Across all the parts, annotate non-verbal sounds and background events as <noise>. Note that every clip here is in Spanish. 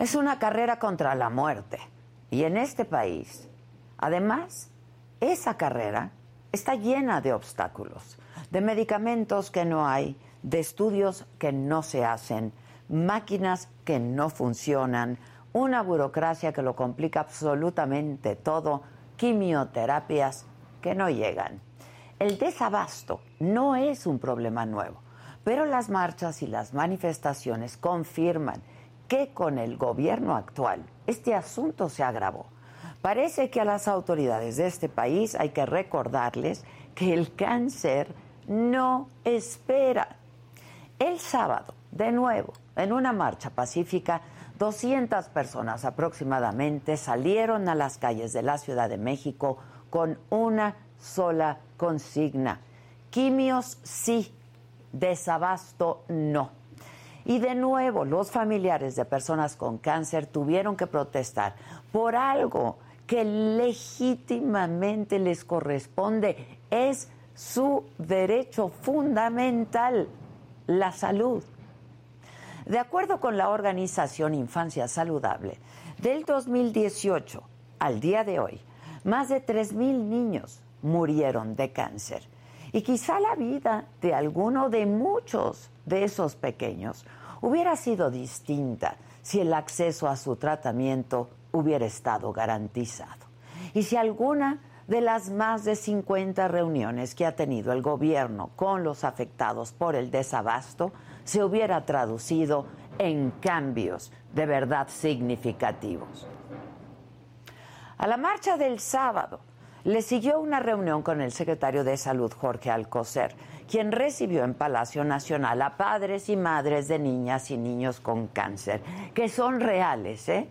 Es una carrera contra la muerte. Y en este país, además, esa carrera está llena de obstáculos, de medicamentos que no hay, de estudios que no se hacen, máquinas que no funcionan, una burocracia que lo complica absolutamente todo, quimioterapias que no llegan. El desabasto no es un problema nuevo, pero las marchas y las manifestaciones confirman que con el gobierno actual este asunto se agravó. Parece que a las autoridades de este país hay que recordarles que el cáncer no espera. El sábado, de nuevo, en una marcha pacífica, 200 personas aproximadamente salieron a las calles de la Ciudad de México con una sola consigna. Quimios sí, desabasto no. Y de nuevo, los familiares de personas con cáncer tuvieron que protestar por algo que legítimamente les corresponde. Es su derecho fundamental, la salud. De acuerdo con la organización Infancia Saludable, del 2018 al día de hoy, más de 3.000 niños murieron de cáncer. Y quizá la vida de alguno de muchos de esos pequeños hubiera sido distinta si el acceso a su tratamiento hubiera estado garantizado. Y si alguna de las más de 50 reuniones que ha tenido el gobierno con los afectados por el desabasto se hubiera traducido en cambios de verdad significativos. A la marcha del sábado le siguió una reunión con el secretario de Salud, Jorge Alcocer, quien recibió en Palacio Nacional a padres y madres de niñas y niños con cáncer, que son reales, ¿eh?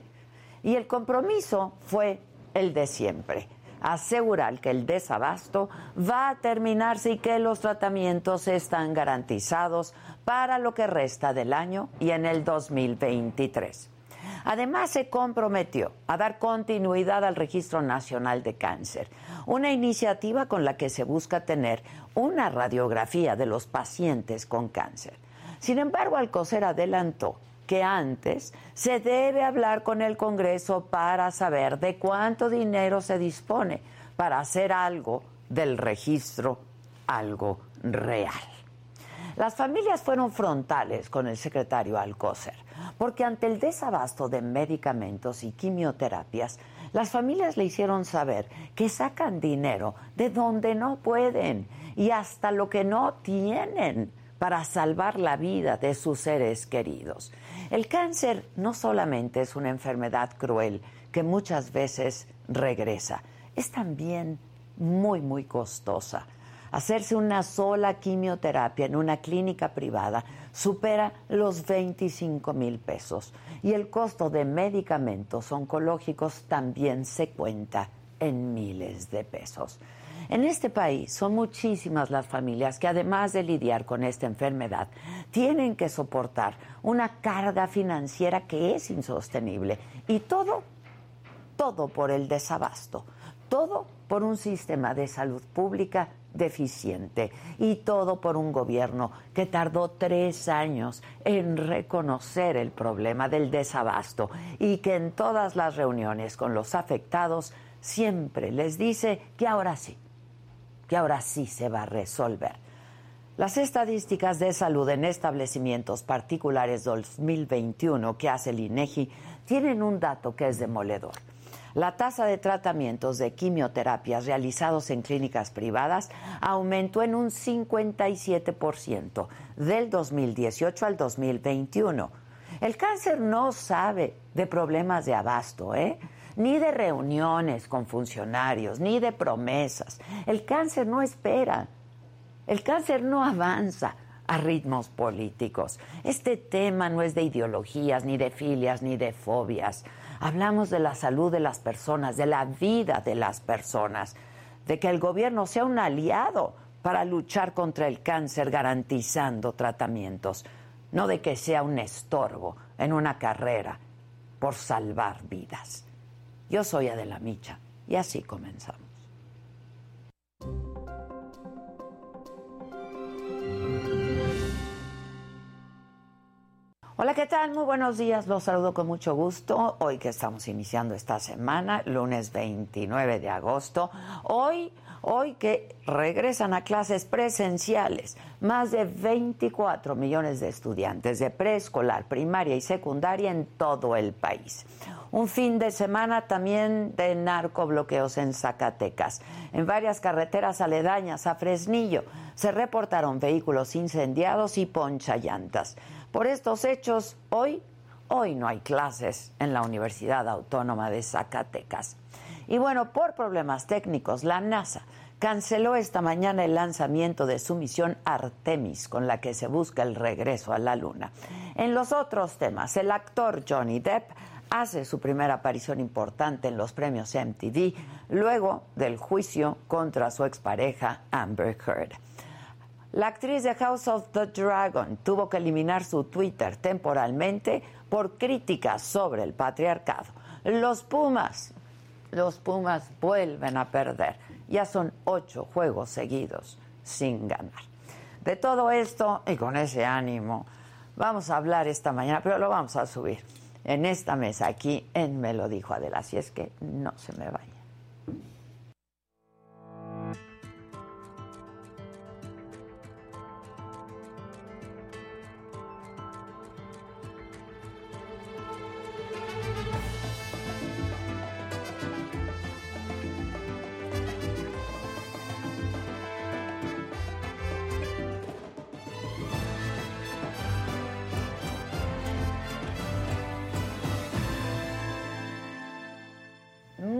Y el compromiso fue el de siempre asegurar que el desabasto va a terminarse y que los tratamientos están garantizados para lo que resta del año y en el 2023. Además, se comprometió a dar continuidad al Registro Nacional de Cáncer, una iniciativa con la que se busca tener una radiografía de los pacientes con cáncer. Sin embargo, Alcocer adelantó que antes se debe hablar con el Congreso para saber de cuánto dinero se dispone para hacer algo del registro, algo real. Las familias fueron frontales con el secretario Alcócer, porque ante el desabasto de medicamentos y quimioterapias, las familias le hicieron saber que sacan dinero de donde no pueden y hasta lo que no tienen para salvar la vida de sus seres queridos. El cáncer no solamente es una enfermedad cruel que muchas veces regresa, es también muy, muy costosa. Hacerse una sola quimioterapia en una clínica privada supera los 25 mil pesos y el costo de medicamentos oncológicos también se cuenta en miles de pesos. En este país son muchísimas las familias que además de lidiar con esta enfermedad, tienen que soportar una carga financiera que es insostenible. Y todo, todo por el desabasto, todo por un sistema de salud pública deficiente y todo por un gobierno que tardó tres años en reconocer el problema del desabasto y que en todas las reuniones con los afectados siempre les dice que ahora sí, que ahora sí se va a resolver. Las estadísticas de salud en establecimientos particulares 2021 que hace el INEGI tienen un dato que es demoledor. La tasa de tratamientos de quimioterapias realizados en clínicas privadas aumentó en un 57% del 2018 al 2021. El cáncer no sabe de problemas de abasto, ¿eh? ni de reuniones con funcionarios, ni de promesas. El cáncer no espera. El cáncer no avanza a ritmos políticos. Este tema no es de ideologías, ni de filias, ni de fobias. Hablamos de la salud de las personas, de la vida de las personas, de que el gobierno sea un aliado para luchar contra el cáncer garantizando tratamientos, no de que sea un estorbo en una carrera por salvar vidas. Yo soy Adela Micha y así comenzamos. Hola, ¿qué tal? Muy buenos días. Los saludo con mucho gusto. Hoy que estamos iniciando esta semana, lunes 29 de agosto. Hoy, hoy que regresan a clases presenciales más de 24 millones de estudiantes de preescolar, primaria y secundaria en todo el país. Un fin de semana también de narcobloqueos en Zacatecas. En varias carreteras aledañas a Fresnillo se reportaron vehículos incendiados y ponchallantas. Por estos hechos, hoy, hoy no hay clases en la Universidad Autónoma de Zacatecas. Y bueno, por problemas técnicos, la NASA canceló esta mañana el lanzamiento de su misión Artemis, con la que se busca el regreso a la Luna. En los otros temas, el actor Johnny Depp hace su primera aparición importante en los premios MTV luego del juicio contra su expareja Amber Heard. La actriz de House of the Dragon tuvo que eliminar su Twitter temporalmente por críticas sobre el patriarcado. Los Pumas, los Pumas vuelven a perder. Ya son ocho juegos seguidos sin ganar. De todo esto y con ese ánimo, vamos a hablar esta mañana, pero lo vamos a subir en esta mesa aquí en Me lo dijo Adela. Así es que no se me vaya.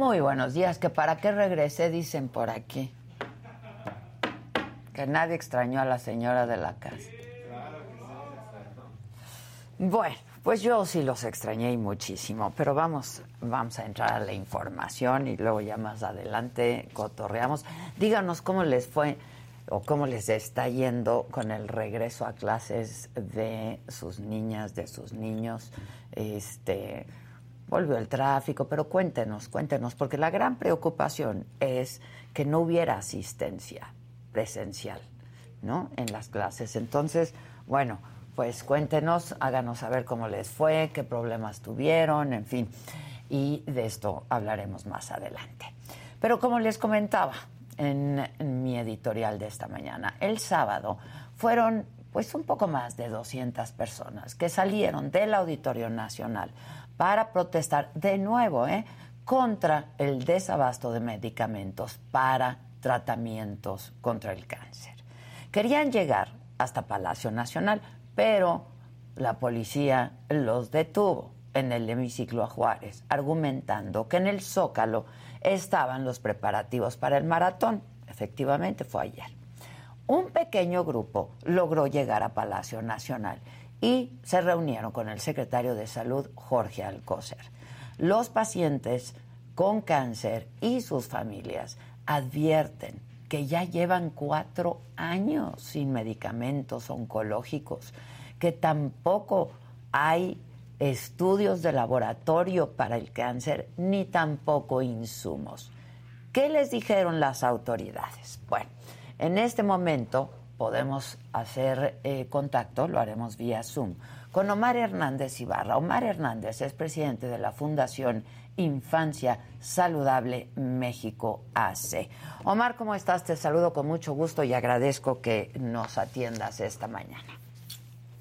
Muy buenos días, que para qué regresé, dicen por aquí. Que nadie extrañó a la señora de la casa. Bueno, pues yo sí los extrañé muchísimo, pero vamos, vamos a entrar a la información y luego ya más adelante cotorreamos. Díganos cómo les fue o cómo les está yendo con el regreso a clases de sus niñas, de sus niños, este volvió el tráfico, pero cuéntenos, cuéntenos, porque la gran preocupación es que no hubiera asistencia presencial, ¿no? En las clases. Entonces, bueno, pues cuéntenos, háganos saber cómo les fue, qué problemas tuvieron, en fin, y de esto hablaremos más adelante. Pero como les comentaba en, en mi editorial de esta mañana, el sábado fueron pues un poco más de 200 personas que salieron del Auditorio Nacional para protestar de nuevo ¿eh? contra el desabasto de medicamentos para tratamientos contra el cáncer. Querían llegar hasta Palacio Nacional, pero la policía los detuvo en el hemiciclo a Juárez, argumentando que en el Zócalo estaban los preparativos para el maratón. Efectivamente, fue ayer. Un pequeño grupo logró llegar a Palacio Nacional y se reunieron con el secretario de Salud, Jorge Alcócer. Los pacientes con cáncer y sus familias advierten que ya llevan cuatro años sin medicamentos oncológicos, que tampoco hay estudios de laboratorio para el cáncer, ni tampoco insumos. ¿Qué les dijeron las autoridades? Bueno, en este momento podemos hacer eh, contacto, lo haremos vía Zoom, con Omar Hernández Ibarra. Omar Hernández es presidente de la Fundación Infancia Saludable México AC. Omar, ¿cómo estás? Te saludo con mucho gusto y agradezco que nos atiendas esta mañana.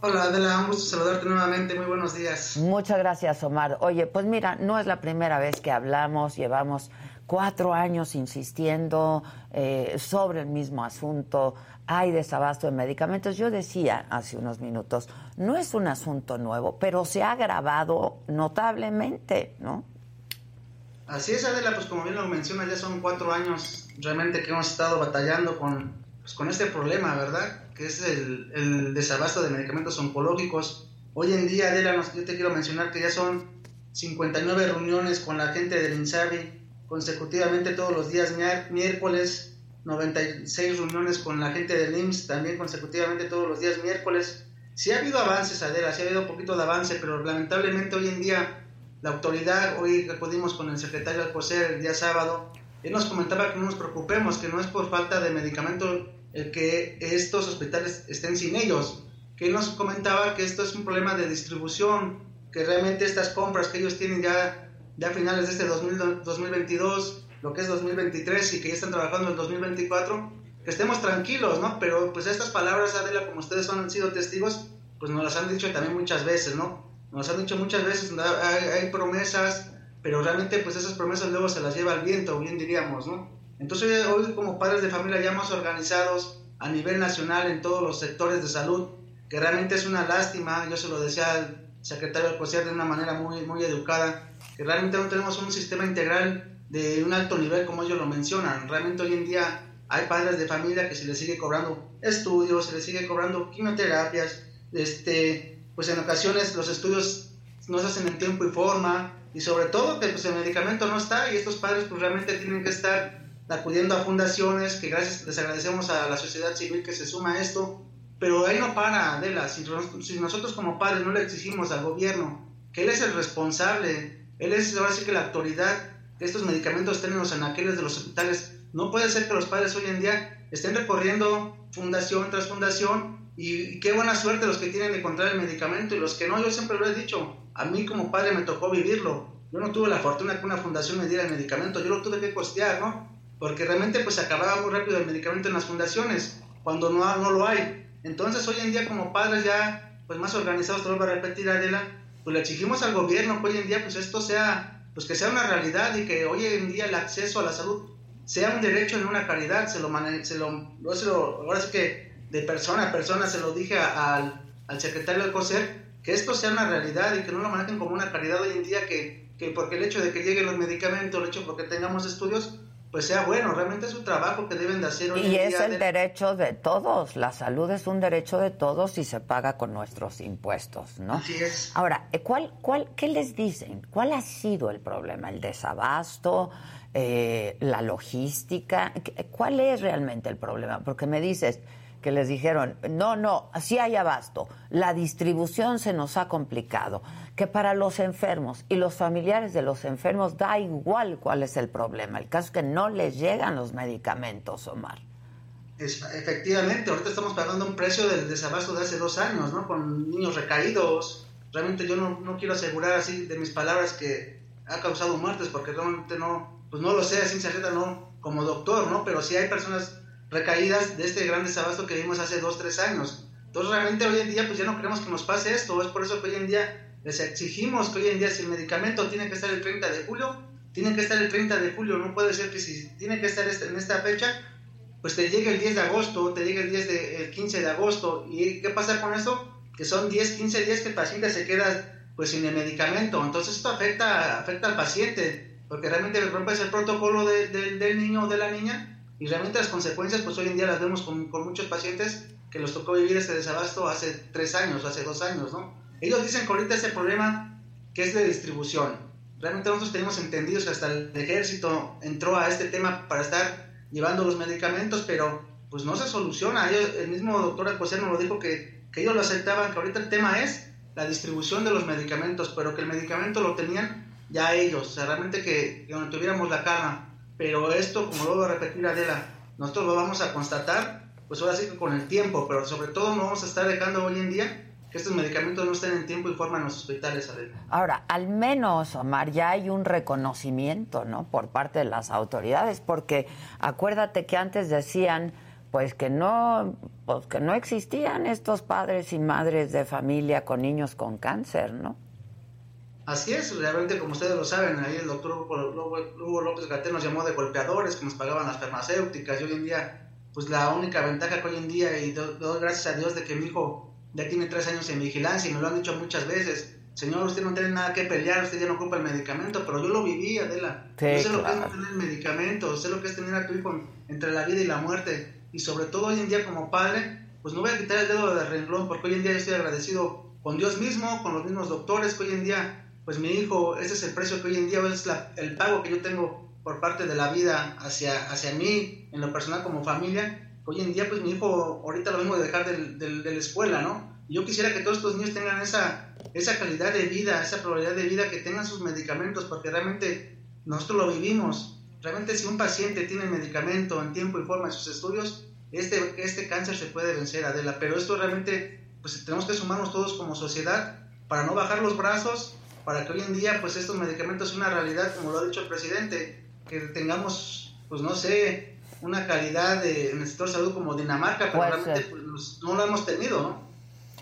Hola Adela, un gusto saludarte nuevamente, muy buenos días. Muchas gracias Omar. Oye, pues mira, no es la primera vez que hablamos, llevamos cuatro años insistiendo eh, sobre el mismo asunto hay desabasto de medicamentos. Yo decía hace unos minutos, no es un asunto nuevo, pero se ha agravado notablemente, ¿no? Así es, Adela, pues como bien lo menciona, ya son cuatro años realmente que hemos estado batallando con, pues, con este problema, ¿verdad? Que es el, el, desabasto de medicamentos oncológicos. Hoy en día, Adela, yo te quiero mencionar que ya son 59 reuniones con la gente del INSABI consecutivamente todos los días miércoles 96 reuniones con la gente del IMSS también consecutivamente todos los días miércoles. Sí ha habido avances, Adela, sí ha habido un poquito de avance, pero lamentablemente hoy en día la autoridad, hoy acudimos con el secretario Alcocer el día sábado, él nos comentaba que no nos preocupemos, que no es por falta de medicamento el que estos hospitales estén sin ellos, que él nos comentaba que esto es un problema de distribución, que realmente estas compras que ellos tienen ya, ya a finales de este 2022, lo que es 2023 y que ya están trabajando en el 2024, que estemos tranquilos, ¿no? Pero pues estas palabras, Adela, como ustedes han sido testigos, pues nos las han dicho también muchas veces, ¿no? Nos han dicho muchas veces, hay, hay promesas, pero realmente pues esas promesas luego se las lleva el viento, bien diríamos, ¿no? Entonces hoy como padres de familia ya más organizados a nivel nacional en todos los sectores de salud, que realmente es una lástima, yo se lo decía al secretario del de una manera muy, muy educada, que realmente no tenemos un sistema integral de un alto nivel como ellos lo mencionan. Realmente hoy en día hay padres de familia que se les sigue cobrando estudios, se les sigue cobrando quimioterapias, este, pues en ocasiones los estudios no se hacen en tiempo y forma, y sobre todo que pues, el medicamento no está y estos padres pues realmente tienen que estar acudiendo a fundaciones, que gracias, les agradecemos a la sociedad civil que se suma a esto, pero ahí no para, Adela, si, si nosotros como padres no le exigimos al gobierno que él es el responsable, él es ahora sí que la autoridad estos medicamentos estén en los anaqueles de los hospitales, no puede ser que los padres hoy en día estén recorriendo fundación tras fundación y, qué buena suerte los que tienen de encontrar el medicamento y los que no, yo siempre lo he dicho, a mí como padre me tocó vivirlo, yo no tuve la fortuna que una fundación me diera el medicamento, yo lo tuve que costear, ¿no? Porque realmente pues se acababa muy rápido el medicamento en las fundaciones, cuando no, no lo hay. Entonces hoy en día como padres ya pues más organizados, te vuelvo a repetir Adela, pues le exigimos al gobierno que hoy en día pues esto sea, pues que sea una realidad y que hoy en día el acceso a la salud sea un derecho en una caridad, se lo, se lo, se lo ahora sí que de persona a persona, se lo dije al, al secretario del COSER, que esto sea una realidad y que no lo manejen como una caridad hoy en día, que, que porque el hecho de que lleguen los medicamentos, el hecho porque tengamos estudios, pues sea bueno, realmente es un trabajo que deben de hacer hoy y es el derecho de todos, la salud es un derecho de todos y se paga con nuestros impuestos, ¿no? Así es. Ahora, eh, ¿cuál, cuál, ¿qué les dicen? ¿Cuál ha sido el problema? ¿El desabasto? Eh, ¿La logística? ¿Cuál es realmente el problema? Porque me dices, que les dijeron, no, no, sí hay abasto, la distribución se nos ha complicado, que para los enfermos y los familiares de los enfermos da igual cuál es el problema, el caso es que no les llegan los medicamentos, Omar. Es, efectivamente, ahorita estamos pagando un precio del desabasto de hace dos años, ¿no? Con niños recaídos. Realmente yo no, no quiero asegurar así de mis palabras que ha causado muertes, porque realmente no, pues no lo sé, sin cierta no como doctor, ¿no? Pero sí hay personas recaídas de este gran desabasto que vimos hace dos, tres años. Entonces realmente hoy en día pues ya no queremos que nos pase esto, es por eso que hoy en día les exigimos que hoy en día si el medicamento tiene que estar el 30 de julio, tiene que estar el 30 de julio, no puede ser que si tiene que estar este, en esta fecha, pues te llegue el 10 de agosto, te llegue el, 10 de, el 15 de agosto. ¿Y qué pasa con esto? Que son 10, 15 días que el paciente se queda pues sin el medicamento. Entonces esto afecta, afecta al paciente, porque realmente rompe el protocolo del niño o de la niña y realmente las consecuencias, pues hoy en día las vemos con, con muchos pacientes que los tocó vivir este desabasto hace tres años hace dos años, ¿no? Ellos dicen que ahorita ese problema que es de distribución. Realmente nosotros tenemos entendidos que hasta el ejército entró a este tema para estar llevando los medicamentos, pero pues no se soluciona. Ellos, el mismo doctor Alcocer nos lo dijo que, que ellos lo aceptaban, que ahorita el tema es la distribución de los medicamentos, pero que el medicamento lo tenían ya ellos, o sea, realmente que, que tuviéramos la calma pero esto, como lo voy a repetir Adela, nosotros lo vamos a constatar, pues ahora sí que con el tiempo, pero sobre todo no vamos a estar dejando hoy en día que estos medicamentos no estén en tiempo y forma en los hospitales, Adela. Ahora, al menos, Omar, ya hay un reconocimiento, ¿no? Por parte de las autoridades, porque acuérdate que antes decían pues que no pues que no existían estos padres y madres de familia con niños con cáncer, ¿no? Así es, realmente como ustedes lo saben, ahí el doctor Hugo López Gatel nos llamó de golpeadores que nos pagaban las farmacéuticas y hoy en día, pues la única ventaja que hoy en día, y doy gracias a Dios de que mi hijo ya tiene tres años en vigilancia y me lo han dicho muchas veces, señor, usted no tiene nada que pelear, usted ya no ocupa el medicamento, pero yo lo viví, Adela. yo sé lo que es tener el medicamento, sé lo que es tener a tu hijo entre la vida y la muerte, y sobre todo hoy en día como padre, pues no voy a quitar el dedo de renglón, porque hoy en día yo estoy agradecido con Dios mismo, con los mismos doctores que hoy en día pues mi hijo, ese es el precio que hoy en día es el pago que yo tengo por parte de la vida hacia, hacia mí, en lo personal como familia. Hoy en día, pues mi hijo, ahorita lo vengo de dejar de la escuela, ¿no? Yo quisiera que todos estos niños tengan esa, esa calidad de vida, esa probabilidad de vida, que tengan sus medicamentos, porque realmente nosotros lo vivimos. Realmente si un paciente tiene medicamento en tiempo y forma en sus estudios, este, este cáncer se puede vencer, Adela, pero esto realmente pues tenemos que sumarnos todos como sociedad para no bajar los brazos, para que hoy en día pues estos medicamentos sean una realidad, como lo ha dicho el presidente, que tengamos, pues no sé, una calidad de, en el sector salud como Dinamarca, pero realmente pues, no lo hemos tenido, ¿no?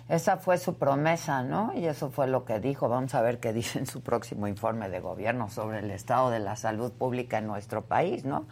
Esa fue su promesa, ¿no? Y eso fue lo que dijo. Vamos a ver qué dice en su próximo informe de gobierno sobre el estado de la salud pública en nuestro país, ¿no?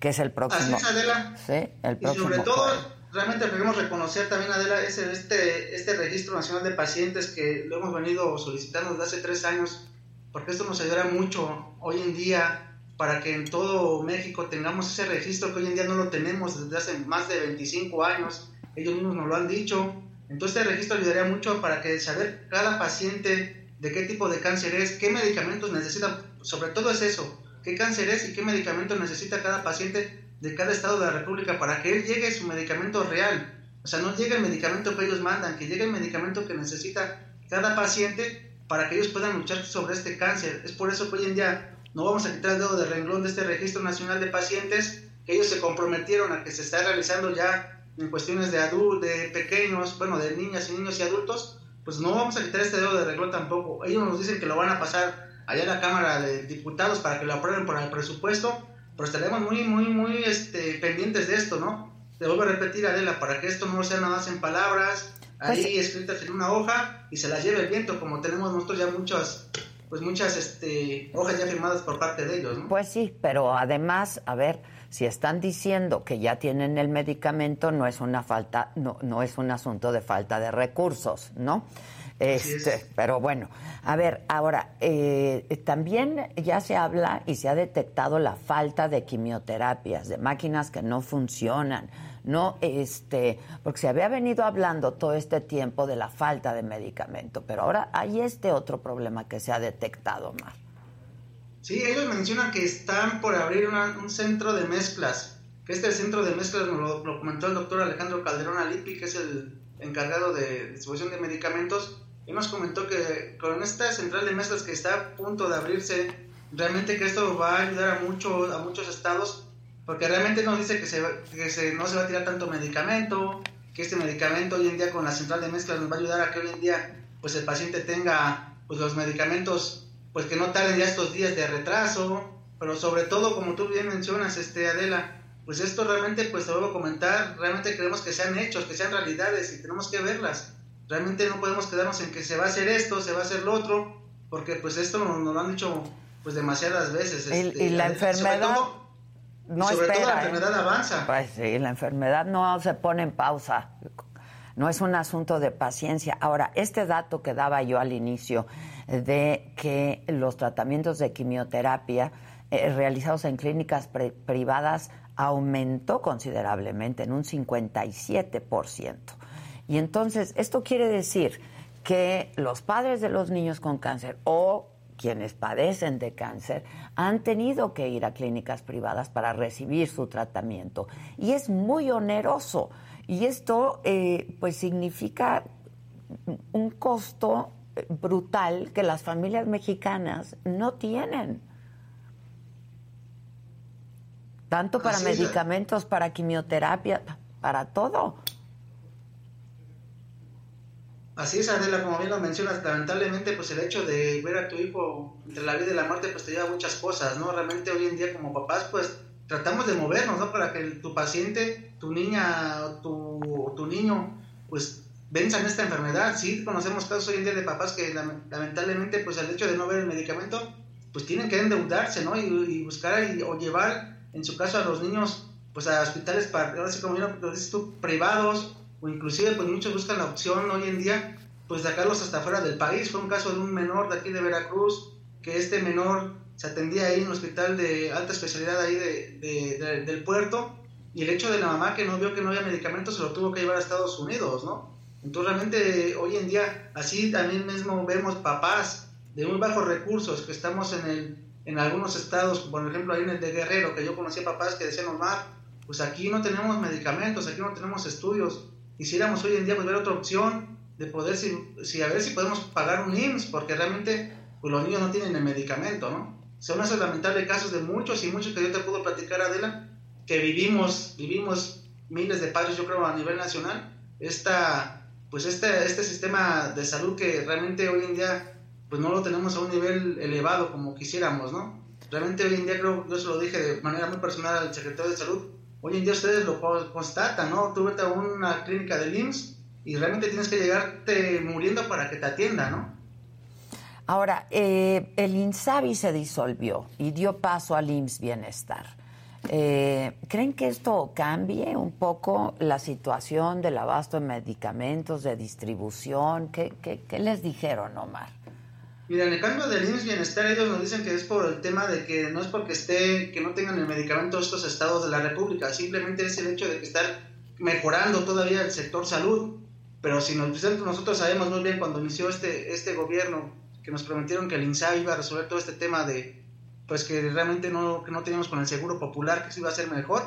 Que es el próximo. Así es, Adela. Sí, el próximo. Y sobre todo, realmente queremos reconocer también, Adela, ese, este, este registro nacional de pacientes que lo hemos venido solicitando desde hace tres años, porque esto nos ayudará mucho hoy en día para que en todo México tengamos ese registro que hoy en día no lo tenemos desde hace más de 25 años. Ellos mismos nos lo han dicho entonces este registro ayudaría mucho para que saber cada paciente de qué tipo de cáncer es, qué medicamentos necesita, sobre todo es eso, qué cáncer es y qué medicamentos necesita cada paciente de cada estado de la República para que él llegue su medicamento real. O sea, no llegue el medicamento que ellos mandan, que llegue el medicamento que necesita cada paciente para que ellos puedan luchar sobre este cáncer. Es por eso que hoy en día no vamos a quitar el dedo de renglón de este registro nacional de pacientes, que ellos se comprometieron a que se está realizando ya en cuestiones de adultos, de pequeños, bueno, de niñas y niños y adultos, pues no vamos a quitar este dedo de renglón tampoco. Ellos nos dicen que lo van a pasar allá en la Cámara de Diputados para que lo aprueben por el presupuesto, pero estaremos muy, muy, muy este, pendientes de esto, ¿no? Te vuelvo a repetir, Adela, para que esto no sea nada más en palabras, pues ahí escritas en una hoja y se las lleve el viento, como tenemos nosotros ya muchas pues muchas este, hojas ya firmadas por parte de ellos. ¿no? Pues sí, pero además, a ver, si están diciendo que ya tienen el medicamento, no es una falta, no, no es un asunto de falta de recursos, ¿no? Este, pero bueno, a ver, ahora, eh, también ya se habla y se ha detectado la falta de quimioterapias, de máquinas que no funcionan, no, este, porque se había venido hablando todo este tiempo de la falta de medicamento, pero ahora hay este otro problema que se ha detectado, Mar. Sí, ellos mencionan que están por abrir un centro de mezclas, que este centro de mezclas nos lo, comentó el doctor Alejandro Calderón Alipi, que es el encargado de distribución de medicamentos, y nos comentó que con esta central de mezclas que está a punto de abrirse, realmente que esto va a ayudar a, mucho, a muchos estados, porque realmente nos dice que, se, que no se va a tirar tanto medicamento, que este medicamento hoy en día con la central de mezclas nos va a ayudar a que hoy en día pues el paciente tenga pues los medicamentos pues que no tarden ya estos días de retraso, pero sobre todo, como tú bien mencionas, este Adela, pues esto realmente, pues te vuelvo a comentar, realmente queremos que sean hechos, que sean realidades y tenemos que verlas. Realmente no podemos quedarnos en que se va a hacer esto, se va a hacer lo otro, porque pues esto nos, lo han dicho pues demasiadas veces. y, este, la enfermedad... no sobre todo la ¿eh? enfermedad avanza. Pues sí, la enfermedad no se pone en pausa. No es un asunto de paciencia. Ahora, este dato que daba yo al inicio, de que los tratamientos de quimioterapia eh, realizados en clínicas privadas aumentó considerablemente, en un 57%. Y entonces, esto quiere decir que los padres de los niños con cáncer o quienes padecen de cáncer han tenido que ir a clínicas privadas para recibir su tratamiento. Y es muy oneroso. Y esto, eh, pues, significa un costo brutal que las familias mexicanas no tienen. Tanto para medicamentos, para quimioterapia, para todo. Así es, Adela, como bien lo mencionas, lamentablemente pues el hecho de ver a tu hijo entre la vida y la muerte pues te lleva muchas cosas, ¿no? Realmente hoy en día como papás pues tratamos de movernos, ¿no? Para que tu paciente, tu niña, tu, tu niño pues venzan esta enfermedad. Sí, conocemos casos hoy en día de papás que lamentablemente, pues al hecho de no ver el medicamento, pues tienen que endeudarse, ¿no? Y, buscar o llevar, en su caso, a los niños, pues a hospitales, para, ahora sí como dices tú, privados, o inclusive, pues muchos buscan la opción hoy en día, pues sacarlos hasta fuera del país. Fue un caso de un menor de aquí de Veracruz, que este menor se atendía ahí en un hospital de alta especialidad ahí de, del puerto, y el hecho de la mamá que no vio que no había medicamentos se lo tuvo que llevar a Estados Unidos, ¿no? Entonces realmente hoy en día así también mismo vemos papás de muy bajos recursos que estamos en, el, en algunos estados, por ejemplo ahí en el de Guerrero, que yo conocí papás que decían, Omar, pues aquí no tenemos medicamentos, aquí no tenemos estudios. Quisiéramos hoy en día pues, ver otra opción de poder, si, a ver si podemos pagar un IMSS, porque realmente pues, los niños no tienen el medicamento, ¿no? Son esos lamentables casos de muchos y muchos que yo te puedo platicar, Adela, que vivimos, vivimos miles de padres, yo creo, a nivel nacional, esta pues este, este sistema de salud que realmente hoy en día pues no lo tenemos a un nivel elevado como quisiéramos, ¿no? Realmente hoy en día creo, yo se lo dije de manera muy personal al secretario de salud, hoy en día ustedes lo constatan, ¿no? Tú vete a una clínica del IMSS y realmente tienes que llegarte muriendo para que te atienda, ¿no? Ahora, eh, el INSABI se disolvió y dio paso al IMSS Bienestar. Eh, ¿Creen que esto cambie un poco la situación del abasto de medicamentos, de distribución? ¿Qué, qué, les dijeron, Omar? Mira, en el cambio del IMSS Bienestar, ellos nos dicen que es por el tema de que no es porque esté, que no tengan el medicamento estos estados de la República, simplemente es el hecho de que están mejorando todavía el sector salud. Pero si nos, nosotros sabemos muy bien cuando inició este, este gobierno que nos prometieron que el INSABI iba a resolver todo este tema de, pues que realmente no, que no teníamos con el seguro popular que se iba a hacer mejor,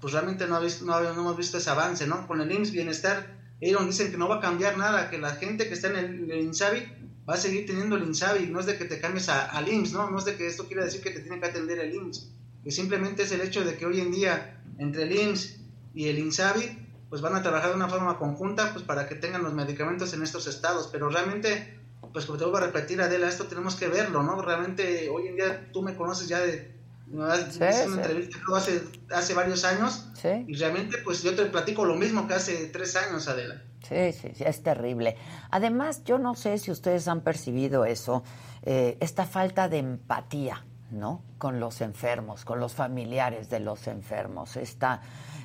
pues realmente no, visto, no, hemos visto ese avance, ¿no? Con el IMSS Bienestar, ellos dicen que no va a cambiar nada, que la gente que está en el, INSABI va a seguir teniendo el INSABI, no es de que te cambies al IMSS, ¿no? No es de que esto quiera decir que te tiene que atender el IMSS, que simplemente es el hecho de que hoy en día entre el IMSS y el INSABI, pues van a trabajar de una forma conjunta, pues para que tengan los medicamentos en estos estados, pero realmente pues como te vuelvo a repetir, Adela, esto tenemos que verlo, ¿no? Realmente hoy en día tú me conoces ya de... una entrevista hace, hace varios años y realmente pues yo te platico lo mismo que hace tres años, Adela. Sí, sí, sí, es terrible. Además, yo no sé si ustedes han percibido eso, eh, esta falta de empatía, ¿no? Con los enfermos, con los familiares de los enfermos, esta,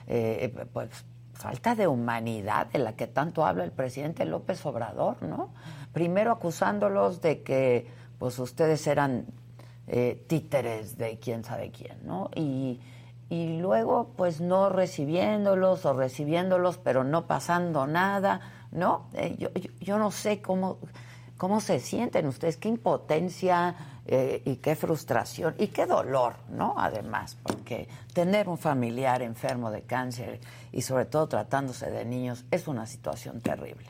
eh, pues, falta de humanidad de la que tanto habla el presidente López Obrador, ¿no? primero acusándolos de que pues ustedes eran eh, títeres de quién sabe quién, ¿no? Y, y luego pues no recibiéndolos o recibiéndolos pero no pasando nada, ¿no? Eh, yo, yo, no sé cómo, cómo se sienten ustedes, qué impotencia eh, y qué frustración y qué dolor, ¿no? Además, porque tener un familiar enfermo de cáncer y sobre todo tratándose de niños es una situación terrible.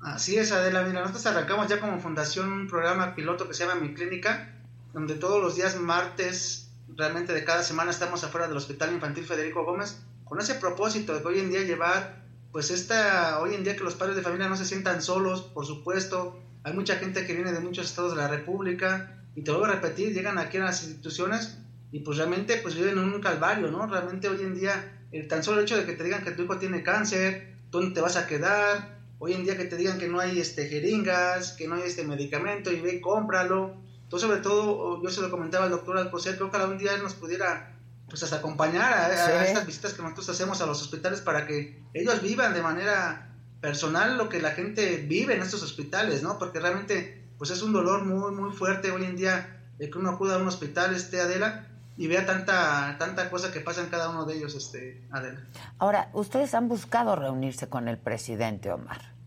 Así es, Adela. Mira, nosotros arrancamos ya como fundación un programa piloto que se llama Mi Clínica, donde todos los días martes, realmente de cada semana, estamos afuera del Hospital Infantil Federico Gómez, con ese propósito de que hoy en día llevar, pues esta, hoy en día que los padres de familia no se sientan solos, por supuesto, hay mucha gente que viene de muchos estados de la República, y te vuelvo a repetir, llegan aquí a las instituciones y pues realmente pues viven en un calvario, ¿no? Realmente hoy en día, el tan solo hecho de que te digan que tu hijo tiene cáncer, dónde te vas a quedar, Hoy en día que te digan que no hay este, jeringas, que no hay este medicamento y ve, cómpralo. Entonces, sobre todo, yo se lo comentaba al doctor Alcocer, que ojalá un día él nos pudiera pues hasta acompañar a, estas visitas que nosotros hacemos a los hospitales para que ellos vivan de manera personal lo que la gente vive en estos hospitales, ¿no? Porque realmente pues es un dolor muy muy fuerte hoy en día el que uno acuda a un hospital, este Adela, y vea tanta, tanta cosa que pasa en cada uno de ellos, este, Adela. Ahora, ustedes han buscado reunirse con el presidente Omar.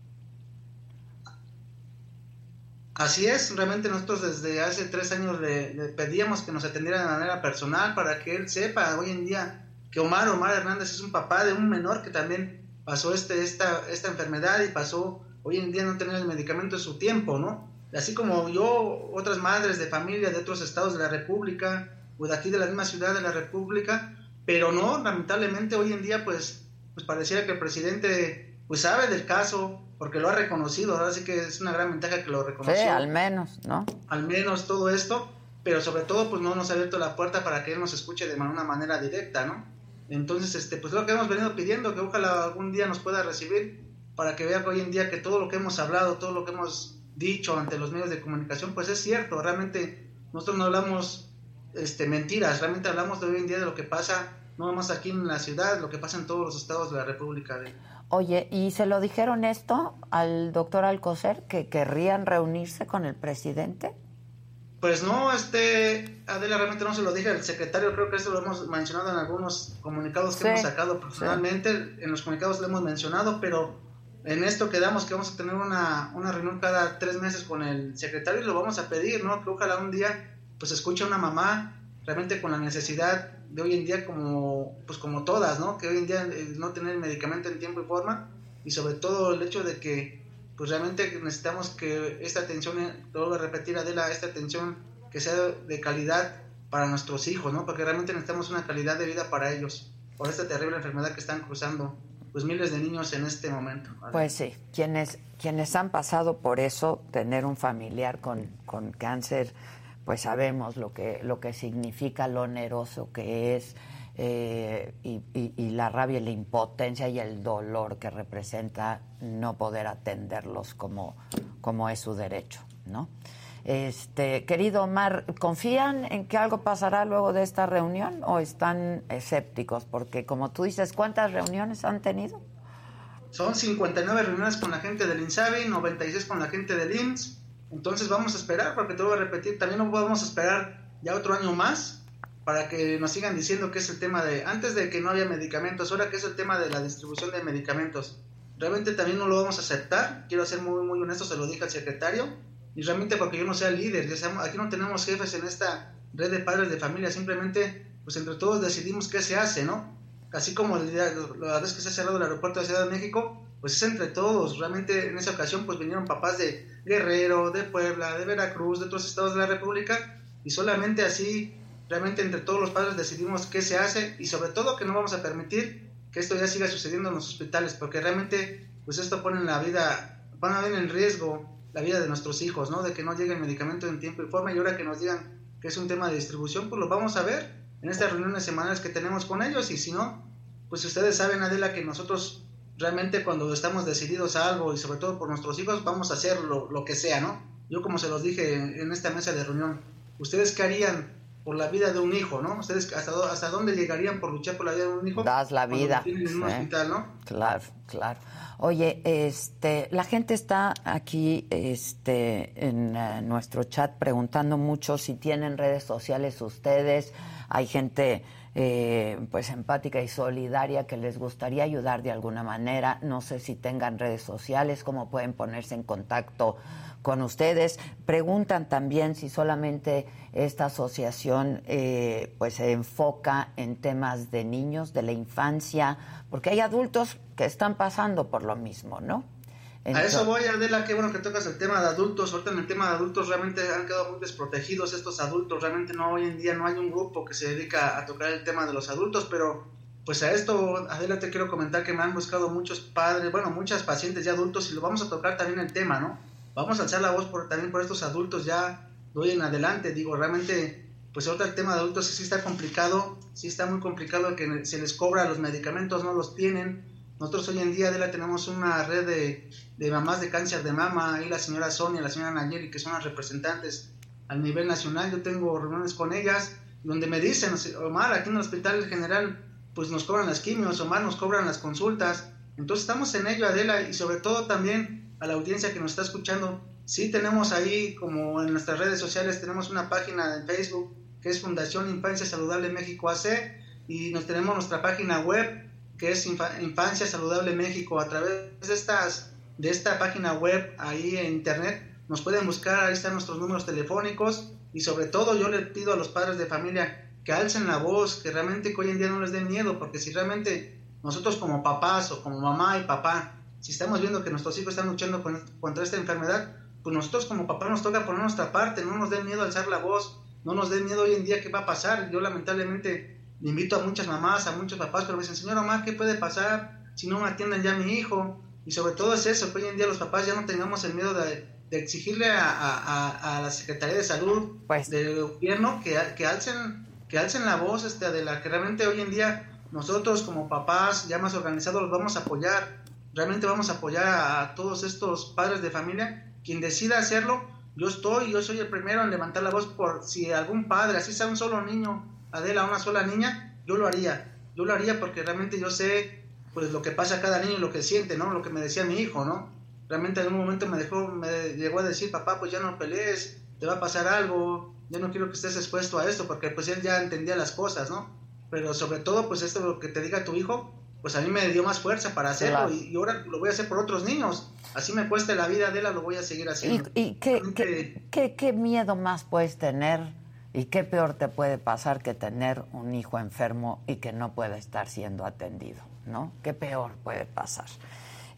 Así es, realmente nosotros desde hace tres años le, pedíamos que nos atendiera de manera personal para que él sepa hoy en día que Omar, Omar Hernández es un papá de un menor que también pasó este, esta, esta enfermedad y pasó hoy en día no tener el medicamento en su tiempo, ¿no? Así como yo, otras madres de familia de otros estados de la República, pues aquí de la misma ciudad de la República, pero no, lamentablemente hoy en día pues, pues pareciera que el presidente pues sabe del caso, porque lo ha reconocido, ahora sí que es una gran ventaja que lo reconoció. Sí, al menos, ¿no? Al menos todo esto, pero sobre todo pues no nos ha abierto la puerta para que él nos escuche de una manera directa, ¿no? Entonces, este, pues lo que hemos venido pidiendo, que ojalá algún día nos pueda recibir, para que vea que hoy en día que todo lo que hemos hablado, todo lo que hemos dicho ante los medios de comunicación, pues es cierto, realmente nosotros no hablamos este, mentiras, realmente hablamos de hoy en día de lo que pasa, no más aquí en la ciudad, lo que pasa en todos los estados de la República. Oye, ¿y se lo dijeron esto al doctor Alcocer, que querrían reunirse con el presidente? Pues no, este, Adela, realmente no se lo dije al secretario, creo que esto lo hemos mencionado en algunos comunicados que hemos sacado personalmente, en los comunicados lo hemos mencionado, pero en esto quedamos que vamos a tener una, una reunión cada tres meses con el secretario y lo vamos a pedir, ¿no? Que ojalá un día pues escucha una mamá realmente con la necesidad de hoy en día como pues como todas, ¿no? Que hoy en día eh, no tener medicamento en tiempo y forma y sobre todo el hecho de que pues realmente necesitamos que esta atención, todo eh, a repetir Adela, esta atención que sea de calidad para nuestros hijos, ¿no? Porque realmente necesitamos una calidad de vida para ellos por esta terrible enfermedad que están cruzando pues miles de niños en este momento. Pues sí, quienes, quienes han pasado por eso, tener un familiar con, con cáncer, pues sabemos lo que, lo que significa, lo oneroso que es. Eh, y, y, la rabia y la impotencia y el dolor que representa no poder atenderlos como, como es su derecho, ¿no? Este, querido Omar, ¿confían en que algo pasará luego de esta reunión o están escépticos? Porque como tú dices, ¿cuántas reuniones han tenido? Son 59 reuniones con la gente del INSABI, 96 con la gente del IMSS. Entonces vamos a esperar, porque te voy a repetir, también no podemos esperar ya otro año más para que nos sigan diciendo que es el tema de, antes de que no había medicamentos, ahora que es el tema de la distribución de medicamentos. Realmente también no lo vamos a aceptar, quiero ser muy, muy honesto, se lo dije al secretario, y realmente porque yo no sea líder, aquí no tenemos jefes en esta red de padres de familia, simplemente pues entre todos decidimos qué se hace, ¿no? Así como la vez que se ha cerrado el aeropuerto de Ciudad de México, pues es entre todos, realmente en esa ocasión pues vinieron papás de Guerrero, de Puebla, de Veracruz, de otros estados de la República, y solamente así, realmente entre todos los padres decidimos qué se hace y sobre todo que no vamos a permitir que esto ya siga sucediendo en los hospitales, porque realmente pues esto pone en la vida, van a ver en riesgo la vida de nuestros hijos, ¿no? De que no llegue el medicamento en tiempo y forma y ahora que nos digan que es un tema de distribución, pues lo vamos a ver en estas reuniones semanales que tenemos con ellos y si no, pues ustedes saben, Adela, que nosotros realmente cuando estamos decididos a algo y sobre todo por nuestros hijos, vamos a hacer lo, lo que sea, ¿no? Yo como se los dije en, esta mesa de reunión, ¿ustedes qué harían por la vida de un hijo, ¿no? ¿Ustedes hasta, hasta dónde llegarían por luchar por la vida de un hijo? Das la vida. En un hospital, ¿no? Claro, claro. Oye, este, la gente está aquí este, en eh, nuestro chat preguntando mucho si tienen redes sociales ustedes. Hay gente eh, pues empática y solidaria que les gustaría ayudar de alguna manera. No sé si tengan redes sociales, cómo pueden ponerse en contacto con ustedes. Preguntan también si solamente esta asociación eh, pues se enfoca en temas de niños, de la infancia, porque hay adultos que están pasando por lo mismo, ¿no? A eso voy, Adela, qué bueno que tocas el tema de adultos. Ahorita en el tema de adultos realmente han quedado muy desprotegidos estos adultos. Realmente no hoy en día no hay un grupo que se dedica a tocar el tema de los adultos, pero pues a esto, Adela, te quiero comentar que me han buscado muchos padres, bueno, muchas pacientes ya adultos y lo vamos a tocar también el tema, ¿no? Vamos a alzar la voz por, también por estos adultos ya doy en adelante. Digo, realmente, pues ahorita el tema de adultos sí está complicado, sí está muy complicado que se les cobra los medicamentos, no los tienen nosotros hoy en día, Adela, tenemos una red de, de mamás de cáncer de mama, y la señora Sonia, la señora Nayeli, que son las representantes a nivel nacional. Yo tengo reuniones con ellas donde me dicen, Omar, aquí en el hospital general, pues nos cobran las quimios, Omar, nos cobran las consultas. Entonces estamos en ello, Adela, y sobre todo también a la audiencia que nos está escuchando. Sí tenemos ahí, como en nuestras redes sociales, tenemos una página en Facebook que es Fundación Infancia Saludable México AC, y nos tenemos nuestra página web que es Infancia Saludable México. A través de, estas, de esta página web ahí en internet nos pueden buscar, ahí están nuestros números telefónicos y sobre todo yo le pido a los padres de familia que alcen la voz, que realmente hoy en día no les den miedo, porque si realmente nosotros como papás o como mamá y papá, si estamos viendo que nuestros hijos están luchando contra esta enfermedad, pues nosotros como papá nos toca poner nuestra parte, no nos den miedo alzar la voz, no nos den miedo hoy en día qué va a pasar. Yo lamentablemente invito a muchas mamás, a muchos papás, pero me dicen, señora Omar, ¿qué puede pasar si no me atienden ya a mi hijo? Y sobre todo es eso, que hoy en día los papás ya no tengamos el miedo de, exigirle a, la Secretaría de Salud pues. del gobierno que, que, alcen, que alcen la voz este, de la que realmente hoy en día nosotros como papás ya más organizados los vamos a apoyar. Realmente vamos a apoyar a, todos estos padres de familia. Quien decida hacerlo, yo estoy, yo soy el primero en levantar la voz por si algún padre, así sea un solo niño, Adela, una sola niña, yo lo haría. Yo lo haría porque realmente yo sé pues lo que pasa a cada niño, lo que siente, ¿no? Lo que me decía mi hijo, ¿no? Realmente en un momento me dejó, me llegó a decir, papá, pues ya no pelees, te va a pasar algo, ya no quiero que estés expuesto a esto, porque pues él ya entendía las cosas, ¿no? Pero sobre todo, pues esto lo que te diga tu hijo, pues a mí me dio más fuerza para hacerlo y, ahora lo voy a hacer por otros niños. Así me cueste la vida de él, lo voy a seguir haciendo. ¿Y, qué, qué, qué miedo más puedes tener ¿Y qué peor te puede pasar que tener un hijo enfermo y que no pueda estar siendo atendido? ¿No? ¿Qué peor puede pasar?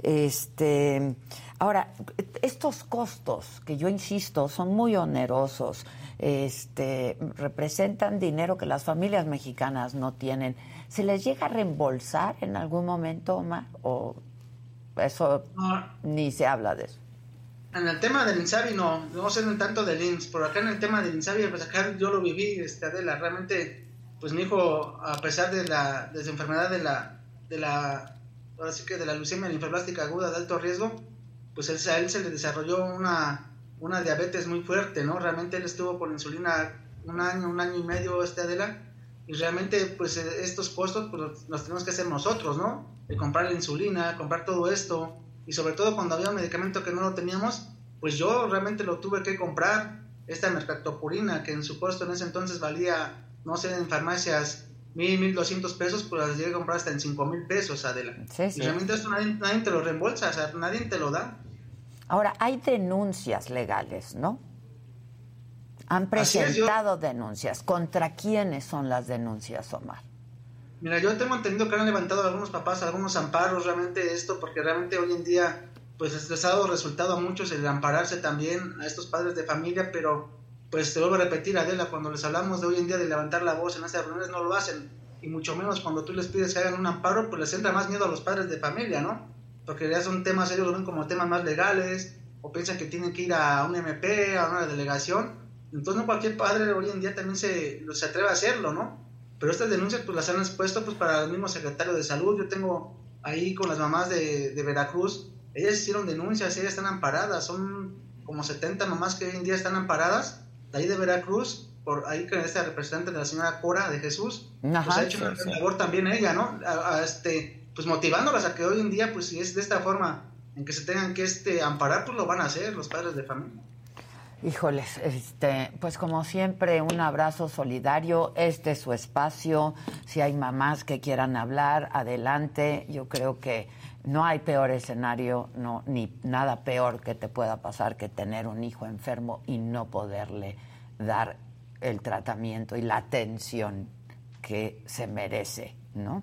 Este, Ahora, estos costos, que yo insisto, son muy onerosos, este, representan dinero que las familias mexicanas no tienen. ¿Se les llega a reembolsar en algún momento, Omar? ¿O eso ni se habla de eso? En el tema del INSABI no, no sé tanto del INS, por acá en el tema del INSABI, pues acá yo lo viví, este, Adela, realmente, pues mi hijo, a pesar de la, de enfermedad de la, de la, ahora sí que de la leucemia linfoblástica aguda de alto riesgo, pues él, a él se le desarrolló una, una diabetes muy fuerte, ¿no? Realmente él estuvo con insulina un año, un año y medio, este Adela, y realmente pues eh, estos costos pues los tenemos que hacer nosotros, ¿no? De comprar la insulina, comprar todo esto, y sobre todo cuando había un medicamento que no lo teníamos, pues yo realmente lo tuve que comprar, esta mercatopurina, que en su costo en ese entonces valía, no sé, en farmacias mil, mil doscientos pesos, pues las llegué a comprar hasta en cinco mil pesos, Adela. Y realmente esto nadie, nadie te lo reembolsa, o sea, nadie te lo da. Ahora, hay denuncias legales, ¿no? Han presentado denuncias. ¿Contra quiénes son las denuncias, Omar? Mira, yo tengo entendido que han levantado algunos papás algunos amparos realmente esto, porque realmente hoy en día pues les resultado a muchos el ampararse también a estos padres de familia, pero pues te vuelvo a repetir, Adela, cuando les hablamos de hoy en día de levantar la voz en estas reuniones no lo hacen, y mucho menos cuando tú les pides que hagan un amparo, pues les entra más miedo a los padres de familia, ¿no? porque ya son temas, ellos lo ven como temas más legales, o piensan que tienen que ir a un MP, a una delegación. Entonces no cualquier padre hoy en día también se, se atreve a hacerlo, ¿no? Pero estas denuncias pues las han expuesto pues para el mismo secretario de salud. Yo tengo ahí con las mamás de, de Veracruz, ellas hicieron denuncias, ellas están amparadas, son como 70 mamás que hoy en día están amparadas, de ahí de Veracruz, por ahí con esta representante de la señora Cora de Jesús, pues ha hecho una labor también ella, ¿no? a, este, pues motivándolas a que hoy en día, pues si es de esta forma en que se tengan que este, amparar, pues lo van a hacer los padres de familia. Híjoles, este, pues como siempre, un abrazo solidario. Este es su espacio. Si hay mamás que quieran hablar, adelante. Yo creo que no hay peor escenario, no, ni nada peor que te pueda pasar que tener un hijo enfermo y no poderle dar el tratamiento y la atención que se merece, ¿no?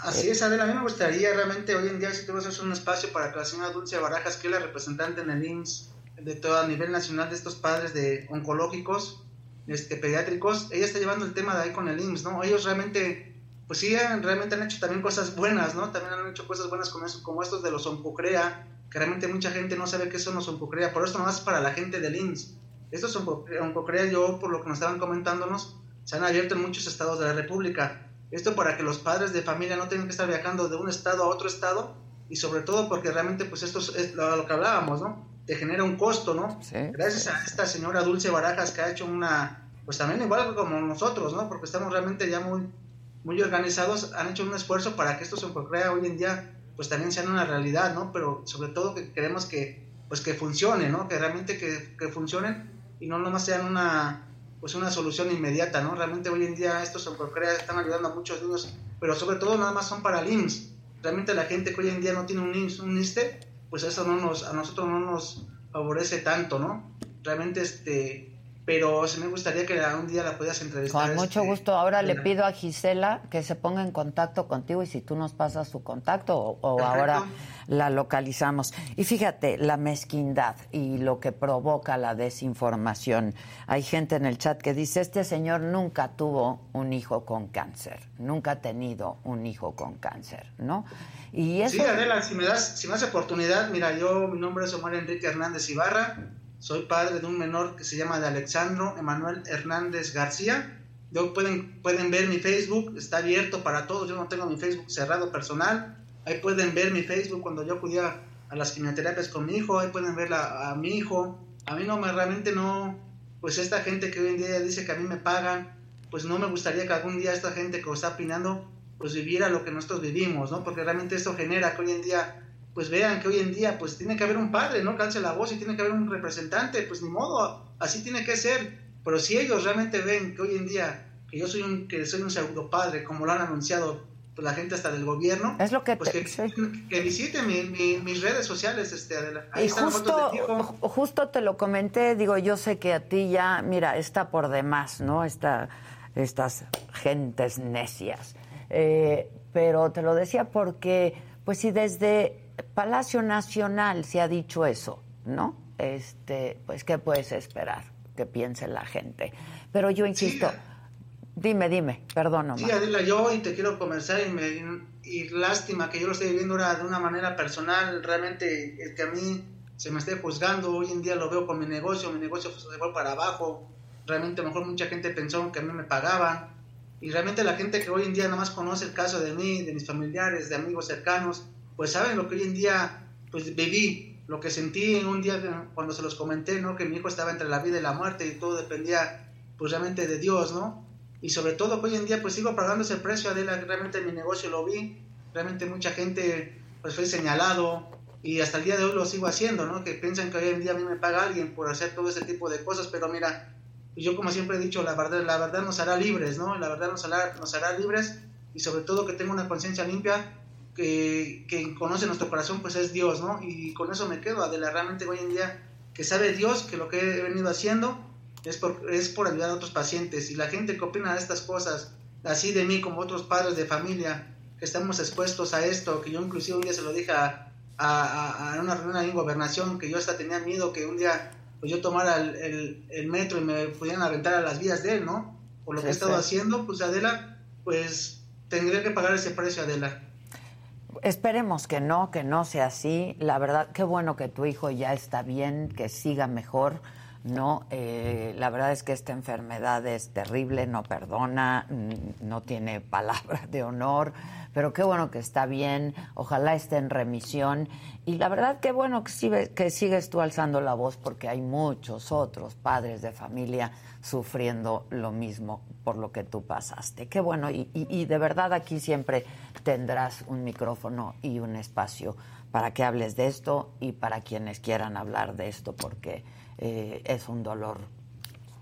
Así es, Adela, a mí me gustaría realmente hoy en día si tú un espacio para que la señora Dulce Barajas, que es la representante en el IMSS de todo a nivel nacional de estos padres de oncológicos, este, pediátricos, ella está llevando el tema de ahí con el IMSS, ¿no? Ellos realmente, pues sí, realmente han hecho también cosas buenas, ¿no? También han hecho cosas buenas como, eso, estos de los oncocrea, que realmente mucha gente no sabe qué son los oncocrea, por esto no es para la gente del IMSS. Estos oncocrea, yo, por lo que nos estaban comentándonos, se han abierto en muchos estados de la República esto para que los padres de familia no tengan que estar viajando de un estado a otro estado y sobre todo porque realmente pues esto es lo, que hablábamos, ¿no? Te genera un costo, ¿no? Gracias a esta señora Dulce Barajas que ha hecho una, pues también igual como nosotros, ¿no? Porque estamos realmente ya muy, muy organizados, han hecho un esfuerzo para que esto se crea hoy en día pues también sean una realidad, ¿no? Pero sobre todo que queremos que pues que funcione, ¿no? Que realmente que, que funcionen y no nomás sean una pues una solución inmediata, ¿no? Realmente hoy en día estos Oncocrea están ayudando a muchos niños, pero sobre todo nada más son para el IMSS. Realmente la gente que hoy en día no tiene un IMSS, un ISTE, pues eso no nos, a nosotros no nos favorece tanto, ¿no? Realmente este pero sí me gustaría que un día la puedas entrevistar. Con mucho este, gusto. Ahora le pido a Gisela que se ponga en contacto contigo y si tú nos pasas su contacto o, ahora la localizamos. Y fíjate, la mezquindad y lo que provoca la desinformación. Hay gente en el chat que dice, este señor nunca tuvo un hijo con cáncer, nunca ha tenido un hijo con cáncer, ¿no? Y eso... Sí, Adela, si me das, si me das oportunidad, mira, yo, mi nombre es Omar Enrique Hernández Ibarra, soy padre de un menor que se llama de Alexandro Emanuel Hernández García. Yo pueden, pueden ver mi Facebook, está abierto para todos. Yo no tengo mi Facebook cerrado personal. Ahí pueden ver mi Facebook cuando yo acudía a las quimioterapias con mi hijo. Ahí pueden ver a mi hijo. A mí no me realmente no, pues esta gente que hoy en día dice que a mí me pagan, pues no me gustaría que algún día esta gente que está opinando, pues viviera lo que nosotros vivimos, ¿no? Porque realmente esto genera que hoy en día pues vean que hoy en día pues tiene que haber un padre, ¿no? Calce la voz y tiene que haber un representante, pues ni modo, así tiene que ser. Pero si ellos realmente ven que hoy en día que yo soy un que soy un pseudo padre, como lo han anunciado pues, la gente hasta del gobierno, es lo que pues que, visiten mis redes sociales, este Ahí y justo, justo te lo comenté, digo, yo sé que a ti ya, mira, está por demás, ¿no? Esta, estas gentes necias. Eh, pero te lo decía porque, pues si desde Palacio Nacional se ha dicho eso, ¿no? Este, pues, ¿qué puedes esperar que piense la gente? Pero yo insisto, dime, dime, perdón, Sí, Adela, yo y te quiero comenzar y, me, y lástima que yo lo esté viviendo ahora de una manera personal, realmente el que a mí se me esté juzgando, hoy en día lo veo con mi negocio, mi negocio se fue para abajo, realmente a lo mejor mucha gente pensó que a mí me pagaban, y realmente la gente que hoy en día nada más conoce el caso de mí, de mis familiares, de amigos cercanos, pues saben lo que hoy en día pues viví, lo que sentí en un día cuando se los comenté, ¿no? Que mi hijo estaba entre la vida y la muerte y todo dependía pues realmente de Dios, ¿no? Y sobre todo hoy en día pues sigo pagando ese precio, Adela, realmente mi negocio lo vi, realmente mucha gente pues fue señalado y hasta el día de hoy lo sigo haciendo, ¿no? Que piensan que hoy en día a mí me paga alguien por hacer todo ese tipo de cosas, pero mira, yo como siempre he dicho, la verdad, la verdad nos hará libres, ¿no? La verdad nos hará, nos hará libres y sobre todo que tenga una conciencia limpia, que, que conoce nuestro corazón, pues es Dios, ¿no? Y con eso me quedo, Adela, realmente hoy en día que sabe Dios que lo que he venido haciendo es por, es por ayudar a otros pacientes y la gente que opina de estas cosas, así de mí como otros padres de familia, que estamos expuestos a esto, que yo inclusive un día se lo dije a, a, a una reunión ahí en gobernación, que yo hasta tenía miedo que un día pues yo tomara el, el, metro y me pudieran aventar a las vías de él, ¿no? Por lo que he estado haciendo, pues Adela, pues tendría que pagar ese precio, Adela. Esperemos que no, que no sea así. La verdad, qué bueno que tu hijo ya está bien, que siga mejor. No, eh, la verdad es que esta enfermedad es terrible, no perdona, no tiene palabra de honor, pero qué bueno que está bien, ojalá esté en remisión y la verdad qué bueno que, que sigues tú alzando la voz porque hay muchos otros padres de familia sufriendo lo mismo por lo que tú pasaste. Qué bueno y, y de verdad aquí siempre tendrás un micrófono y un espacio para que hables de esto y para quienes quieran hablar de esto porque eh, es un dolor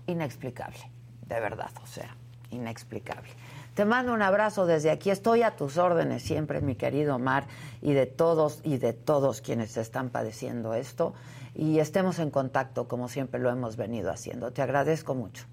inexplicable, de verdad, o sea, inexplicable. Te mando un abrazo desde aquí. Estoy a tus órdenes siempre, mi querido Omar, y de todos y de todos quienes están padeciendo esto. Y estemos en contacto como siempre lo hemos venido haciendo. Te agradezco mucho.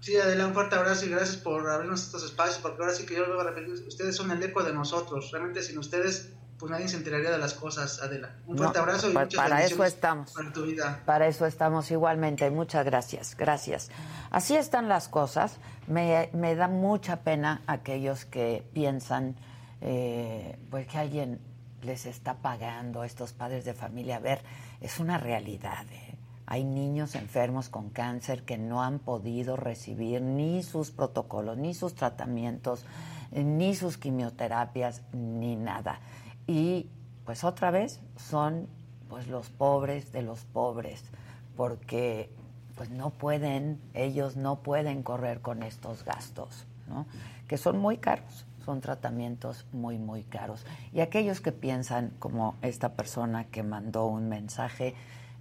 Sí, Adela, un fuerte abrazo y gracias por abrirnos estos espacios, porque ahora sí que yo lo voy a repetir, ustedes son el eco de nosotros. Realmente sin ustedes pues nadie se enteraría de las cosas, Adela. Un fuerte abrazo y para, muchas para eso estamos. Para tu vida. Para eso estamos igualmente. Muchas gracias, gracias. Así están las cosas. Me, me da mucha pena aquellos que piensan eh, pues que alguien les está pagando a estos padres de familia. A ver, es una realidad. ¿eh? Hay niños enfermos con cáncer que no han podido recibir ni sus protocolos, ni sus tratamientos, ni sus quimioterapias, ni nada y pues otra vez son pues los pobres de los pobres porque pues no pueden ellos no pueden correr con estos gastos ¿no? que son muy caros son tratamientos muy muy caros y aquellos que piensan como esta persona que mandó un mensaje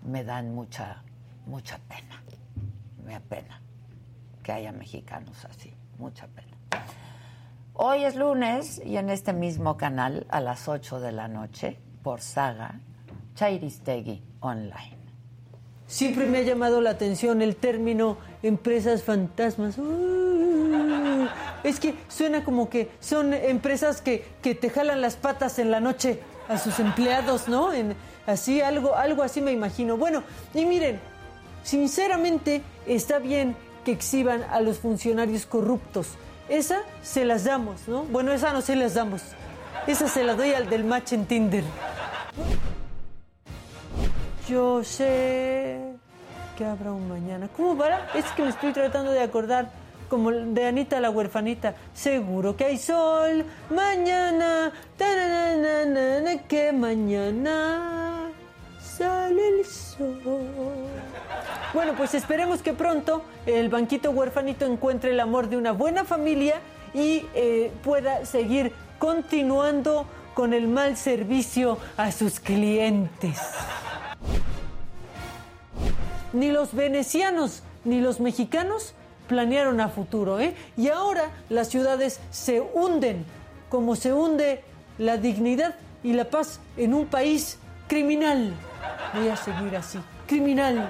me dan mucha mucha pena me apena que haya mexicanos así mucha pena Hoy es lunes y en este mismo canal a las 8 de la noche por Saga Chairistegui Online. Siempre me ha llamado la atención el término empresas fantasmas. es que suena como que son empresas que, que, te jalan las patas en la noche a sus empleados, ¿no? En, así, algo, algo así me imagino. Bueno, y miren, sinceramente está bien que exhiban a los funcionarios corruptos esa se las damos, ¿no? Bueno, esa no se las damos. Esa se la doy al del match en Tinder. Yo sé que habrá un mañana. ¿Cómo para? Es que me estoy tratando de acordar como de Anita la huerfanita. Seguro que hay sol mañana. Que mañana sale el sol. Bueno, pues esperemos que pronto el banquito huerfanito encuentre el amor de una buena familia y eh, pueda seguir continuando con el mal servicio a sus clientes. Ni los venecianos ni los mexicanos planearon a futuro, ¿eh? Y ahora las ciudades se hunden, como se hunde la dignidad y la paz en un país criminal. Voy a seguir así, criminal.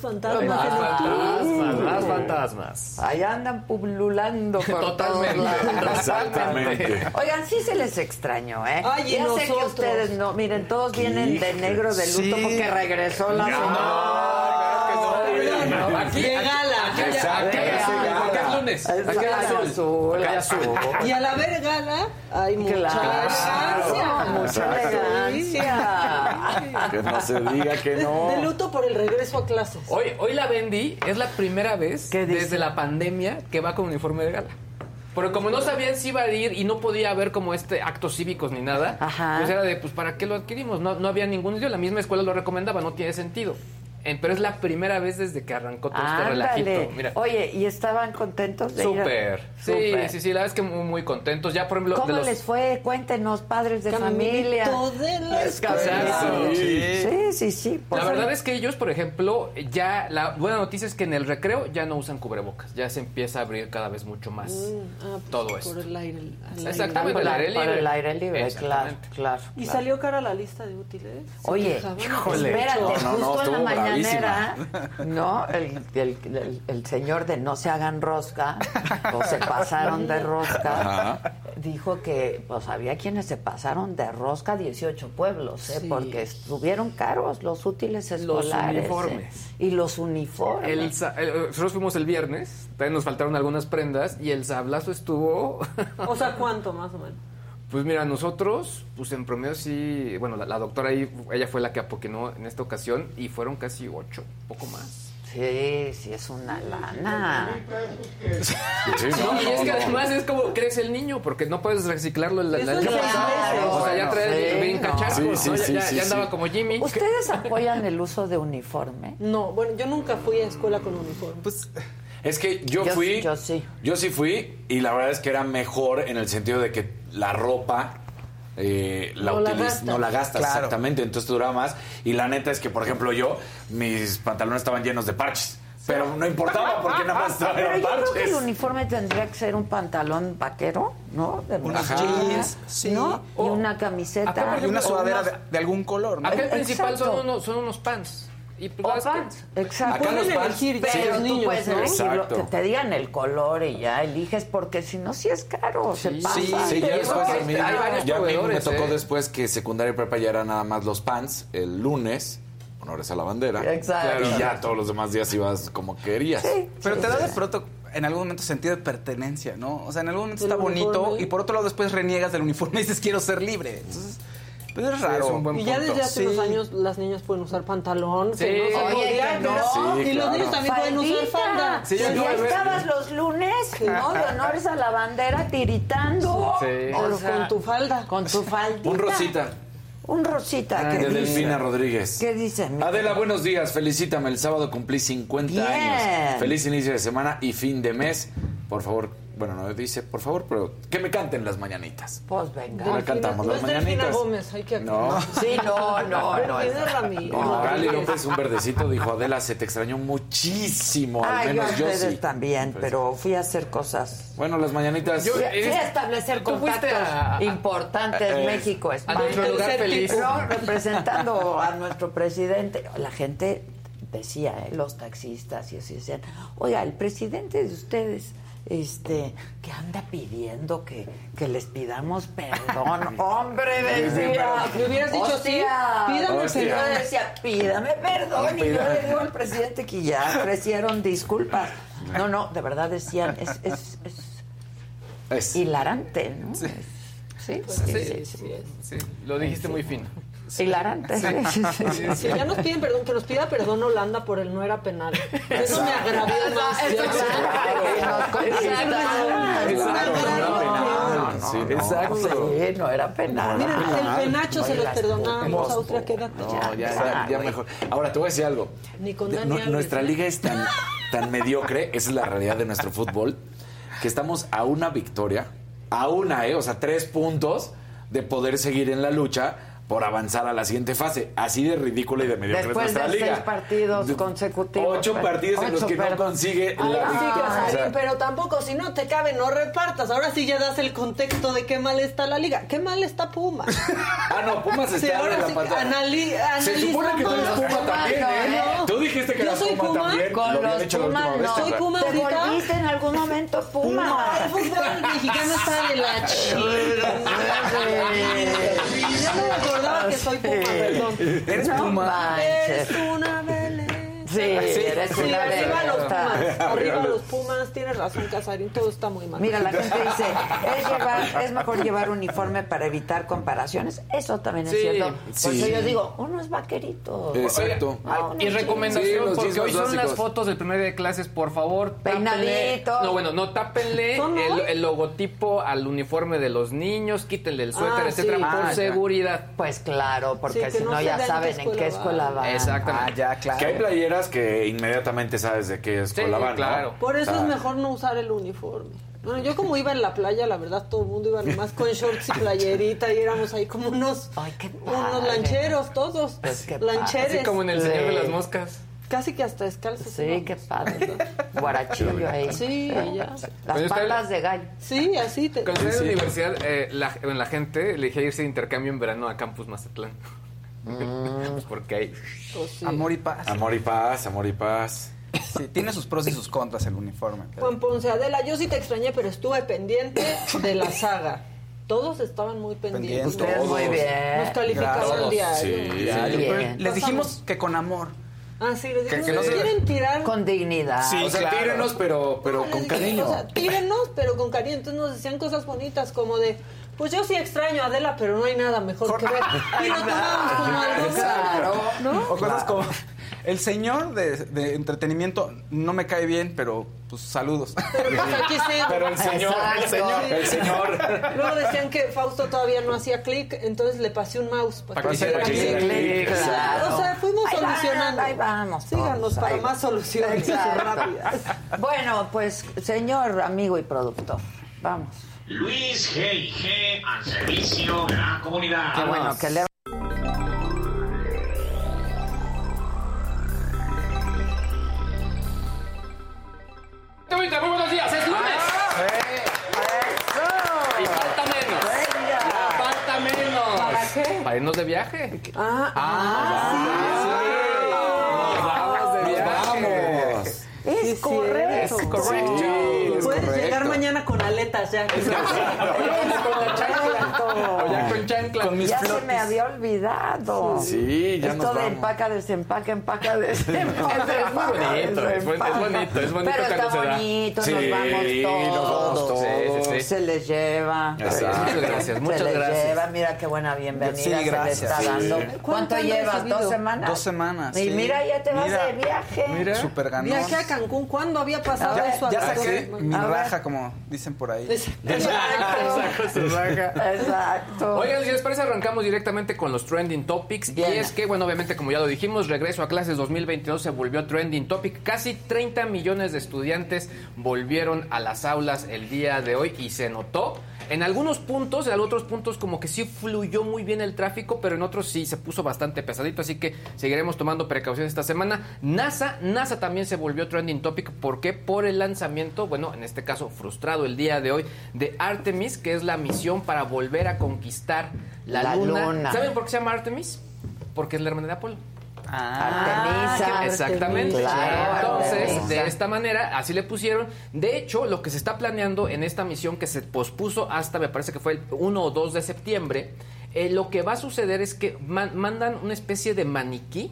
fantasmas. Más en fantasmas, más fantasmas. Ahí andan pululando por Totalmente. todos. Exactamente. <laughs> Oigan, sí se les extrañó, ¿eh? Ay, ya sé que ustedes no, miren, todos vienen de negro de luto Sí. porque regresó la Perdón, Aquí- de aquí- gala. aquí- Exacto, aquí- ese aquí- gala. aquí es lunes. Es Aquí hay azul. azul, Aquí hay azul. Y al haber gala, hay mucha elegancia. mucha elegancia. Que no se diga que no. De luto por el regreso a clases. Hoy, hoy la Bendy es la primera vez desde la pandemia que va con uniforme de gala. Porque como no sabían si iba a ir y no podía haber como este actos cívicos ni nada, Ajá. pues era de, pues ¿para qué lo adquirimos? No, no había ningún la misma escuela lo recomendaba, no tiene sentido. Pero es la primera vez desde que arrancó todo este relajito. Mira. Oye, ¿y estaban contentos de Súper. Sí, Súper. sí, sí, la verdad es que muy, muy contentos. Ya, por ejemplo, ¿Cómo de los... les fue? Cuéntenos, padres de familia. De la. Sí, sí, sí. pues, La verdad es que ellos, por ejemplo, ya la buena noticia es que en el recreo ya no usan cubrebocas, ya se empieza a abrir cada vez mucho más Ah, pues, todo Por esto. el aire. al aire. Exactamente, Por el aire por libre. el aire libre, claro, Exactamente. claro. ¿Y claro. salió cara la lista de útiles? Oye, híjole. espérate, No, no, no, justo en la estuvo mañanera, ¿no? El, el- el- el señor de no se hagan rosca, o se pasaron de rosca, Ajá. dijo que pues había quienes se pasaron de rosca 18 pueblos, ¿eh? Sí. porque estuvieron caros los útiles Los escolares. ¿eh? uniformes. Y los uniformes. El- nosotros fuimos el viernes, también nos faltaron algunas prendas y el sablazo estuvo... O sea, ¿cuánto más o menos? Pues mira, nosotros, pues en promedio sí, bueno, la, la doctora ahí, ella fue la que apoquinó en esta ocasión y fueron casi ocho, poco más. Sí, sí, es una lana. Sí, No, y es que además es como crece el niño, porque no puedes reciclarlo el, el año pasado. claro. O sea, ya trae sí, bien no. cacharros, Sí, ¿no? sí, Ya- sí, ya, andaba como Jimmy. ¿Ustedes apoyan el uso de uniforme? No, bueno, yo nunca fui a escuela con uniforme. Pues es que yo, Yo- fui. yo sí. Yo sí fui y la verdad es que era mejor en el sentido de que la ropa. eh, la No la no la gastas Claro. exactamente, entonces te duraba más. Y la neta es que, por ejemplo, yo, mis pantalones estaban llenos de parches. Pero no importaba porque nada más Pero estaban yo creo que el parches. uniforme tendría que ser un pantalón vaquero, ¿no? De Unos jeans, sí. ¿no? Y una acá, camiseta. Y una sudadera unas- de, de algún color, ¿no? Acá el principal son unos, son unos pants. Y pues, O la verdad es que- pants, exacto. Acá los pants, elegir Pero los tú niños, puedes ¿no? elegir lo Exacto. que te digan el color y ya eliges porque si no, sí es caro, se pasa. sí, Sí, ya después a mí, ya a mí me tocó ¿eh? después que secundaria y prepa ya era nada más los pants el lunes, honores a la bandera. Exacto. Y ya todos los demás días ibas como querías. Sí, Pero sí, te da de pronto, en algún momento, sentido de pertenencia, ¿no? O sea, en algún momento ¿Del está bonito uniforme? y por otro lado después reniegas del uniforme y dices quiero ser libre. Entonces, pues es raro. es un buen Y ya punto. desde hace Sí. unos años las niñas pueden usar pantalón. Sí. que no se Oye, podía, que no. pero- Sí, y los niños también pueden usar falda. Sí, y ya estabas los lunes, ¿no? De honores a la bandera tiritando. Sí. O Pero sea, con tu falda. Con tu faldita. Un rosita Un rosita. de ¿Qué dice? Delfina Rodríguez. ¿Qué dice? mi- Adela, buenos días. Felicítame. El sábado cumplí 50 Bien. años. Feliz inicio de semana y fin de mes. Por favor, bueno, no dice por favor, pero que me canten las mañanitas. Pues venga. Delfina- cantamos no las es Delfina mañanitas. Gómez, hay que No. Sí, no, no, no. Ramírez. No, Gali Rodríguez. López, un verdecito, dijo Adela, se te extrañó muchísimo. Al Ay, yo menos yo, ustedes sí. también, Pues, pero fui a hacer cosas. Bueno, las mañanitas. Yo- Fui a, eres- fui a establecer contactos a- a- importantes Eh, México, a España. nuestro lugar feliz. No, representando a nuestro presidente. La gente decía, ¿eh? los taxistas y así decían, oiga, el presidente de ustedes, este, que anda pidiendo que, que les pidamos perdón. <laughs> Hombre, decía. Me hubieras dicho sí, pídame perdón. decía, pídame perdón. Y yo le digo al presidente que ya ofrecieron disculpas. No, no, de verdad decían, es, es, es Es- hilarante, ¿no? Sí, sí, sí, sí, Sí, sí, lo dijiste muy fino. Hilarante. <laughs> sí, sí, ya nos piden perdón, que nos pida perdón Holanda por el no era penal. Eso me agravió más. Exacto. Sí, no era penal. Miren, Ah, el penacho se los Oigas, perdonamos. Austria, quédate. Ya, ya, mejor. Ahora, te voy a decir algo. Ni con nuestra ¿eh? liga es tan, tan mediocre, esa es la realidad de nuestro fútbol, que estamos a una victoria, a una, ¿eh? O sea, tres puntos de poder seguir en la lucha por avanzar a la siguiente fase. Así de ridícula y de mediocre es Después nuestra de liga. seis partidos consecutivos. Ocho pero- partidos en los ocho, que no consigue Ay, la sí, victoria. O sea, pero tampoco, si no te cabe, no repartas. Ahora sí ya das el contexto de qué mal está la liga. Qué mal está Puma. <laughs> Ah, no, Pumas está Sí, ahora en la sí, patada. anali- Se supone que tú eres Puma también, ¿eh? No. Tú dijiste que Yo eras soy Puma, Puma. también. Con Lo los Pumas no. Soy. Puma Te volviste en algún momento Puma. El fútbol mexicano está de la <laughs> chingada. Que soy Puma, perdón. <laughs> Eres Puma. Eres una. Sí, eres Sí, una arriba los. Pumas. Arriba los Pumas. Tienes razón, Casarín. Todo está muy mal. Mira, la gente dice, es, llevar- es mejor llevar uniforme para evitar comparaciones. Eso también es Sí, cierto. Por sí. eso yo digo, uno es vaquerito. Exacto. Ah, Y no, recomendación, porque hoy son básicos. las fotos del primer día de clases, por favor. tápenle- Peinadito. No, bueno, no tápenle <laughs> ¿Son el, logotipo al uniforme de los niños, quítenle el suéter, Ah, etcétera, sí. por Ah, ya. seguridad. Pues claro, porque si no ya saben en qué escuela van. van. Exactamente. Ah, ya, claro. Que hay playeras que inmediatamente sabes de qué Sí, ¿no? claro. Por eso Ah. es mejor no usar el uniforme. Bueno, yo como iba en la playa, la verdad, todo el mundo iba nomás con shorts y playerita y éramos ahí como unos, Ay, qué unos lancheros todos. Pues lancheres. Así como en el Señor de Sí. las Moscas. Casi que hasta descalzos. Sí, qué padre. <laughs> Guarachillo ahí. Sí, ya. Las el- de gallo. Sí, así te... Cuando en la universidad, eh, la, en la gente elegía irse de intercambio en verano a Campus Mazatlán. Pues <laughs> porque ahí... Pues sí. Amor y paz. Amor y paz, amor y paz. Sí, tiene sus pros y sus contras el uniforme. pero- Juan Ponce Adela, yo sí te extrañé, pero estuve pendiente de la saga. Todos estaban muy pendientes. Pendientes. Ustedes muy bien. Nos calificaban Gracias. diario. Sí. Diario, Bien. les dijimos que con amor. Ah, sí, les dijimos, que no "¿Nos se- quieren tirar? Con dignidad. Sí. o sea, claro. tírenos, pero, pero No, con cariño. O sea, tírenos, pero con cariño. Entonces nos decían cosas bonitas como de, pues yo sí extraño a Adela, pero no hay nada mejor que ver. <laughs> Y lo tomamos como algo Claro. ¿no? O cosas como, el señor de, de entretenimiento no me cae bien, pero pues saludos. Pero pues <laughs> aquí sí. Pero el señor, el Exacto. señor, el señor. Luego decían que Fausto todavía no hacía clic, entonces le pasé un mouse para, Para que hiciera clic. Claro. O sea, fuimos Ahí van, solucionando. ahí vamos. Síganos para más soluciones Exacto. rápidas. Bueno, pues, señor amigo y productor, vamos. Luis G&G al servicio de la comunidad. Qué bueno que le Muy buenos días, es lunes. Y falta menos. Ya falta menos. ¿Para qué? Para irnos de viaje. Ah, ah, Vamos de viaje. Vamos. Es correcto. Es correcto. Mañana con aletas ya. <laughs> Con la chancla. O ya con chancla. Con mis Ya se flotes. me había olvidado. Sí, ya Esto nos de vamos. empaca, desempaca, empaca, desempaca. Es muy bonito, es buen- es bonito, es bonito Pero está se da. bonito, Sí, nos vamos todos. nos vamos todos. Sí, sí, sí. Se les lleva. Exacto. Muchas gracias, muchas se les gracias. lleva, mira qué buena bienvenida Sí, se le gracias. está Sí. dando. ¿Cuánto ¿Cuánto llevas? ¿Dos semanas? Dos semanas, Y mira, ya te vas Mira. de viaje. Mira. Súper ganón. Viaje a Cancún, ¿cuándo había pasado A ver, eso? Ya saqué mi raja, como dicen por ahí. Exacto. <laughs> Exacto. Oigan, si les parece, arrancamos directamente con los trending topics. Bien. Y es que, bueno, obviamente, como ya lo dijimos, regreso a clases 2022 se volvió trending topic. Casi 30 millones de estudiantes volvieron a las aulas el día de hoy y se notó. En algunos puntos, en otros puntos como que sí fluyó muy bien el tráfico, pero en otros sí se puso bastante pesadito, así que seguiremos tomando precauciones esta semana. NASA, NASA también se volvió trending topic, ¿por qué? Por el lanzamiento, bueno, en este caso frustrado el día de hoy, de Artemis, que es la misión para volver a conquistar la, La luna. luna. ¿Saben por qué se llama Artemis? Porque es la hermana de Apolo. Ah, Artemisa. Exactamente. Claro, Entonces, Artemisa. de esta manera, así le pusieron. De hecho, lo que se está planeando en esta misión que se pospuso hasta, me parece que fue el 1 o 2 de septiembre, eh, lo que va a suceder es que man- mandan una especie de maniquí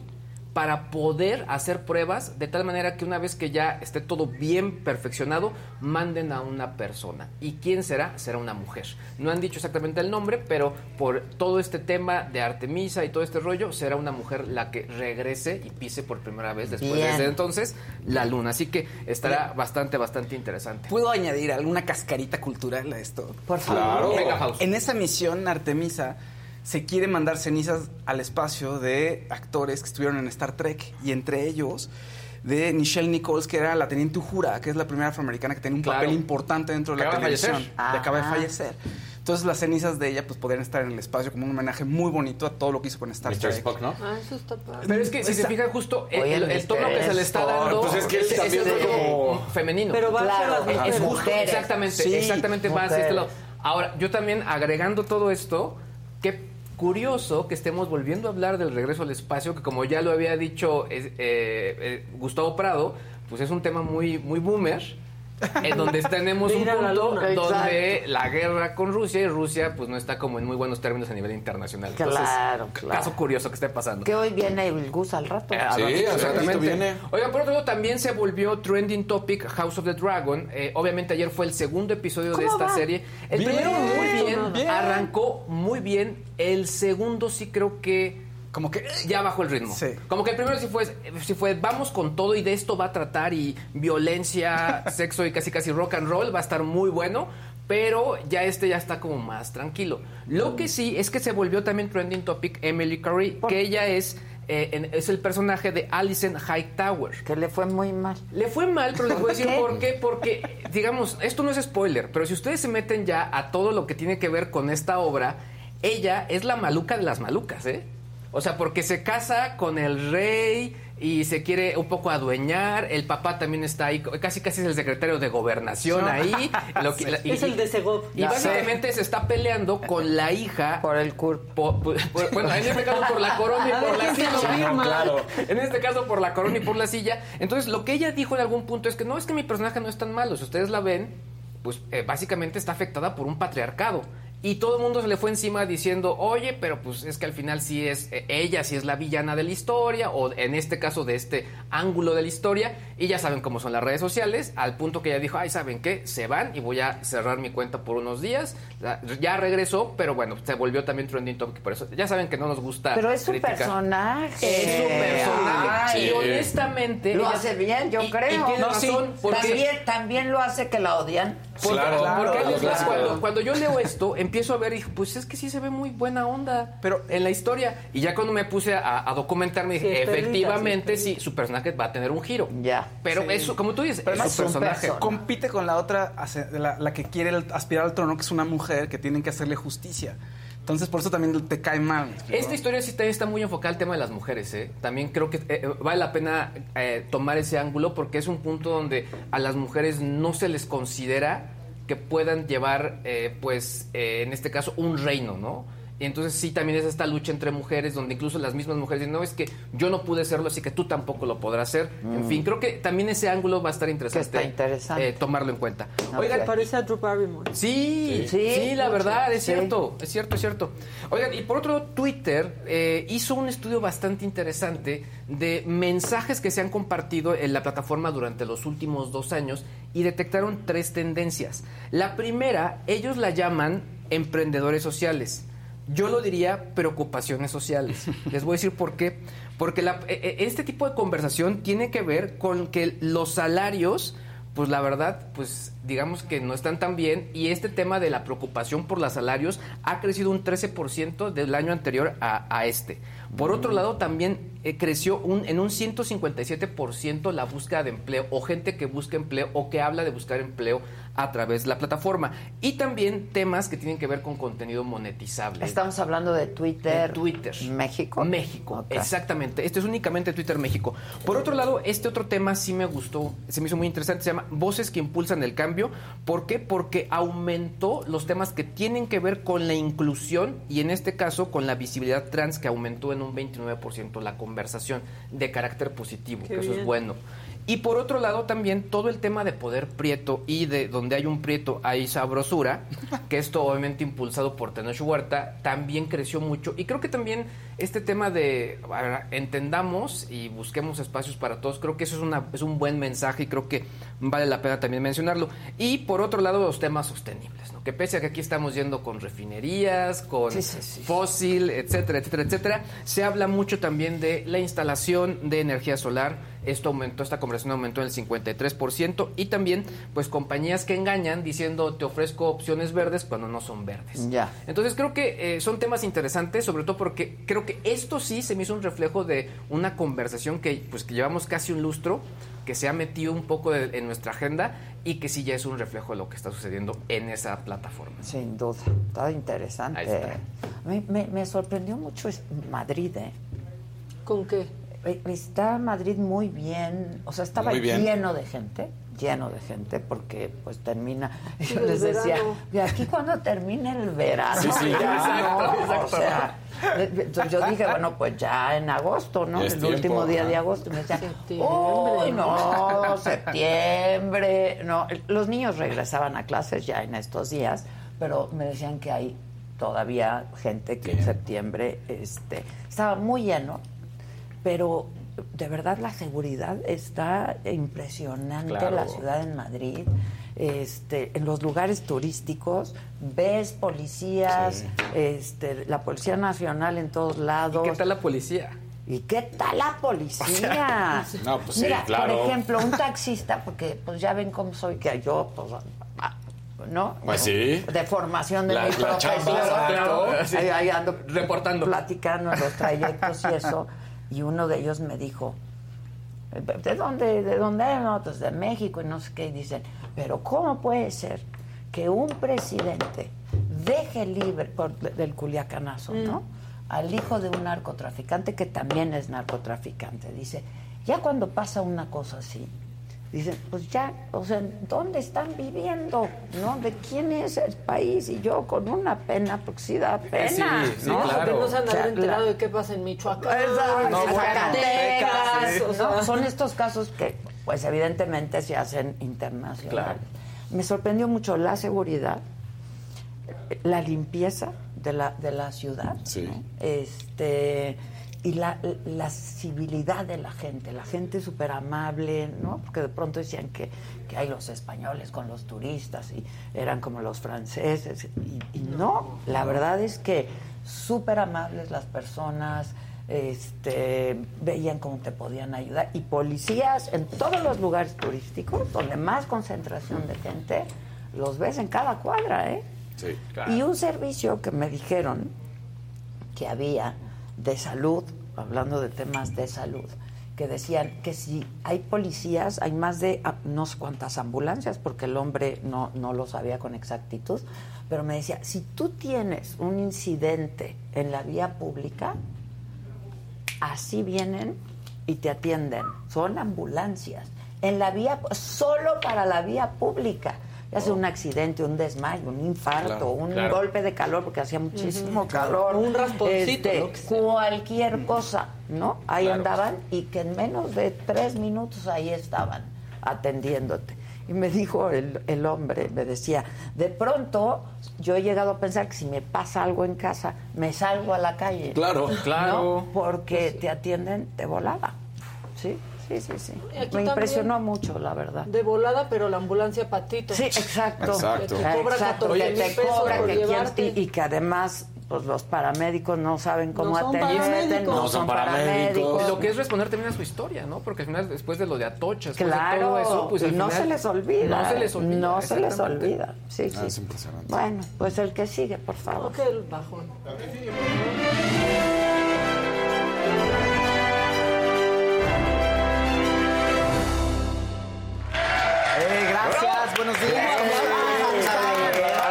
para poder hacer pruebas de tal manera que una vez que ya esté todo bien perfeccionado, manden a una persona. ¿Y quién será? Será una mujer. No han dicho exactamente el nombre, pero por todo este tema de Artemisa y todo este rollo, será una mujer la que regrese y pise por primera vez después Bien. de ese entonces la luna. Así que estará bastante, bastante interesante. ¿Puedo añadir alguna cascarita cultural a esto? Por favor. Claro. Venga, Fausto. En esa misión, Artemisa se quiere mandar cenizas al espacio de actores que estuvieron en Star Trek y entre ellos de Nichelle Nichols, que era la teniente Uhura, que es la primera afroamericana que tenía un Claro. papel importante dentro de la Acaba de televisión. fallecer. Y acaba de Ah. fallecer. Entonces las cenizas de ella pues podrían estar en el espacio como un homenaje muy bonito a todo lo que hizo con Star Mr. Trek. Spock, ¿no? Ah, eso está padre. Pero es que si se fijan justo el, Oye, el- el el tono que se le está dando pues es que él es, también es como- femenino. Pero va Claro, las ajá. Es justo, exactamente, Sí, exactamente va hacia este mujeres. lado. Ahora, yo también agregando todo esto, qué curioso que estemos volviendo a hablar del regreso al espacio, que como ya lo había dicho eh, eh, Gustavo Prado, pues es un tema muy, muy boomer. En donde <laughs> tenemos un la punto donde la guerra con Rusia y Rusia pues no está como en muy buenos términos a nivel internacional. Entonces, Claro, claro. Caso curioso que esté pasando. Que hoy viene el Gus al rato. Eh, Sí, ratito, ratito viene. Oigan, por otro lado, también se volvió trending topic House of the Dragon. Eh, obviamente ayer fue el segundo episodio de ¿Cómo esta va? serie. El Bien, primero muy bien, bien. arrancó muy bien. El segundo sí creo que Como que ya bajó el ritmo. Sí. Como que el primero sí fue, sí fue, vamos con todo y de esto va a tratar y violencia, <laughs> sexo y casi casi rock and roll, va a estar muy bueno. Pero ya este ya está como más tranquilo. Lo que sí es que se volvió también trending topic Emily Curry, que ella es, eh, en- es el personaje de Alison Hightower. Que le fue muy mal. Le fue mal, pero les voy a decir <laughs> por qué. Porque, digamos, esto no es spoiler, pero si ustedes se meten ya a todo lo que tiene que ver con esta obra, ella es la maluca de las malucas, ¿eh? O sea, porque se casa con el rey y se quiere un poco adueñar. El papá también está ahí, casi casi es el secretario de gobernación ahí. <laughs> Lo que- y- Es el de Segov. Y Ya básicamente se está peleando con la hija. Por el CURP. po- po- por- bueno, en este caso por la corona y A ver, por la ¿quién se silla. claro. En este caso por la corona y por la silla. Entonces, lo que ella dijo en algún punto es que no es que mi personaje no es tan malo. Si ustedes la ven, pues eh, básicamente está afectada por un patriarcado. Y todo el mundo se le fue encima diciendo, oye, pero pues es que al final sí es eh, ella, sí es la villana de la historia, o en este caso de este ángulo de la historia. Y ya saben cómo son las redes sociales, al punto que ella dijo, ay, ¿saben qué? Se van y voy a cerrar mi cuenta por unos días. La- Ya regresó, pero bueno, se volvió también trending topic por eso. Ya saben que no nos gusta. Pero es su criticar. personaje. Es su personaje. Ay. y honestamente. Lo ella- hace bien, yo y- y creo. tiene No, razón, porque- también, también lo hace que la odian. Porque, Claro, porque cuando, cuando yo leo esto, empiezo a ver y dije, pues es que sí se ve muy buena onda Pero- en la historia. Y ya cuando me puse a, a documentarme, dije, Sí, efectivamente, sí, sí, su personaje va a tener un giro. Ya. Pero Sí. eso, como tú dices, Pero es su personaje. persona. compite con la otra, la, la que quiere aspirar al trono, que es una mujer que tienen que hacerle justicia. Entonces, por eso también te cae mal. Esta historia sí está muy enfocada al tema de las mujeres, ¿eh? También creo que eh, eh, vale la pena eh, tomar ese ángulo porque es un punto donde a las mujeres no se les considera que puedan llevar, eh, pues, eh, en este caso, un reino, ¿no? Y entonces sí también es esta lucha entre mujeres donde incluso las mismas mujeres dicen, no, es que yo no pude serlo, así que tú tampoco lo podrás hacer. En fin, creo que también ese ángulo va a estar interesante, está interesante. eh, tomarlo en cuenta. Ok. Oigan, Parece a Drew Barrymore. Sí, Sí. sí, la mucho. verdad, es Sí. cierto, es cierto, es cierto. Oigan, y por otro lado, Twitter eh, hizo un estudio bastante interesante de mensajes que se han compartido en la plataforma durante los últimos dos años y detectaron tres tendencias. La primera, ellos la llaman emprendedores sociales. Yo lo diría preocupaciones sociales. <laughs> Les voy a decir por qué. Porque la- e- e- este tipo de conversación tiene que ver con que los salarios pues la verdad, pues digamos que no están tan bien y este tema de la preocupación por los salarios ha crecido un 13% del año anterior a, a este. Por otro lado, también eh, creció un, en un 157% la búsqueda de empleo o gente que busca empleo o que habla de buscar empleo a través de la plataforma. Y también temas que tienen que ver con contenido monetizable. Estamos hablando de Twitter. De Twitter. México. México, exactamente. Esto es únicamente Twitter México. Por otro lado, este otro tema sí me gustó, se me hizo muy interesante, se llama Voces que impulsan el cambio. ¿Por qué? Porque aumentó los temas que tienen que ver con la inclusión y en este caso con la visibilidad trans que aumentó en un 29% la conversación de carácter positivo, Qué que eso es bueno. Y por otro lado también todo el tema de poder prieto y de donde hay un prieto hay sabrosura, <laughs> que esto obviamente impulsado por Tenoch Huerta, también creció mucho. Y creo que también este tema de ver, entendamos y busquemos espacios para todos, creo que eso es, una, es un buen mensaje y creo que vale la pena también mencionarlo. Y por otro lado los temas sostenibles, ¿no? que pese a que aquí estamos yendo con refinerías, con Sí, sí, sí. fósil, etcétera, etcétera, etcétera, se habla mucho también de la instalación de energía solar. Esto aumentó, esta conversación aumentó en el 53% y también pues compañías que engañan diciendo te ofrezco opciones verdes cuando no son verdes. Ya. Entonces creo que eh, son temas interesantes, sobre todo porque creo que esto sí se me hizo un reflejo de una conversación que, pues, que llevamos casi un lustro, que se ha metido un poco de- en nuestra agenda y que sí ya es un reflejo de lo que está sucediendo en esa plataforma. Sin duda, está interesante. Ahí está. A mí me, me sorprendió mucho es- Madrid, ¿eh? ¿Con qué? Eh, Está Madrid muy bien, o sea, estaba bien. lleno de gente, lleno de gente, porque pues termina, Sí, yo les decía, aquí cuando termine el verano, Sí, sí, ya, ya. ¿no? Exacto, o sea, entonces yo dije, bueno, pues ya en agosto, ¿no? Es el tiempo, último día de agosto, y me decían, Septiembre, uy, ¿no? no, <laughs> septiembre, no, los niños regresaban a clases ya en estos días, pero me decían que hay todavía gente que en septiembre este, estaba muy lleno, pero de verdad la seguridad está impresionante Claro. la ciudad en Madrid. Este, en los lugares turísticos ves policías, este, la Policía Nacional en todos lados. ¿Y qué tal la policía? ¿Y qué tal la policía? <laughs> no, pues sí, Mira, claro. por ejemplo, un taxista, porque pues ya ven cómo soy, que yo, pues, ¿no? Pues sí. De formación de La- mi la chamba, profesión. claro. Sí. Ahí, ahí ando Reportando. Platicando en los trayectos y eso. Y uno de ellos me dijo, ¿de dónde, de dónde? No, pues de México y no sé qué. Y dicen, pero ¿cómo puede ser que un presidente deje libre por, del culiacanazo, ¿no? Al hijo de un narcotraficante que también es narcotraficante. Dice, ya cuando pasa una cosa así, dicen, pues ya, o sea, ¿dónde están viviendo? ¿No? ¿De quién es el país? Y yo con una pena, porque sí da pena, Sí, sí, ¿no? claro. Que no se han O sea, enterado la- de qué pasa en Michoacán. Exacto, Zacatecas, o sea, ¿no? Son estos casos que, pues evidentemente se hacen internacionales. Me sorprendió mucho la seguridad, la limpieza de la, de la ciudad, Sí. ¿no? este y la, la civilidad de la gente, la gente súper amable, ¿no? Porque de pronto decían que, que hay los españoles con los turistas y eran como los franceses. Y, y no, la verdad es que súper amables las personas, este, veían cómo te podían ayudar. Y policías en todos los lugares turísticos, donde más concentración de gente, los ves en cada cuadra, ¿eh? Sí. Y un servicio que me dijeron que había de salud, hablando de temas de salud, que decían que si hay policías, hay más de no sé cuántas ambulancias, porque el hombre no, no lo sabía con exactitud, pero me decía, si tú tienes un incidente en la vía pública, así vienen y te atienden. Son ambulancias. En la vía, solo para la vía pública. Ya sea un accidente, un desmayo, un infarto, Claro, un claro. golpe de calor, porque hacía muchísimo calor. Un rasponcito, este, cualquier cosa, ¿no? Ahí Claro. andaban y que en menos de tres minutos ahí estaban atendiéndote. Y me dijo el, el hombre, me decía, de pronto yo he llegado a pensar que si me pasa algo en casa, me salgo a la calle. Claro. Claro. ¿no? Porque te atienden de volada. Sí, sí, sí, sí. Aquí Me impresionó mucho, la verdad. De volada, pero la ambulancia patito. Sí, exacto. Exacto. Que te cobra Exacto, 14 que te cobra, que y, que además pues los paramédicos no saben cómo No paramédicos. no, No son paramédicos. Lo que es responder también a su historia, ¿no? Porque al final, después de lo de Atocha, después de Claro, todo eso, pues y no final- se les olvida. No se les olvida. No se les olvida. Sí, sí. Ah, es impresionante. Bueno, pues el que sigue, por favor. Ok, el bajón. Eh, buenos días.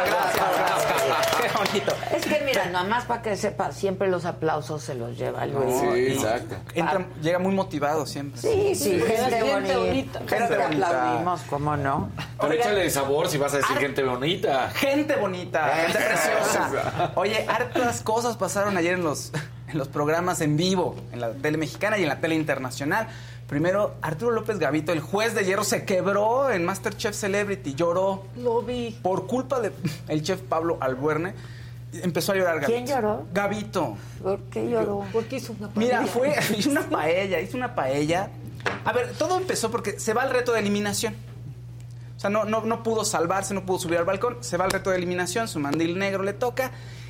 Gracias, gracias. Qué bonito. Es que mira, nada más para que sepa, siempre los aplausos se los lleva Luis. Sí, exacto. Entra, llega muy motivado siempre. Sí, sí, gente, Gente bonita. Gente Gente bonita. aplaudimos, ¿cómo no? Pero échale sabor si vas a decir gente bonita. Gente bonita, gente preciosa. <laughs> Oye, hartas cosas pasaron ayer en los, en los programas en vivo, en la tele mexicana y en la tele internacional. Primero, Arturo López Gavito, el juez de hierro, se quebró en Masterchef Celebrity, lloró Lo vi. por culpa del <laughs> el chef Pablo Albuerne. Empezó a llorar Gavito. ¿Quién lloró? Gavito. ¿Por qué lloró? Porque hizo una Mira, paella. fue, <laughs> hizo una paella, hizo una paella. A ver, todo empezó porque se va al reto de eliminación. O sea, no, no, no pudo salvarse, no pudo subir al balcón. Se va al reto de eliminación, su mandil negro le toca.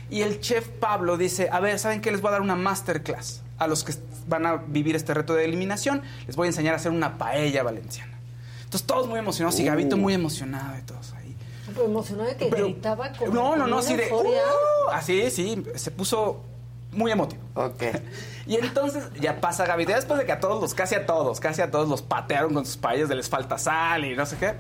Y el chef Pablo dice, a ver, ¿saben qué? Les voy a dar una masterclass a los que van a vivir este reto de eliminación. Les voy a enseñar a hacer una paella valenciana. Entonces todos muy emocionados y Gavito muy emocionado y todos ahí. Pero emocionado de que Pero- gritaba como No, no, no, así de. "Uh", así, sí, se puso muy emotivo. Ok. <laughs> Y entonces ya pasa Gavito. Ya después de que a todos los, casi a todos, casi a todos los patearon con sus paellas de les falta sal y no sé qué.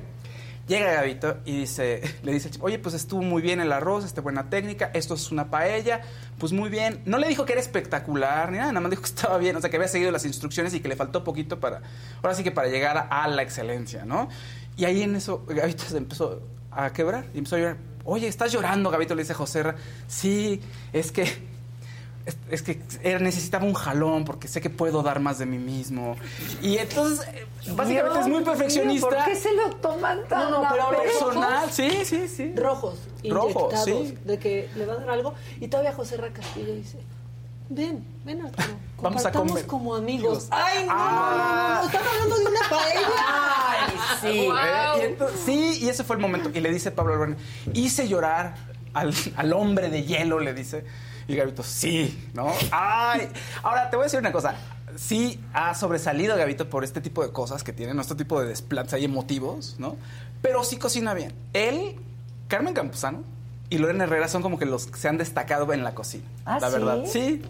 Llega Gavito y dice, <laughs> le dice oye, pues estuvo muy bien el arroz, este buena técnica, esto es una paella, pues muy bien. No le dijo que era espectacular ni nada, nada más dijo que <laughs> estaba bien, o sea, que había seguido las instrucciones y que le faltó poquito para, ahora sí que para llegar a, la excelencia, ¿no? Y ahí en eso Gavito se empezó a quebrar y empezó a llorar. Oye, ¿estás llorando, Gavito? Le dice José. Sí, es que es, es que necesitaba un jalón porque sé que puedo dar más de mí mismo. Y entonces, eh, básicamente Dios es muy mío, perfeccionista. ¿Por qué se lo toman tan No, no, pero? Personal, sí, sí, sí. rojos, Rojo, inyectados, sí. de que le va a dar algo. Y todavía José Ra Castillo dice, ven, ven Vamos a comer. como amigos. Ay, no, Ah. no, no, no, están hablando de una paella. Ay, sí. Eh, y entonces- sí, y ese fue el momento. Y le dice Pablo Alborán, hice llorar al, al hombre de hielo, le dice. Y Gavito, sí, ¿no? Ay, ahora te voy a decir una cosa. Sí ha sobresalido Gavito por este tipo de cosas que tiene, ¿no? este tipo de desplantes ahí emotivos, ¿no? Pero sí cocina bien. Él, Carmen Campuzano y Lorena Herrera son como que los que se han destacado en la cocina. ¿Ah, la sí? verdad. Sí.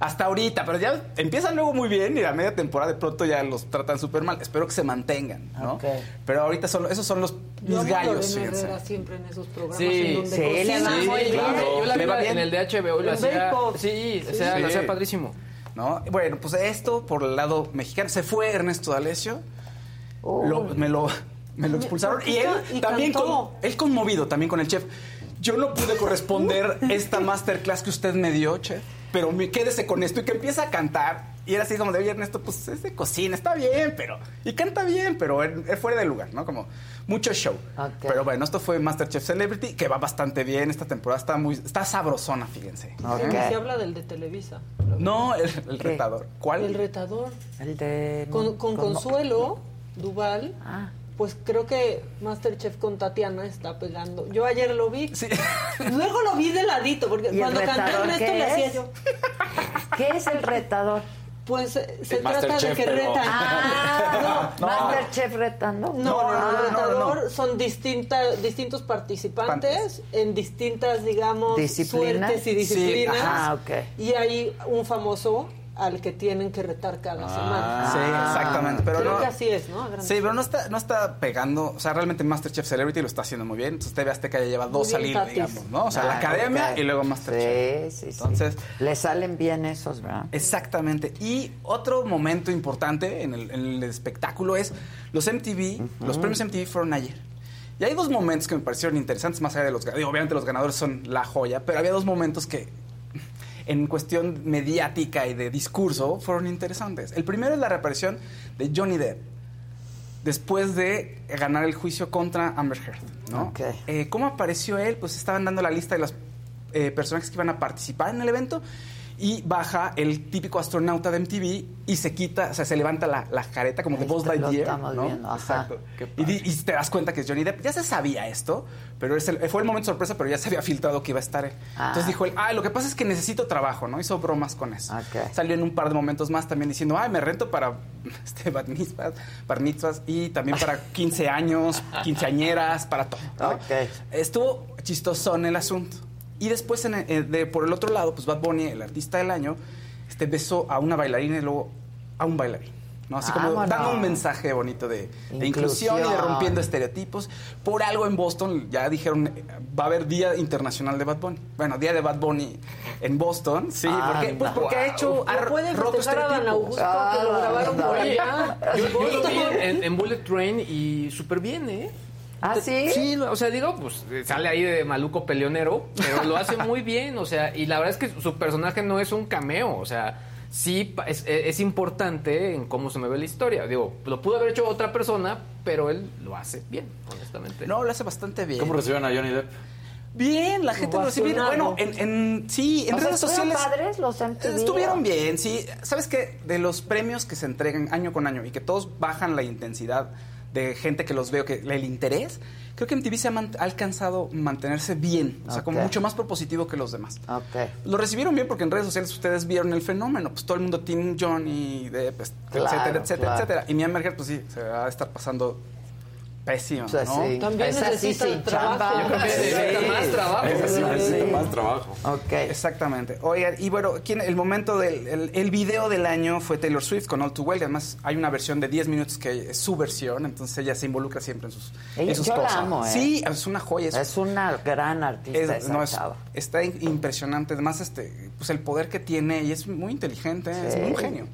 Hasta ahorita, pero ya empiezan luego muy bien y a media temporada de pronto ya los tratan súper mal. Espero que se mantengan, ¿no? Pero ahorita son, esos son los Yo mis a gallos. Herrera siempre en esos programas Sí, en donde sí, cocina. Sí, claro. Yo la vi en el de HBO y lo hacía. Sí, o sea, Sí. lo hacía padrísimo. ¿no? Bueno, pues esto por el lado mexicano. Se fue Ernesto D'Alessio. Lo- me, lo, me lo expulsaron. ¿por qué Y él y también, con- él conmovido también con el chef. Yo no pude corresponder <laughs> esta masterclass que usted me dio, chef. Pero me- quédese con esto y que empieza a cantar. Y era así como de, oye, Ernesto, pues es de cocina, está bien, pero... Y canta bien, pero es fuera de lugar, ¿no? Como mucho show. Pero bueno, esto fue Masterchef Celebrity, que va bastante bien. Esta temporada está muy... Está sabrosona, fíjense. Ok. Sí, Se habla del de Televisa. No, el, retador. ¿Cuál? El retador. El de... Con, con Consuelo Duval, Ah. Pues creo que Masterchef con Tatiana está pegando. Yo ayer lo vi. Sí. Luego lo vi de ladito, porque ¿Y el cuando Ernesto qué le hacía yo. <laughs> ¿Qué es el retador? Pues eh, se El trata de que pero- retan. Ah, <laughs> No. Masterchef retando. No, no, no, no, el no, retador no. son distintas, distintos participantes en distintas, digamos, ¿Disciplinas? suertes y disciplinas. Ah, ok. Y hay un famoso al que tienen que retar cada semana. Sí, exactamente. Pero Creo no, que así es, ¿no? Sí, pero no está, no está pegando. O sea, realmente Masterchef Celebrity lo está haciendo muy bien. Entonces, TV Azteca ya lleva dos salidas, digamos, ¿no? O sea, la Ah, academia y luego Masterchef. Sí, sí, sí. Entonces, Le salen bien esos, ¿verdad? Exactamente. Y otro momento importante en el, en el espectáculo es los MTV, los premios MTV fueron ayer. Y hay dos momentos que me parecieron interesantes, más allá de los ganadores. Obviamente los ganadores son la joya, pero había dos momentos que en cuestión mediática y de discurso fueron interesantes. El primero es la reaparición de Johnny Depp después de ganar el juicio contra Amber Heard. ¿no? Eh, ¿Cómo apareció él? Pues estaban dando la lista de los eh, personajes que iban a participar en el evento y baja el típico astronauta de MTV y se quita, o sea, se levanta la, la careta como de Buzz Lightyear. ¿no? viendo, ajá. Exacto. Y, y te das cuenta que es Johnny Depp. Ya se sabía esto, pero es el- fue el momento sorpresa, pero ya se había filtrado que iba a estar él. Ah. Entonces dijo él, ah, lo que pasa es que necesito trabajo, ¿no? Hizo bromas con eso. Ok. Salió en un par de momentos más también diciendo, ay, me rento para <laughs> este, bat mitzvahs, bar mitzvahs y también para <laughs> 15 años, quinceañeras, para todo. ¿no? Ok. Estuvo chistosón el asunto. Y después, en el- eh, de, por el otro lado, pues Bad Bunny, el artista del año, este, besó a una bailarina y luego a un bailarín. ¿no? Así como Vámonos. dando un mensaje bonito de, de inclusión y de rompiendo estereotipos. Por algo en Boston ya dijeron, va a haber Día Internacional de Bad Bunny. Bueno, Día de Bad Bunny en Boston. Sí, ¿por qué? Pues porque ha hecho, ha ¿No puede roto estereotipos. Augusto que lo Ah, grabaron por allá? Yo, yo lo vi Boston. <laughs> en, en Bullet Train y súper bien, ¿eh? ¿Ah, sí? Sí, o sea, digo, pues eh, sale ahí de maluco peleonero, pero lo hace muy <laughs> bien, o sea, y la verdad es que su personaje no es un cameo, o sea, sí pa- es, es importante en cómo se me ve la historia. Digo, lo pudo haber hecho otra persona, pero él lo hace bien, honestamente. No, lo hace bastante bien. ¿Cómo recibieron a Johnny Depp? Bien, la gente lo bien. Ovacionado. Bueno, en, en- sí, en O sea, redes ¿estuvieron sociales. padres los MTV? Estuvieron bien, sí. ¿Sabes qué? De los premios que se entregan año con año y que todos bajan la intensidad de gente que los veo, que el interés, creo que MTV se ha, man- ha alcanzado mantenerse bien, o sea, como Ok. mucho más propositivo que los demás. Ok. Lo recibieron bien porque en redes sociales ustedes vieron el fenómeno, pues todo el mundo tiene Johnny, Depp, pues, Claro, etcétera, etcétera, claro. etcétera. Y mi Amber Heard, pues sí, se va a estar pasando pésimo, O sea, ¿no? sí. También Esa sí necesita sin trabajo. chamba. Yo creo que necesita más trabajo. Ese sí Sí. necesita más trabajo. Ok. Exactamente. Oigan, y bueno, ¿quién- el momento del el, el video del año fue Taylor Swift con All Too Well. y Además, hay una versión de 10 minutos que es su versión, entonces ella se involucra siempre en sus, Ella- en sus yo la amo, ¿eh? Sí, es una joya. Es, Es una gran artista es- esa no, es- chava. está in- impresionante. Además, este, pues el poder que tiene y es muy inteligente, es Sí. un genio.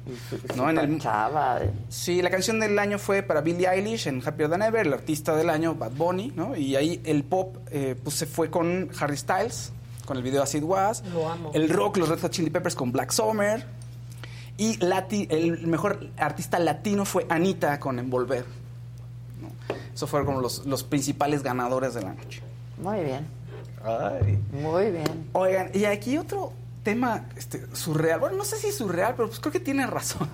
Y ¿no? En el- chava. eh. Sí, la canción del año fue para Billie Eilish en Happier Than Ever, el artista del año, Bad Bunny, ¿no? Y ahí el pop eh, pues se fue con Harry Styles, con el video As It Was. Lo amo. El rock, los Red Hot Chili Peppers con Black Summer. Y lati- el mejor artista latino fue Anita con Envolver. ¿no? Esos fueron como los, los principales ganadores de la noche. Muy bien, Ay. muy bien. Oigan, y aquí otro tema este, surreal. Bueno, no sé si es surreal, pero pues creo que tiene razón.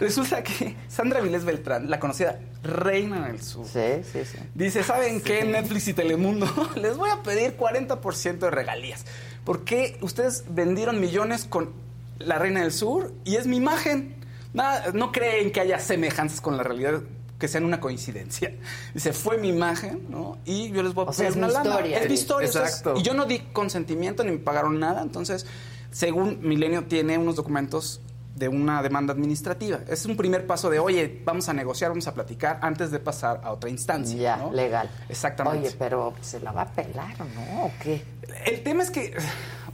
Resulta que Sandra Vilés Beltrán, la conocida reina del sur, Sí, sí, sí. dice, ¿saben qué? Netflix y Telemundo <laughs> les voy a pedir 40% de regalías. Porque ustedes vendieron millones con la reina del sur y es mi imagen. Nada, no creen que haya semejanzas con la realidad que sean una coincidencia. <laughs> Dice, fue mi imagen, ¿no? Y yo les voy a O sea, pedir es una mi lana. historia. Es mi historia. o sea, Exacto. y yo no di consentimiento ni me pagaron nada. Entonces, según Milenio, tiene unos documentos de una demanda administrativa. Es un primer paso de, oye, vamos a negociar, vamos a platicar antes de pasar a otra instancia. Ya, ¿no? legal. Exactamente. Oye, pero ¿se la va a pelar no? ¿O qué? El tema es que,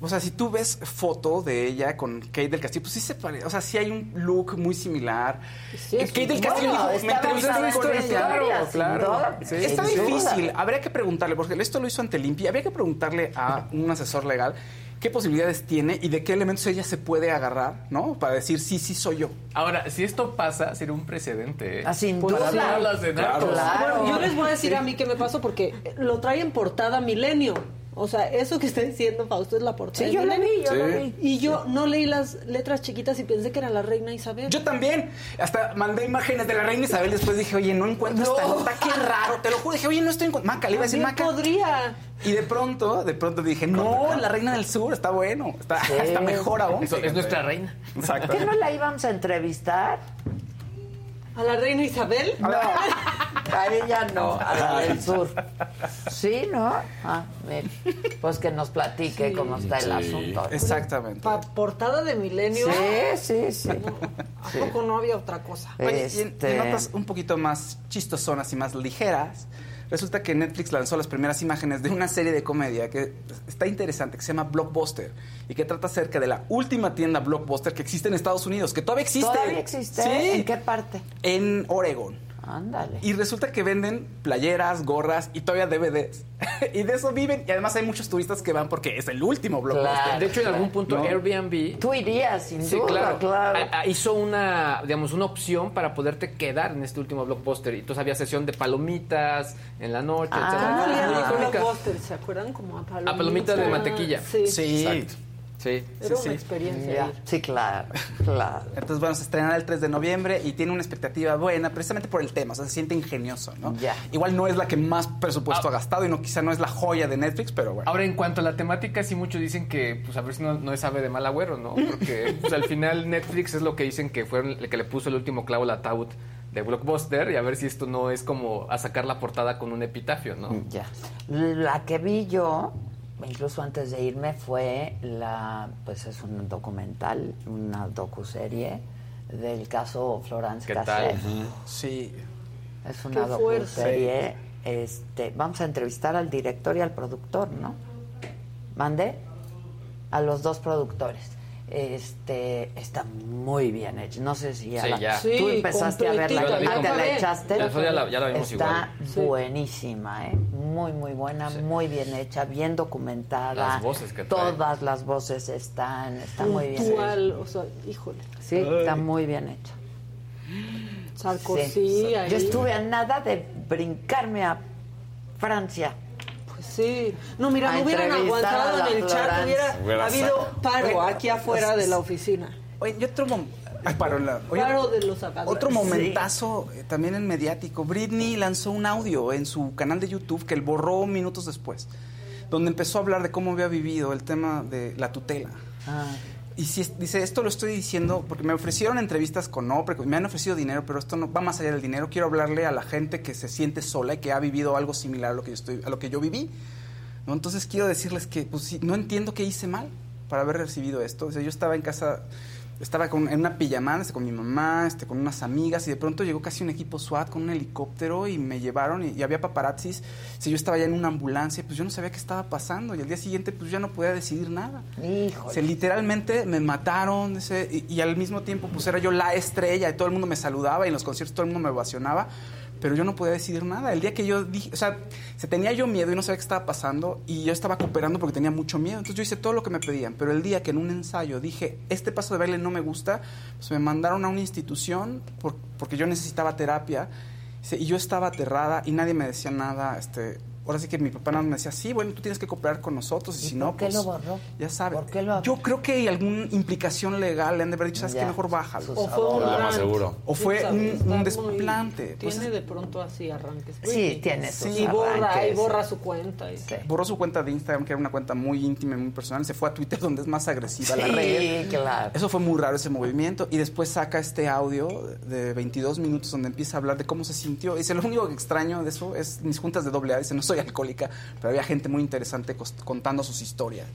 o sea, si tú ves foto de ella con Kate del Castillo, pues sí se parece, o sea, sí hay un look muy similar. Sí, Eh, Kate del Castillo Bueno, dijo, me entrevistaron con ella. Sí. Sin Está difícil, habría que preguntarle, porque esto lo hizo ante Limpia, habría que preguntarle a un asesor legal qué posibilidades tiene y de qué elementos ella se puede agarrar, ¿no? Para decir, sí, sí soy yo. Ahora, si esto pasa, sería un precedente. ¿eh? Ah, sin Pues hablas de. Claro. Bueno, yo les voy a decir a mí qué me pasó porque lo trae en portada Milenio. O sea, eso que está diciendo Fausto es la portada. Sí, yo lo vi, yo Sí. lo vi. Y yo no leí las letras chiquitas y pensé que era la reina Isabel. Yo también. Hasta mandé imágenes de la reina Isabel. Después dije, oye, no encuentro esta nota. Qué raro. Te lo juro. Dije, oye, no estoy encontrando. Maca, le iba a decir Maca. podría. Y de pronto, de pronto dije, no, la reina del sur está bueno. Está, Sí. está mejor aún. Es nuestra reina. Exacto. ¿Qué no la íbamos a entrevistar? ¿A la reina Isabel? No, <laughs> a ella no, a la del sur. Sí, ¿no? Ah, mira, pues que nos platique Sí. cómo está el asunto. Exactamente. Pa portada de Milenio. Sí, sí, sí. ¿A poco no había otra cosa? Oye, y en, Este- en notas un poquito más chistosonas y más ligeras, resulta que Netflix lanzó las primeras imágenes de una serie de comedia que está interesante, que se llama Blockbuster, y que trata acerca de la última tienda Blockbuster que existe en Estados Unidos, que todavía existe. ¿Todavía existe? Sí. ¿En qué parte? En Oregon. Ándale. Y resulta que venden playeras, gorras y todavía DVDs. <laughs> y de eso viven. Y además hay muchos turistas que van porque es el último blockbuster. Claro. De hecho, en algún punto No. Airbnb Tú irías, sin Sí, duda, claro. claro. A- a- hizo una, digamos, una opción para poderte quedar en este último blockbuster. Y entonces había sesión de palomitas en la noche, Ah. ¿Se acuerdan? Como a palomita. A palomitas de mantequilla. Sí. Sí. Exacto. Sí. Era sí, sí. una experiencia. Sí, claro, claro. Entonces, bueno, se estrenará el 3 de noviembre y tiene una expectativa buena, precisamente por el tema. O sea, se siente ingenioso, ¿no? Ya. Igual no es la que más presupuesto Ah. ha gastado y no quizá no es la joya de Netflix, pero bueno. Ahora, en cuanto a la temática, sí muchos dicen que, pues a ver si no, no es ave de mal agüero, ¿no? Porque pues, al final Netflix es lo que dicen que fue el que le puso el último clavo al ataúd de Blockbuster y a ver si esto no es como a sacar la portada con un epitafio, ¿no? Ya. La que vi yo, incluso antes de irme, fue la, pues es un documental, una docuserie del caso Florence ¿Qué tal? Cassel. Sí. Es una Qué docuserie. Este, vamos a entrevistar al director y al productor, ¿no? ¿Mande? A los dos productores. Este, está muy bien hecho. No sé si ya, Sí, la- ya. tú Sí, empezaste a verla, completita. ah, te la echaste. Ya, la- ya la vimos Está igual. Buenísima, ¿eh? Muy, muy buena, muy bien hecha, bien documentada. Las voces que trae. Todas las voces están, está muy bien. hecha. O sea, híjole. Sí, está muy bien hecha. Sarkozy Sí. ahí. Yo estuve a nada de brincarme a Francia. Sí. No, mira, no hubieran aguantado en el chat, hubiera Hubiera habido paro aquí afuera de la oficina. Oye, y otro mom- Ay, paro, la- oye, Paro de los agadores. Otro momentazo eh, también en mediático. Britney lanzó un audio en su canal de YouTube que él borró minutos después, donde empezó a hablar de cómo había vivido el tema de la tutela. Ah. Y si dice, esto lo estoy diciendo porque me ofrecieron entrevistas con Oprah, me han ofrecido dinero, pero esto no va más allá del dinero. Quiero hablarle a la gente que se siente sola y que ha vivido algo similar a lo que yo, estoy, a lo que yo viví. ¿no? Entonces quiero decirles que pues, no entiendo qué hice mal para haber recibido esto. O sea, yo estaba en casa, estaba con, en una pijamada este, con mi mamá, este, con unas amigas, y de pronto llegó casi un equipo SWAT con un helicóptero y me llevaron y, y había paparazzis. Si yo estaba ya en una ambulancia, pues yo no sabía qué estaba pasando. Y al día siguiente, pues ya no podía decidir nada. Híjole. Se literalmente me mataron ese- y, y al mismo tiempo pues era yo la estrella y todo el mundo me saludaba y en los conciertos todo el mundo me ovacionaba, pero yo no podía decidir nada. El día que yo dije, o sea, se tenía yo miedo y no sabía qué estaba pasando y yo estaba cooperando porque tenía mucho miedo. Entonces yo hice todo lo que me pedían, pero el día que en un ensayo dije, este paso de baile no me gusta, pues me mandaron a una institución por- porque yo necesitaba terapia y yo estaba aterrada y nadie me decía nada, este... Ahora sí que mi papá nada más me decía, sí, bueno, tú tienes que cooperar con nosotros y, ¿Y si por no, qué pues, lo borró? ya sabes. ¿Por qué lo Yo creo que hay alguna implicación legal, le han de haber dicho, ¿sabes Ya. qué? Mejor bájalo. O fue un más seguro. O fue Sí, un- desplante. Pues tiene de pronto así arranques. Sí, tiene sus Y borra, y borra su cuenta. y- Sí. Borró su cuenta de Instagram, que era una cuenta muy íntima y muy personal. Se fue a Twitter, <laughs> donde es más agresiva la red. Sí, claro. Eso fue muy raro ese movimiento. Y después saca este audio de 22 minutos donde empieza a hablar de cómo se sintió. Dice, lo único que extraño de eso es mis juntas de doble A. Dice, no soy alcohólica, pero había gente muy interesante contando sus historias.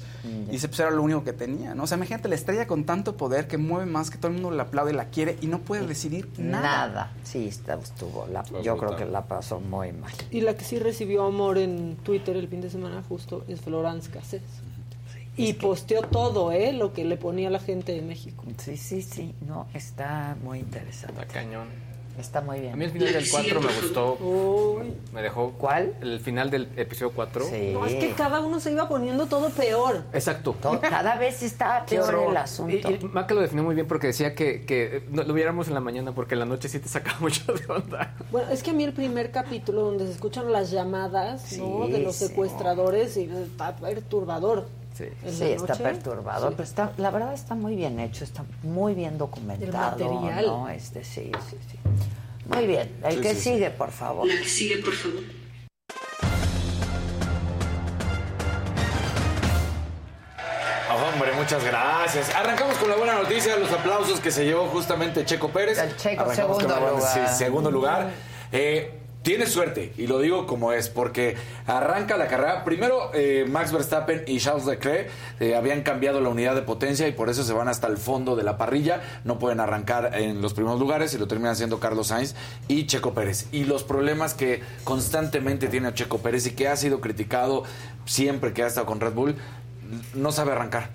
Y dice, pues era lo único que tenía, ¿no? O sea, imagínate la estrella con tanto poder que mueve más, que todo el mundo la aplaude, la quiere y no puede decidir nada. Nada. Sí, está- estuvo. la- yo creo que la pasó muy mal. Y la que sí recibió amor en Twitter el fin de semana justo es Florence Cassés. Y posteó todo, ¿eh? Lo que le ponía la gente de México. Sí, sí, sí. No, está muy Está interesante. cañón. Está muy A mí bien. el final del 4 me gustó. Uy. Me dejó. ¿Cuál? El final del episodio 4. Sí. No, es que cada uno se iba poniendo todo peor. Exacto. To- Cada vez está peor el asunto. Y, y Maca lo definió muy bien porque decía que, que no, lo viéramos en la mañana porque en la noche sí te saca <laughs> mucho de onda. Bueno, es que a mí el primer capítulo donde se escuchan las llamadas ¿no? Sí, de los sí. secuestradores y está perturbador. Sí. Sí, está noche, perturbador, sí. pero está, la verdad está muy bien hecho, está muy bien documentado. El material. ¿no? Este, sí, sí, sí. Muy bien, el Sí, que sí, sí. sigue, por favor. La que sigue, por favor. Hombre, muchas gracias. Arrancamos con la buena noticia, los aplausos que se llevó justamente Checo Pérez. El Checo, Arrancamos segundo con la buena- lugar. sí, segundo lugar. Eh, tiene suerte, y lo digo como es, porque arranca la carrera. Primero, eh, Max Verstappen y Charles Leclerc eh, habían cambiado la unidad de potencia y por eso se van hasta el fondo de la parrilla. No pueden arrancar en los primeros lugares y lo terminan haciendo Carlos Sainz y Checo Pérez. Y los problemas que constantemente tiene Checo Pérez y que ha sido criticado siempre que ha estado con Red Bull, no sabe arrancar.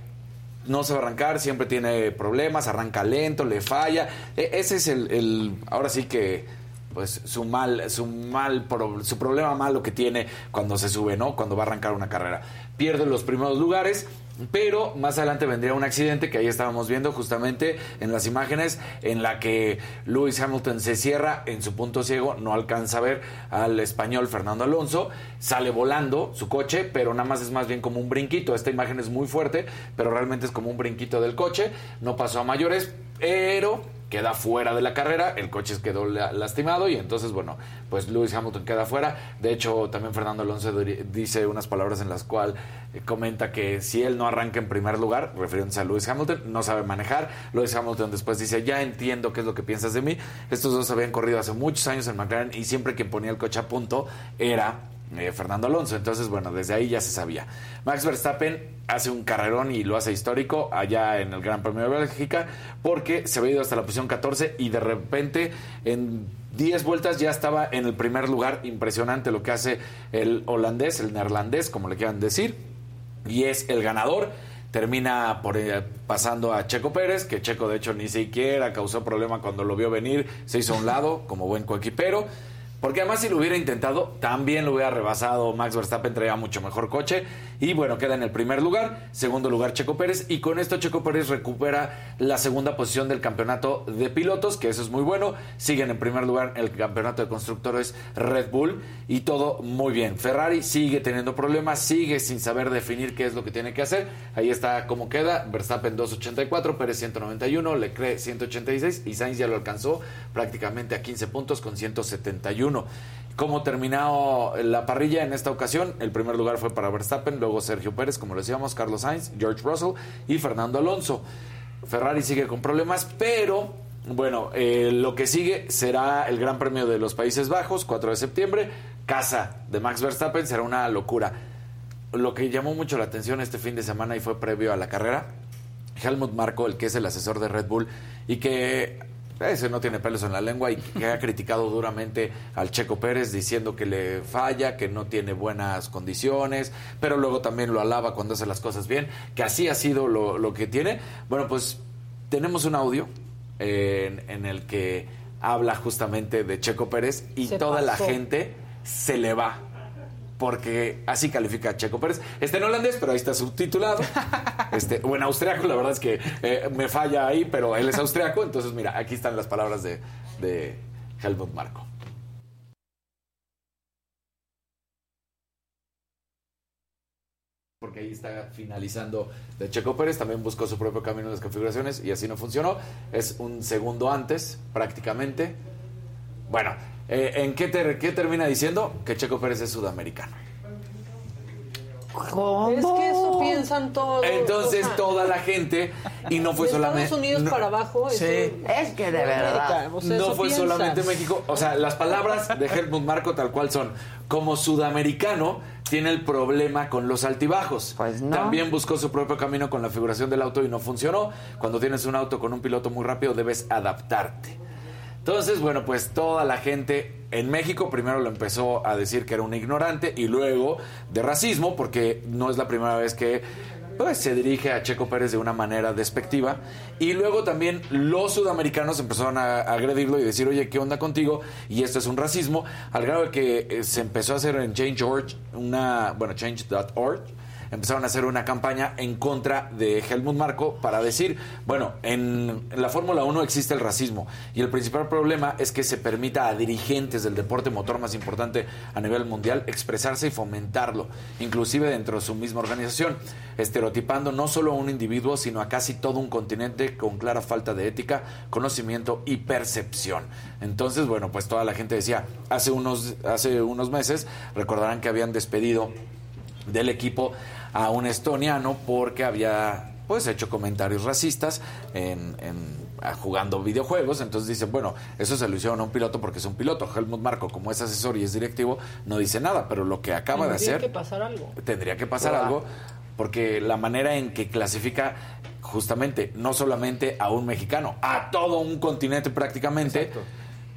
No sabe arrancar, siempre tiene problemas, arranca lento, le falla. E- ese es el- ahora sí que pues su mal, su mal, su problema malo que tiene cuando se sube, ¿no? Cuando va a arrancar una carrera. Pierde los primeros lugares, pero más adelante vendría un accidente que ahí estábamos viendo justamente en las imágenes en la que Lewis Hamilton se cierra en su punto ciego, no alcanza a ver al español Fernando Alonso, sale volando su coche, pero nada más es más bien como un brinquito. Esta imagen es muy fuerte, pero realmente es como un brinquito del coche, no pasó a mayores, pero queda fuera de la carrera, el coche quedó la- lastimado y entonces, bueno, pues Lewis Hamilton queda fuera. De hecho, también Fernando Alonso dice unas palabras en las cuales eh, comenta que si él no arranca en primer lugar, refiriéndose a Lewis Hamilton, no sabe manejar. Lewis Hamilton después dice, ya entiendo qué es lo que piensas de mí. Estos dos habían corrido hace muchos años en McLaren y siempre quien ponía el coche a punto era eh, Fernando Alonso. Entonces, bueno, desde ahí ya se sabía. Max Verstappen hace un carrerón y lo hace histórico allá en el Gran Premio de Bélgica porque se había ido hasta la posición 14 y de repente en 10 vueltas ya estaba en el primer lugar. Impresionante lo que hace el holandés, el neerlandés, como le quieran decir. Y es el ganador. Termina por, eh, pasando a Checo Pérez, que Checo de hecho ni siquiera causó problema cuando lo vio venir, se hizo a un lado como buen coequipero. Porque además si lo hubiera intentado, también lo hubiera rebasado Max Verstappen, traía mucho mejor coche. Y bueno, queda en el primer lugar, segundo lugar Checo Pérez. Y con esto Checo Pérez recupera la segunda posición del campeonato de pilotos, que eso es muy bueno. Siguen en primer lugar el campeonato de constructores Red Bull. Y todo muy bien. Ferrari sigue teniendo problemas, sigue sin saber definir qué es lo que tiene que hacer. Ahí está cómo queda. Verstappen 284, Pérez 191, Leclerc 186 y Sainz ya lo alcanzó prácticamente a 15 puntos con 171. Cómo terminó la parrilla en esta ocasión. El primer lugar fue para Verstappen, luego Sergio Pérez, como lo decíamos, Carlos Sainz, George Russell y Fernando Alonso. Ferrari sigue con problemas, pero bueno, eh, lo que sigue será el Gran Premio de los Países Bajos, 4 de septiembre, casa de Max Verstappen, será una locura. Lo que llamó mucho la atención este fin de semana y fue previo a la carrera, Helmut Marko, el que es el asesor de Red Bull y que ese no tiene pelos en la lengua y que ha criticado duramente al Checo Pérez diciendo que le falla, que no tiene buenas condiciones, pero luego también lo alaba cuando hace las cosas bien, que así ha sido lo, lo que tiene. Bueno, pues tenemos un audio en, en el que habla justamente de Checo Pérez y Se toda la gente se le va. Porque así califica a Checo Pérez. Está en holandés, pero ahí está subtitulado. <laughs> Este, o en austriaco, la verdad es que eh, me falla ahí, pero él es austriaco. Entonces, mira, aquí están las palabras de, de Helmut Marko. porque ahí está finalizando de Checo Pérez, también buscó su propio camino en las configuraciones y así no funcionó. Es un segundo antes, prácticamente. Bueno, eh, ¿en qué, ter- qué termina diciendo? Que Checo Pérez es sudamericano. ¿Cómo? Es que eso piensan todos. Entonces o sea, toda la gente, y no fue de solamente... Estados Unidos no- para abajo. eso- Sí. Es que de verdad. O sea, no fue piensan. solamente México. O sea, las palabras de Helmut Marco tal cual son. Como sudamericano, tiene el problema con los altibajos. Pues no. También buscó su propio camino con la figuración del auto y no funcionó. Cuando tienes un auto con un piloto muy rápido, debes adaptarte. Entonces, bueno, pues toda la gente en México primero lo empezó a decir que era un ignorante y luego de racismo, porque no es la primera vez que pues, se dirige a Checo Pérez de una manera despectiva. Y luego también los sudamericanos empezaron a agredirlo y decir, oye, ¿qué onda contigo? Y esto es un racismo, al grado de que eh, se empezó a hacer en Change.org una, bueno, change.org empezaron a hacer una campaña en contra de Helmut Marko para decir, bueno, en, en la Fórmula 1 existe el racismo y el principal problema es que se permita a dirigentes del deporte motor más importante a nivel mundial expresarse y fomentarlo, inclusive dentro de su misma organización, estereotipando no solo a un individuo, sino a casi todo un continente con clara falta de ética, conocimiento y percepción. Entonces, bueno, pues toda la gente decía, hace unos, hace unos meses, recordarán que habían despedido del equipo a un estoniano porque había pues hecho comentarios racistas en, en- jugando videojuegos. Entonces dicen bueno eso se lo hicieron a un piloto porque es un piloto. Helmut Marco como es asesor y es directivo no dice nada pero lo que acaba de Tendría hacer que pasar algo. tendría que pasar algo porque la manera en que clasifica justamente no solamente a un mexicano, a todo un continente prácticamente,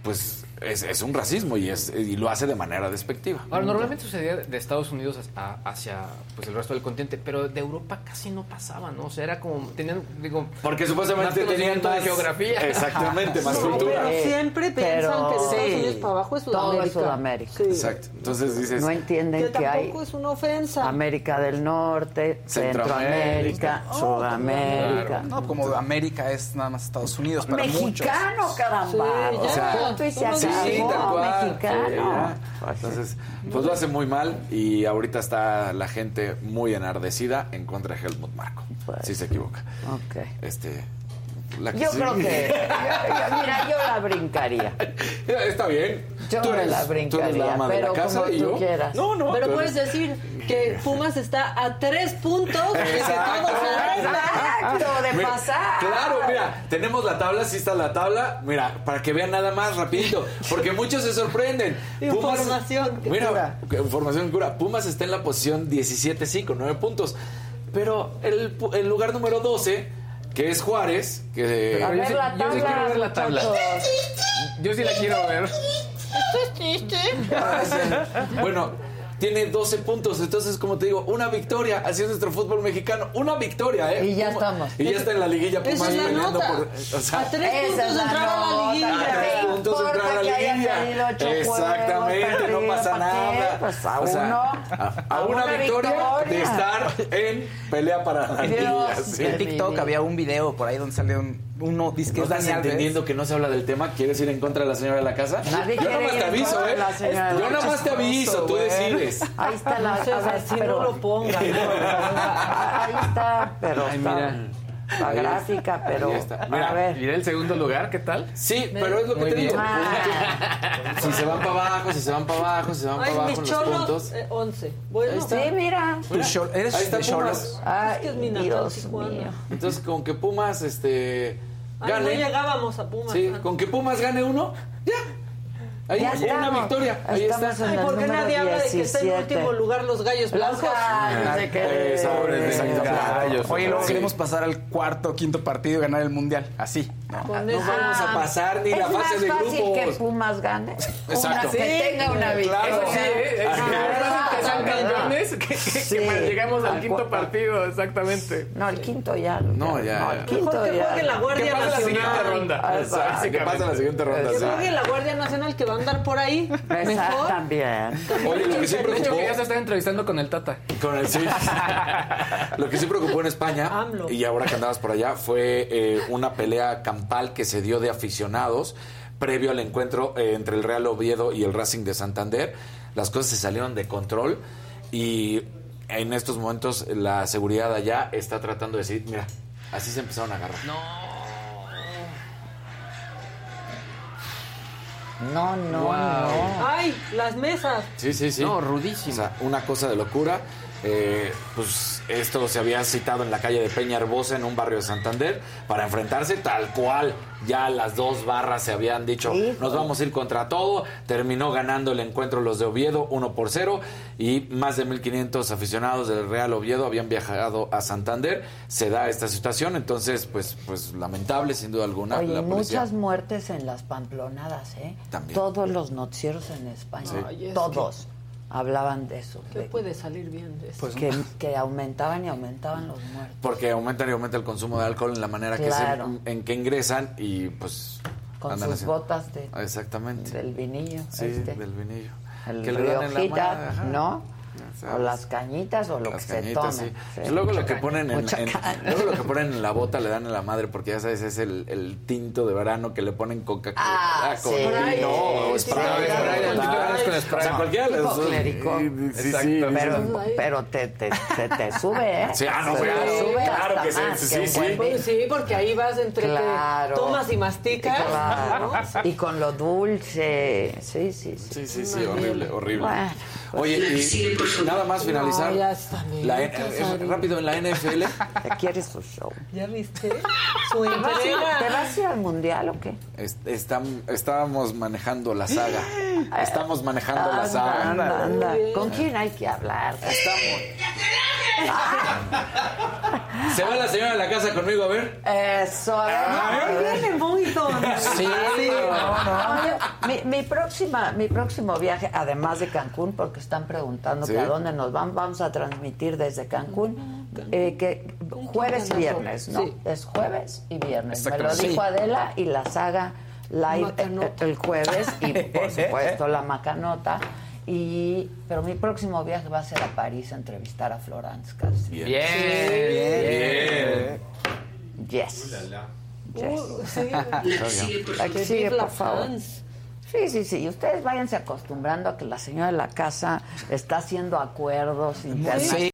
pues es, es un racismo y, es, y lo hace de manera despectiva. Ahora, normalmente sucedía de Estados Unidos a- hacia pues, el resto del continente, pero de Europa casi no pasaba, ¿no? O sea, era como, tenían, digo... Porque supuestamente más tenían más de geografía. Exactamente, más No, cultura. pero siempre piensan Pero- que de Estados Sí. Unidos para abajo es Todo Sudamérica. es Sudamérica. Sí. Exacto. Entonces dices, No Que entienden que hay tampoco es una ofensa. América del Norte, Centroamérica. Centroamérica, Sudamérica. No, como América es nada más Estados Unidos para muchos. Mexicano, caramba. Sí, o sea, sí, tal cual. mexicano. Sí, ya. Entonces, pues lo hace muy mal y ahorita está la gente muy enardecida en contra de Helmut Marco. Pues. Si se equivoca. Ok. Este, la Yo sí. creo que, <laughs> yo- mira, yo la brincaría. Está bien. Yo Tú me eres- la tú eres brincaría, la ama de la pero casa como y tú yo- quieras. No, no. Pero puedes eres- decir que Pumas está a tres puntos de que todos Exacto, de Mira, pasar. Claro, mira, tenemos la tabla, sí está la tabla. Mira, para que vean nada más rapidito, porque muchos se sorprenden. Información que mira, cura. información cura. Pumas está en la posición 17, con 9 puntos. Pero el, pu- el lugar número 12, que es Juárez, que A Yo ver sí- la yo sí quiero ver la tabla. Yo sí la quiero ver. bueno, tiene 12 puntos. Entonces, como te digo, una victoria. Así es nuestro fútbol mexicano. Una victoria, ¿eh? Y ya Puma- estamos. Y ya está en la liguilla Esa Pumas es la peleando nota. por. O sea, a tres puntos de entrar a la liguilla. A tres ¿Qué puntos de entrar a la liguilla. Exactamente, juegos, no pasa nada. Pues a O sea, uno, a, a a una, una victoria, de victoria. estar en pelea para la liguilla. sí. de En TikTok había un video por ahí donde salió un- uno, dice que ¿No es estás entendiendo que no se habla del tema? ¿Quieres ir en contra de la señora de la casa? Nadie Yo nomás ir te aviso, ¿eh? la señora de Yo la nomás te aviso, tú decides. Ahí está la. <laughs> No sé, a pero- <laughs> no lo pongan. Ahí está, pero Ay, está mira. la Ahí gráfica, pero Ahí está. a Mira, ver. Miré el segundo lugar, ¿qué tal? Sí, pero es lo que Muy te bien. digo. Ah, <laughs> si se van para abajo, si se van para abajo, si se van para abajo los puntos. eh, 11. Bueno, Sí, mira. ¿Eres Ahí está de Pumas. Ay, que es mi Dios mío. Entonces, con que Pumas este, Ay, no llegábamos a Pumas. sí, con que Pumas gane uno, ya. Ahí Ya está una victoria. Ahí está. Ay, ¿por qué nadie habla de que está en 17? último lugar los gallos Los blancos? que- es de Los gallos. Oye, luego Sí. queremos pasar al cuarto, quinto partido y ganar el mundial. Así. ¿no? No vamos a pasar ni la es fase de más fácil que grupos. Pumas gane. Exacto. Que tenga una victoria. Es que sean campeones que, que- que llegamos al quinto partido, exactamente. No, el quinto ya. No, ya, No, el ya. quinto Mejor que ya. juegue la Guardia ¿Qué pasa en la Nacional. siguiente ronda? ¿Qué pasa en la siguiente ronda? Que juegue la Guardia Nacional que va a andar por ahí. Mejor. también. Oye, lo que sí De hecho, preocupó. que ya se está entrevistando con el Tata. Con el sí. <laughs> Lo que sí preocupó en España, AMLO. y ahora que andabas por allá, fue eh, una pelea campal que se dio de aficionados previo al encuentro eh, entre el Real Oviedo y el Racing de Santander. Las cosas se salieron de control y en estos momentos la seguridad allá está tratando de decir, mira, así se empezaron a agarrar. No, no, Wow. no. Ay, las mesas. Sí, sí, sí. No, rudísimo. O sea, una cosa de locura. Eh, pues esto se había citado en la calle de Peña Herbosa, en un barrio de Santander, para enfrentarse tal cual. Ya las dos barras se habían dicho, nos vamos a ir contra todo. Terminó ganando el encuentro los de Oviedo 1 por 0 y más de 1.500 aficionados del Real Oviedo habían viajado a Santander. Se da esta situación, entonces, pues, pues lamentable sin duda alguna. Oye, la muchas muertes en las pamplonadas, ¿eh? También. Todos los noticieros en España, Sí. Todos hablaban de eso. ¿Qué de- puede salir bien de eso? Pues que, que aumentaban y aumentaban los muertos. Porque aumentan y aumenta el consumo de alcohol en la manera Claro. que se, en que ingresan y pues Con andan sus haciendo- botas de, Exactamente. del vinillo. sí, este. del vinillo. El Que le dan en la ajá. ¿no? Ya O las cañitas o lo Las que se cañitas, tome. sí. Sí. Luego lo que ponen en, en- luego lo que ponen en la <laughs> bota le dan en la madre porque ya sabes es el, el tinto de verano que le ponen coca Ah, con sí. sí, con cualquiera. Sí, sí, Pero, pero te, te, te, te sube, ¿eh? Sí, ah, no, Se claro, te sube claro que sí, sí, sí. porque ahí vas entre Claro. que tomas y masticas. Claro. ¿no? Y con lo dulce. Sí, sí, sí. Sí, sí, sí, horrible, horrible. Oye, y nada más finalizar. No, ya está bien, la- eh, Casarín. rápido en la NFL. ¿te quieres su show? ¿Ya viste? <laughs> Su ¿Te vas, a ir. ¿Te vas a ir al mundial o qué? es- estam- estábamos manejando la saga. Estamos manejando la saga. anda, anda. ¿Con quién hay que hablar? ¿Se va la señora de la casa conmigo a ver? Eso, a ver. a ver. Viene muy don. Sí, Oye, mi, mi próxima, mi próximo viaje, además de Cancún, porque están preguntando Sí. que a dónde nos van, vamos a transmitir desde Cancún, eh, que jueves y viernes, ¿no? Sí. Es jueves y viernes. Me lo dijo Sí. Adela y la saga live eh, Macanota. el jueves y por <laughs> supuesto la macanota. Y, pero mi próximo viaje va a ser a París a entrevistar a Florence Cassel. Bien. Bien. Yes. Yes. Uh, sí. <laughs> Aquí Que sigue, la por favor. Sí, sí, sí. Y ustedes váyanse acostumbrando a que la señora de la casa está haciendo acuerdos internacionales.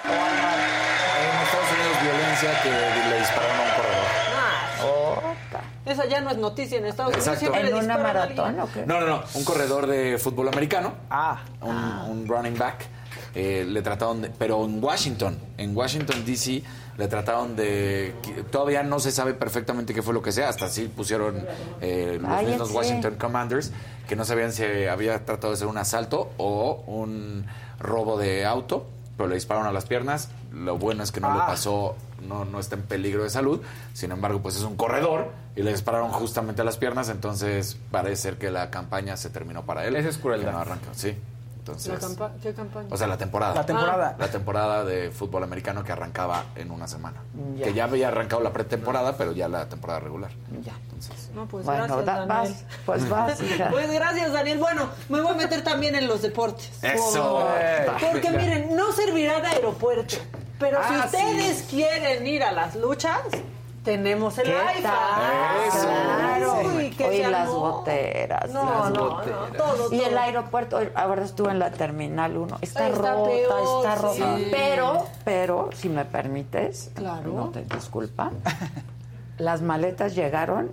En Estados Unidos, violencia que le dispararon a un corredor. Ah, esa ya no es noticia en Estados Unidos. Exacto. ¿En una maratón o qué? No, no, no. Un corredor de fútbol americano. Ah, un, un running back. Eh, le trataron de, pero en Washington, en Washington DC, le trataron de, todavía no se sabe perfectamente qué fue lo que sea, hasta sí pusieron eh, los mismos Washington Commanders, que no sabían si había tratado de ser un asalto o un robo de auto, pero le dispararon a las piernas, lo bueno es que no le Ah. pasó, no, no está en peligro de salud, sin embargo pues es un corredor y le dispararon justamente a las piernas, entonces parece ser que la campaña se terminó para él. Esa es crueldad. No arranca, sí. Entonces, La campa- ¿Qué campaña? o sea, la temporada. la temporada. La temporada de fútbol americano que arrancaba en una semana. Ya. Que ya había arrancado la pretemporada, pero ya la temporada regular. Ya. Entonces, No, pues Bueno, gracias, da- Daniel. vas, pues vas, <laughs> hija. Pues gracias, Daniel. Bueno, me voy a meter también en los deportes. ¡Eso! Porque miren, no servirá de aeropuerto. Pero si Ah, ustedes quieren ir a las luchas, tenemos el ¿Qué iPhone. Eso. Claro. Uy, que Oye, se las goteras. No, las no, goteras. no, todo, Y todo. el aeropuerto, ahora estuve en la Terminal 1. Está, Está rota, peor, está rota. sí. Pero, pero, si me permites, Claro. no te disculpa, las maletas llegaron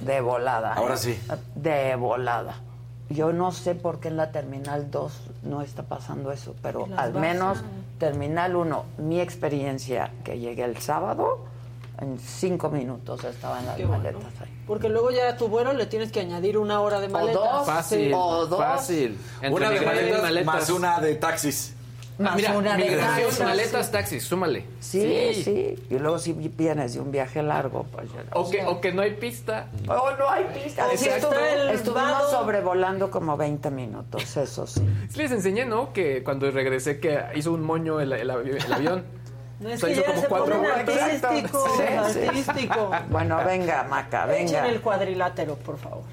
de volada. Ahora sí. De volada. Yo no sé por qué en la Terminal 2 no está pasando eso, pero al menos Terminal 1, mi experiencia que llegué el sábado, en cinco minutos estaban las Qué bueno. maletas ahí. Porque luego ya a tu vuelo le tienes que añadir una hora de maletas. dos. Fácil, O dos. fácil. Entre Una de y maletas, más una de taxis. Más Mira, una de taxis. maletas, taxis, súmale. Sí, sí, Y luego si vienes de un viaje largo, pues ya no. O que, o que no hay pista. Oh, no hay pista. Sí, estuve- estuvimos sobrevolando como 20 minutos, eso sí. Les enseñé, ¿no? Que cuando regresé que hizo un moño el, el el avión. <laughs> No es O sea, que hizo ya como se cuatro artístico, Sí, sí. artístico. Bueno, venga, Maca, Echen venga. el cuadrilátero, por favor.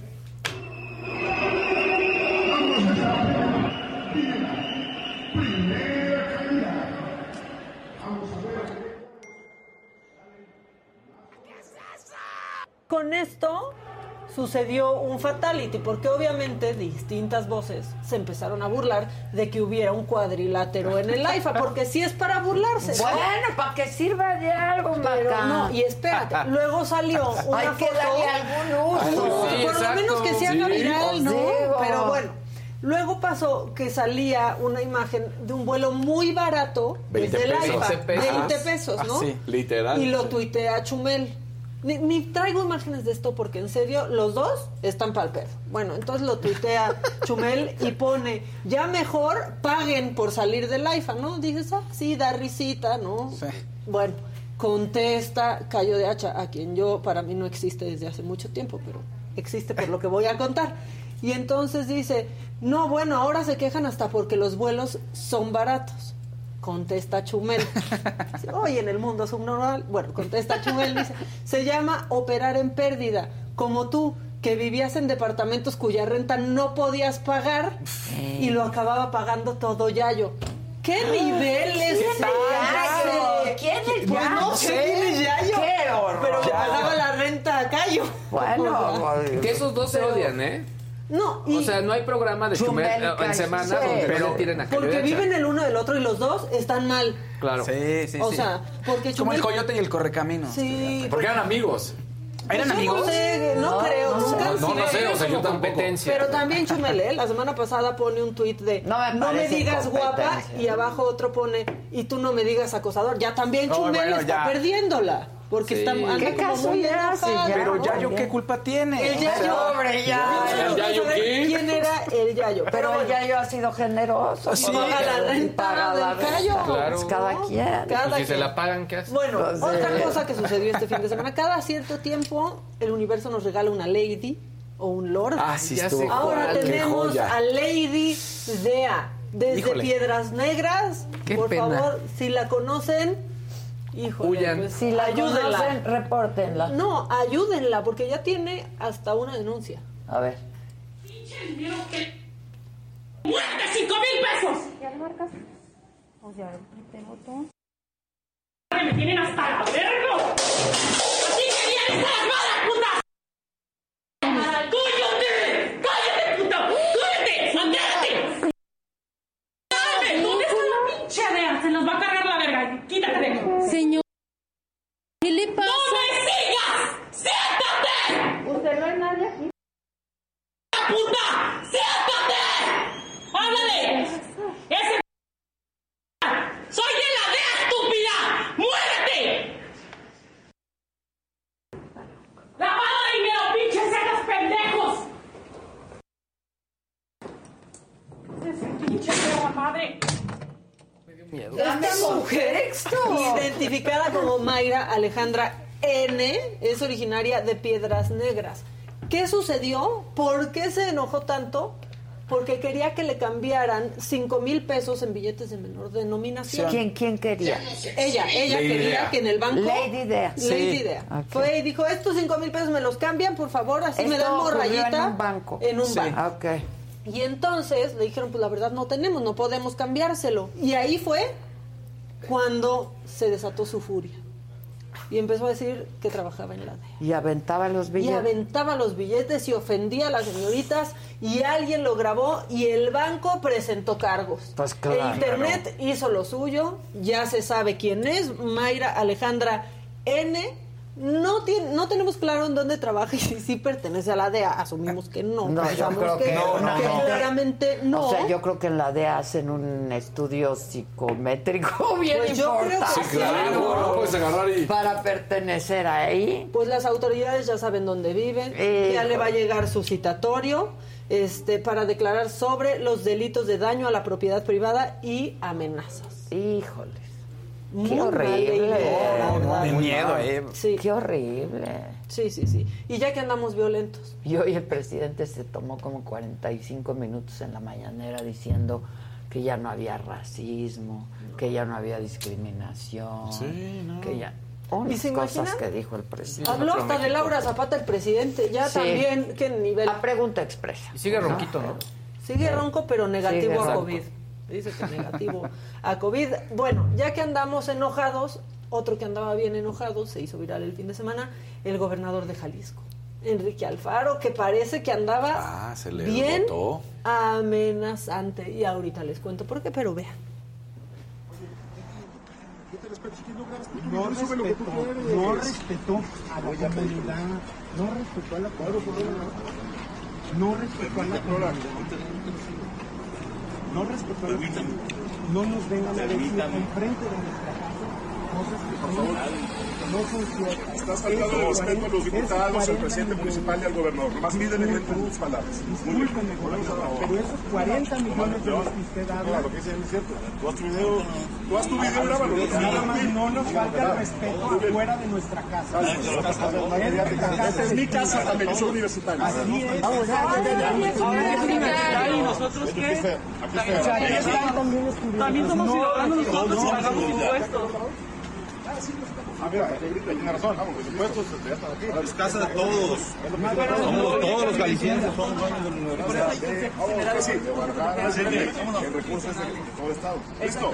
Con esto sucedió un fatality, porque obviamente distintas voces se empezaron a burlar de que hubiera un cuadrilátero en el AIFA, porque sí es para burlarse. Bueno, para que sirva de algo, Pero Maca. no, y espérate, luego salió <laughs> una Hay que foto. darle algún uso. Sí, por lo menos que se haga Sí, viral, ¿no? digo. Pero bueno, luego pasó que salía una imagen de un vuelo muy barato 20 desde el. AIFA, 20 pesos. 20 pesos, ¿no? Ah, sí, literal. Y lo tuitea Chumel. Ni, ni traigo imágenes de esto porque en serio los dos están pa'l pedo. Bueno, entonces lo tuitea <laughs> Chumel y pone, ya mejor paguen por salir del AIFA, ¿no? Dices, ah, sí, da risita, ¿no? Sí. Bueno, contesta Cayo de Hacha, a quien yo, para mí no existe desde hace mucho tiempo, pero existe por lo que voy a contar. Y entonces dice, no, bueno, ahora se quejan hasta porque los vuelos son baratos. Contesta Chumel. Hoy en el mundo subnormal, bueno, contesta Chumel, dice, se llama operar en pérdida, como tú, que vivías en departamentos cuya renta no podías pagar y lo acababa pagando todo Yayo. ¿Qué niveles ¿Quién es Yayo? ¿Quién es Pues no Yayo? sé quién es Yayo. ¡Qué horror! Pero le pagaba la renta a Cayo. Bueno, Que esos dos se odian, ¿eh? No, y O sea, no hay programa de Chumel Chumel eh, en semana sí. donde Pero- no tiren a porque viven el uno del otro y los dos están mal. Claro. Sí, sí, o sí. sea, porque Como el Chumel- coyote y el correcamino. Sí. Porque eran amigos. ¿Eran Pues amigos? No, sé, no, creo, nunca. No, no, no sé, o sea, yo competencia. Pero también Chumel, ¿eh? la semana pasada pone un tuit de No me no digas guapa y abajo otro pone y tú no me digas acosador. Ya también No, Chumel bueno, está ya. perdiéndola porque Sí. está anda ¿Qué como caso muy enojado. ya- Pero Yayo. ¿qué culpa tiene? El Yayo. Pobre Yayo. ¿Yayo qué? ¿Quién era el Yayo? Pero bueno, ya yo ha sido generoso. Sí, paga la renta Paga la del renta. Cayo. Claro. Pues cada quien. Cada Pues si se la pagan, ¿qué hace? Bueno, Pues, otra eh. cosa que sucedió este fin de semana. Cada cierto tiempo el universo nos regala una lady o un lord. Ah, sí, Ya estuvo. sé Ahora. Qué tenemos joya. a Lady Dea desde Híjole. Piedras Negras. Qué Por pena. favor, si la conocen, híjole, Huyan. pues, Si la ayúdenla. conocen, repórtenla. No, ayúdenla porque ya tiene hasta una denuncia. A ver. ¡Muerte, cinco mil pesos! ¡Me tienen hasta la verga! ¡Así querían estar las malas, putas! ¡Cállate! ¡Cállate, puta! ¡Cállate! ¡Andate! ¡Cállate! ¿Dónde está la pinche Dea? Se nos va a cargar la verga. Quítate de aquí. Señor, ¿qué le pasa? ¡No me sigas! ¡Siéntate! Usted no es nadie aquí. puta! ¡Siéntate! ¡Háblale! ¡Ese ¡Soy de la DEA, estúpida! ¡Muérete! ¡Lavado de dinero, pinches secas pendejos! ¡Ese pinche perra madre! Esta mujer identificada como Mayra Alejandra N es originaria de Piedras Negras. ¿Qué sucedió? ¿Por qué se enojó tanto? Porque quería que le cambiaran 5 mil pesos en billetes de menor denominación. ¿Quién, quién quería? Ella, ella Lady quería Dea. que en el banco. Lady Dea. Lady Sí. Dea. Ok. Fue y dijo: Estos 5 mil pesos me los cambian, por favor, así me dan morrayita. en un banco. En un Sí. banco. Ah, Ok. Y entonces le dijeron, pues la verdad no tenemos, no podemos cambiárselo. Y ahí fue cuando se desató su furia. y empezó a decir que trabajaba en la DEA. Y aventaba los Y billetes. aventaba los billetes y ofendía a las señoritas y alguien lo grabó y el banco presentó cargos. Pues claro. El Internet hizo lo suyo, ya se sabe quién es, Mayra Alejandra N. No, tiene, no tenemos claro en dónde trabaja y si sí pertenece a la DEA. Asumimos que no. No, yo pensamos creo que, no, no, que no. claramente no. O sea, yo creo que en la DEA hacen un estudio psicométrico <laughs> bien Pues yo creo que importante. sí. claro, no puedes agarrar y- Para pertenecer ahí. Pues las autoridades ya saben dónde viven, Híjole. ya le va a llegar su citatorio este, para declarar sobre los delitos de daño a la propiedad privada y amenazas. Híjoles. Muy Qué horrible. leído, la verdad. De miedo, ¿eh? Sí, Qué horrible. sí, sí, sí. Y ya que andamos violentos. Y hoy el presidente se tomó como 45 minutos en la mañanera diciendo que ya no había racismo, que ya no había discriminación, que ya... Unas ¿Y se cosas imaginan? que dijo el presidente. Habló hasta de Laura Zapata, el presidente, ya Sí. también, ¿qué nivel? A pregunta expresa. Y sigue ronquito, ¿no? Sigue ronco, pero negativo Sigue a ronco. Dice que negativo a COVID. Bueno, ya que andamos enojados, otro que andaba bien enojado, se hizo viral el fin de semana, el gobernador de Jalisco, Enrique Alfaro, que parece que andaba Ah, se le bien botó. amenazante. Y ahorita les cuento por qué, pero vean. No respetó, no respetó a la comunidad, no respetó a la comunidad, no respetó a la comunidad, no comunidad. No nos vengan a decir enfrente de nuestra casa cosas que son, no ciertas. Estás faltando de respeto a los diputados, al presidente municipal y al gobernador. Nomás mídele bien tus palabras. Discúlpeme, pero esos 40 millones de los que usted No, habla, lo que es cierto. Tú haz tu video, tú haz tu video, grábalo. nada más no nos falta el respeto afuera de nuestra casa. Esta es mi casa también, yo soy universitario. Así es. Vamos, ya, ya, ya, ya. Ahora es universitario. ¿Y nosotros qué? También somos No, ciudadanos nosotros y pagamos no. impuestos. Ah, mira, tiene razón, vamos, los impuestos ya están aquí. Es casa de todos. Somos todos los galicienses, somos dueños de la universidad. Sí, de Guadalajara, sí, el recurso es de todo el Estado. Listo.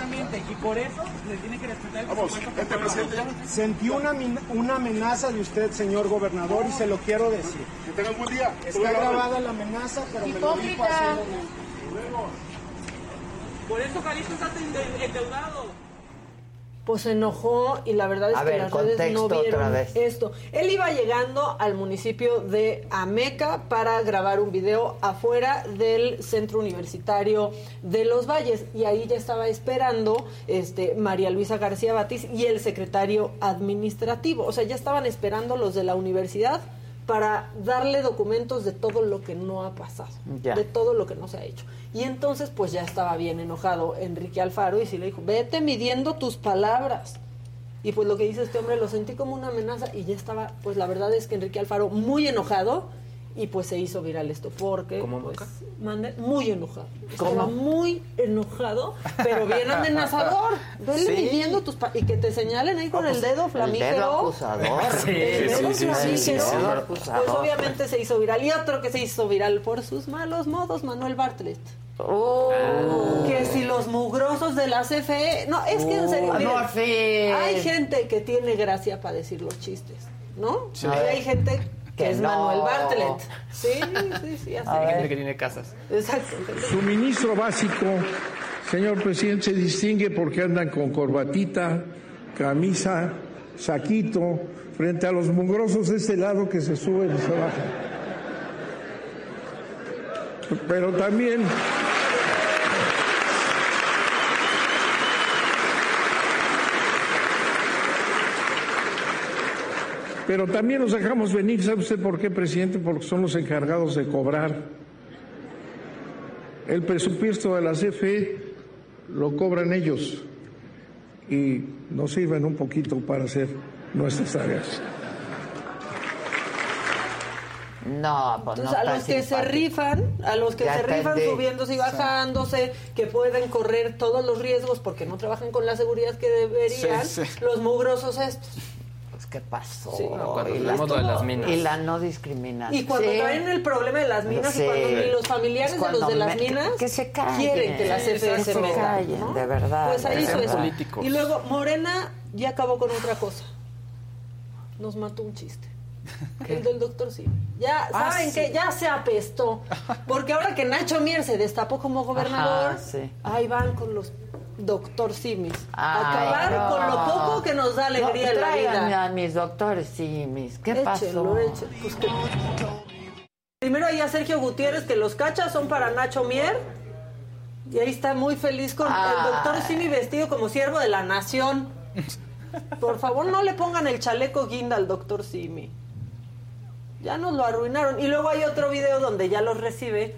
y por eso le tiene que respetar Vamos, vente, presidente, ya. Sentí una, una amenaza de usted, señor gobernador, y se lo quiero decir. Que tengas buen día. Está grabada la amenaza, pero me lo dijo así. Por eso Jalisco está endeudado. Pues se enojó y la verdad es A que ver, las redes no vieron esto. Él iba llegando al municipio de Ameca para grabar un video afuera del centro universitario de Los Valles y ahí ya estaba esperando este María Luisa García Batis y el secretario administrativo, o sea, ya estaban esperando los de la universidad para darle documentos de todo lo que no ha pasado, Ya. de todo lo que no se ha hecho. Y entonces pues ya estaba bien enojado Enrique Alfaro y sí le dijo, vete midiendo tus palabras. Y pues lo que dice este hombre lo sentí como una amenaza y ya estaba, pues la verdad es que Enrique Alfaro muy enojado y pues se hizo viral esto porque ¿Cómo, pues, muy enojado. ¿Cómo? Estaba muy enojado, pero bien <laughs> amenazador. Vele Sí. midiendo tus pa- y que te señalen ahí con el dedo El flamígero. dedo acusador. <laughs> Sí, El sí, flamígero, dedo Pues acusador. obviamente se hizo viral. Y otro que se hizo viral por sus malos modos, Manuel Bartlett. Oh. Que si los mugrosos de la CFE. No, es que en serio. Oh, miren, no, sí. Hay gente que tiene gracia para decir los chistes, ¿no? Sí. Hay gente que, Que es no. Manuel Bartlett. Sí, sí, sí, así. Hay gente que tiene casas. Exacto. Suministro básico, señor presidente, se distingue porque andan con corbatita, camisa, saquito, frente a los mugrosos de este lado que se suben y se bajan. Pero también Pero también los dejamos venir, ¿sabe usted por qué, presidente? Porque son los encargados de cobrar. El presupuesto de la CFE lo cobran ellos y nos sirven un poquito para hacer nuestras tareas. No, pues no Entonces, a está los que se rifan, a los que Ya se rifan entendí. subiéndose y bajándose, que pueden correr todos los riesgos porque no trabajan con la seguridad que deberían, Sí, sí. los mugrosos estos. ¿Qué pasó? Sí. No, cuando y, la, tuvimos lo de las minas. y la no discriminación. Y cuando Sí. traen el problema de las minas Sí. y cuando ni los familiares Es de los de las minas que se callen. quieren que la Que CFE se se meta, callen, ¿no? de verdad, Pues ahí hizo eso. Políticos. Y luego Morena ya acabó con otra cosa. nos mató un chiste. <laughs> El del doctor sí. Ya, Ah, ¿saben sí. qué? Ya se apestó. Porque ahora que Nacho Mier se destapó como gobernador, Ajá, sí. ahí van con los doctor Simis. Acabar no. con lo poco que nos da alegría No, la vida. a mis doctores, sí, mis. ¿Qué Échenlo, pasó? échenlo. Pues que- Primero ahí a Sergio Gutiérrez, que los cachas son para Nacho Mier. Y ahí está muy feliz con Ay. el doctor Simi vestido como siervo de la nación. Por favor, no le pongan el chaleco guinda al doctor Simi. Ya nos lo arruinaron. Y luego hay otro video donde ya los recibe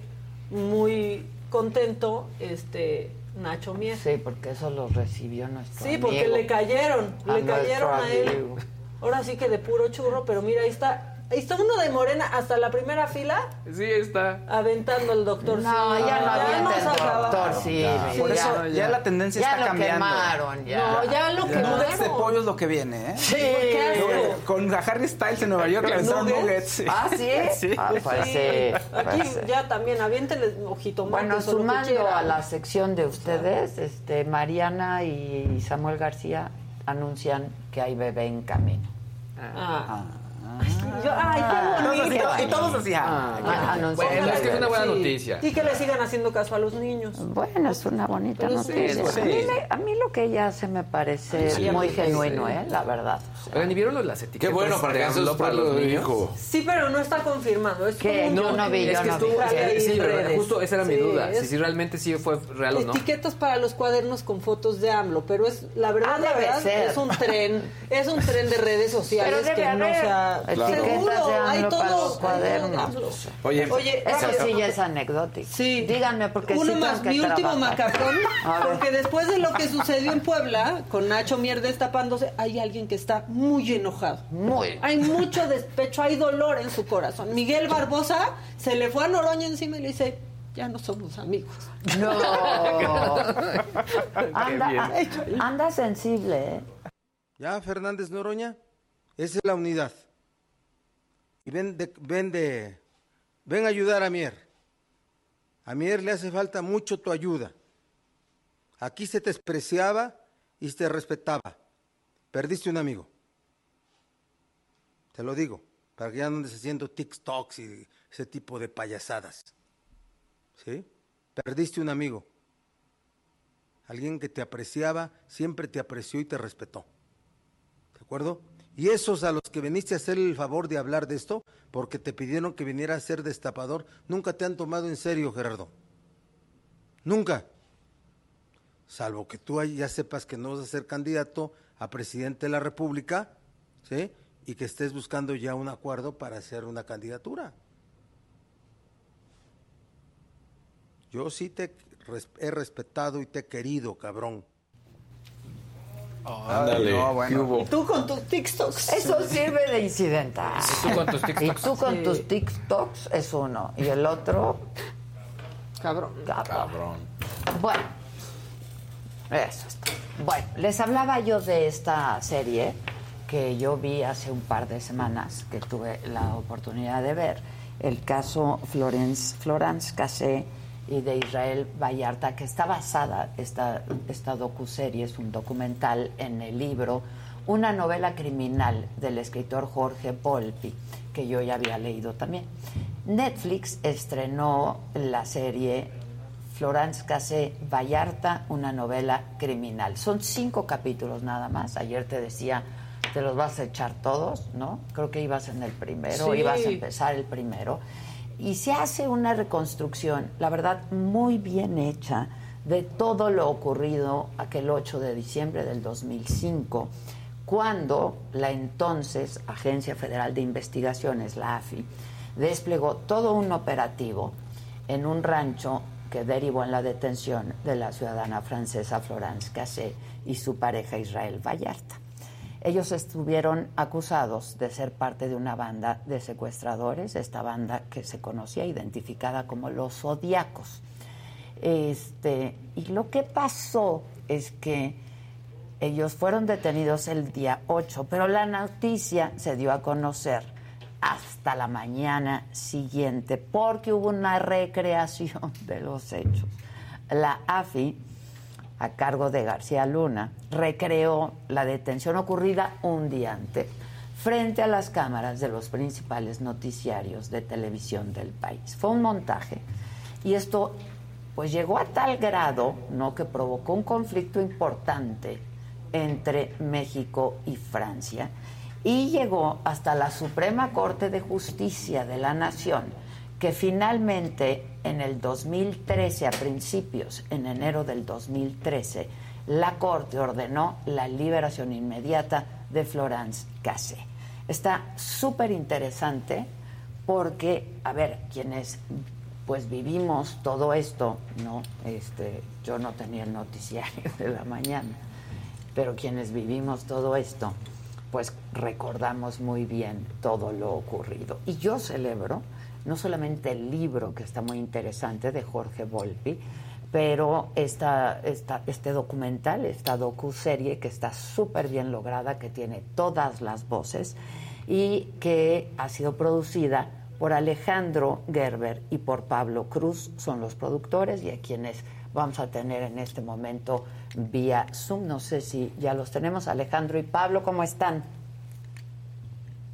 muy contento este Nacho Mier. Sí, porque eso lo recibió nuestro Sí, porque amigo. le cayeron, A le cayeron a él. Ahora sí que de puro churro, pero mira, ahí está. Está uno de Morena hasta la primera fila Sí, está. aventando el doctor No, Simi. ya no avienta nos el doctor Sí, Por ya. eso ya, la tendencia Ya está lo cambiando. quemaron, ya. No, ya lo que Nuggets de pollo es lo que viene, ¿eh? Sí. Qué. Con Harry Styles en Nueva York le aventaron ¿Nuggets? nuggets. ¿Ah, sí? <laughs> Sí. Ah, pues Sí. sí. Aquí pues sí. ya también, aviéntenle ojito Bueno, sumando a la sección de ustedes, este, Mariana y Samuel García anuncian que hay bebé en camino. Ah. Yo- ay, qué Todos bonito. así, y todos así. ah, Ah, anuncian Bueno, es que es una buena Sí. noticia. Y que le sigan haciendo caso a los niños. Bueno, es una bonita Pero sí, noticia. sí. A, mí me- a mí lo que ella hace me parece Sí, muy genuino, sí. ¿eh? La verdad. O sea, Oigan, ¿y vieron las etiquetas? Qué bueno para que eso para los niños? hijo. Sí, pero no está confirmado. Es Yo un- no vi, Es yo que no vi. estuvo, ahí sí, pero justo esa era mi duda, es- si, si realmente sí fue real o no. Etiquetas para los cuadernos con fotos de AMLO, pero es la verdad, Ah, la verdad ser. es un tren, es un tren de redes sociales que no se ha etiquetas seguro, de hay AMLO para todo, los cuadernos. todo. Oye, Oye, Eso sí ya es anecdótico. Sí. Díganme, porque Uno sí más, que mi último trabajar. ver. porque después de lo que sucedió en Puebla, con Nacho Mier destapándose, hay alguien que está muy enojado. Muy. Hay mucho despecho, hay dolor en su corazón. Miguel Barbosa se le fue a Noroña encima y le dice, ya no somos amigos. No. <laughs> anda, anda sensible, ¿eh? Ya, Fernández Noroña, esa es la unidad. Ven de, ven de, ven a ayudar a Mier. A Mier le hace falta mucho tu ayuda. Aquí se te despreciaba y se te respetaba. Perdiste un amigo. Te lo digo, para que ya no andes haciendo TikToks y ese tipo de payasadas. ¿Sí? Perdiste un amigo. Alguien que te apreciaba, siempre te apreció y te respetó. ¿De acuerdo? Y esos a los que viniste a hacer el favor de hablar de esto, porque te pidieron que viniera a ser destapador, nunca te han tomado en serio, Gerardo. Nunca. Salvo que tú ya sepas que no vas a ser candidato a presidente de la República, ¿sí? Y que estés buscando ya un acuerdo para hacer una candidatura. Yo sí te he respetado y te he querido, cabrón. Ándale. no, tú con tus TikToks. Eso sirve de incidental. Y tú con tus Y TikToks. tú con Sí. tus TikToks es uno. Y el otro, Cabrón. cabrón. Cabrón. Bueno, eso está. Bueno, les hablaba yo de esta serie que yo vi hace un par de semanas, que tuve la oportunidad de ver, el caso Florence, Florence Cassé y de Israel Vallarta, que está basada, esta, esta docuserie, es un documental en el libro, una novela criminal del escritor Jorge Volpi, que yo ya había leído también. Netflix estrenó la serie Florence Cassé Vallarta, una novela criminal. Son cinco capítulos nada más. Ayer te decía, te los vas a echar todos, ¿no? Creo que ibas en el primero, Sí. ibas a empezar el primero. Y se hace una reconstrucción, la verdad, muy bien hecha de todo lo ocurrido aquel 8 de diciembre del 2005, cuando la entonces Agencia Federal de Investigaciones, la AFI, desplegó todo un operativo en un rancho que derivó en la detención de la ciudadana francesa Florence Cassé y su pareja Israel Vallarta. Ellos estuvieron acusados de ser parte de una banda de secuestradores, esta banda que se conocía identificada como los Zodíacos. Este, y lo que pasó es que ellos fueron detenidos el día 8, pero la noticia se dio a conocer hasta la mañana siguiente porque hubo una recreación <laughs> de los hechos. La AFI, a cargo de García Luna, recreó la detención ocurrida un día antes. frente a las cámaras de los principales noticiarios de televisión del país. Fue un montaje y esto pues llegó a tal grado, ¿no? que provocó un conflicto importante entre México y Francia y llegó hasta la Suprema Corte de Justicia de la Nación, que finalmente en el 2013, a principios, en enero del 2013, la Corte ordenó la liberación inmediata de Florence Cassé. Está súper interesante porque, a ver, quienes pues vivimos todo esto, ¿no? Este, yo no tenía el noticiario de la mañana, pero quienes vivimos todo esto, pues recordamos muy bien todo lo ocurrido. Y yo celebro no solamente el libro, que está muy interesante, de Jorge Volpi, pero esta, esta, este documental, esta docu-serie que está súper bien lograda, que tiene todas las voces y que ha sido producida por Alejandro Gerber y por Pablo Cruz, son los productores y a quienes vamos a tener en este momento vía Zoom. No sé si ya los tenemos. Alejandro y Pablo, ¿cómo están?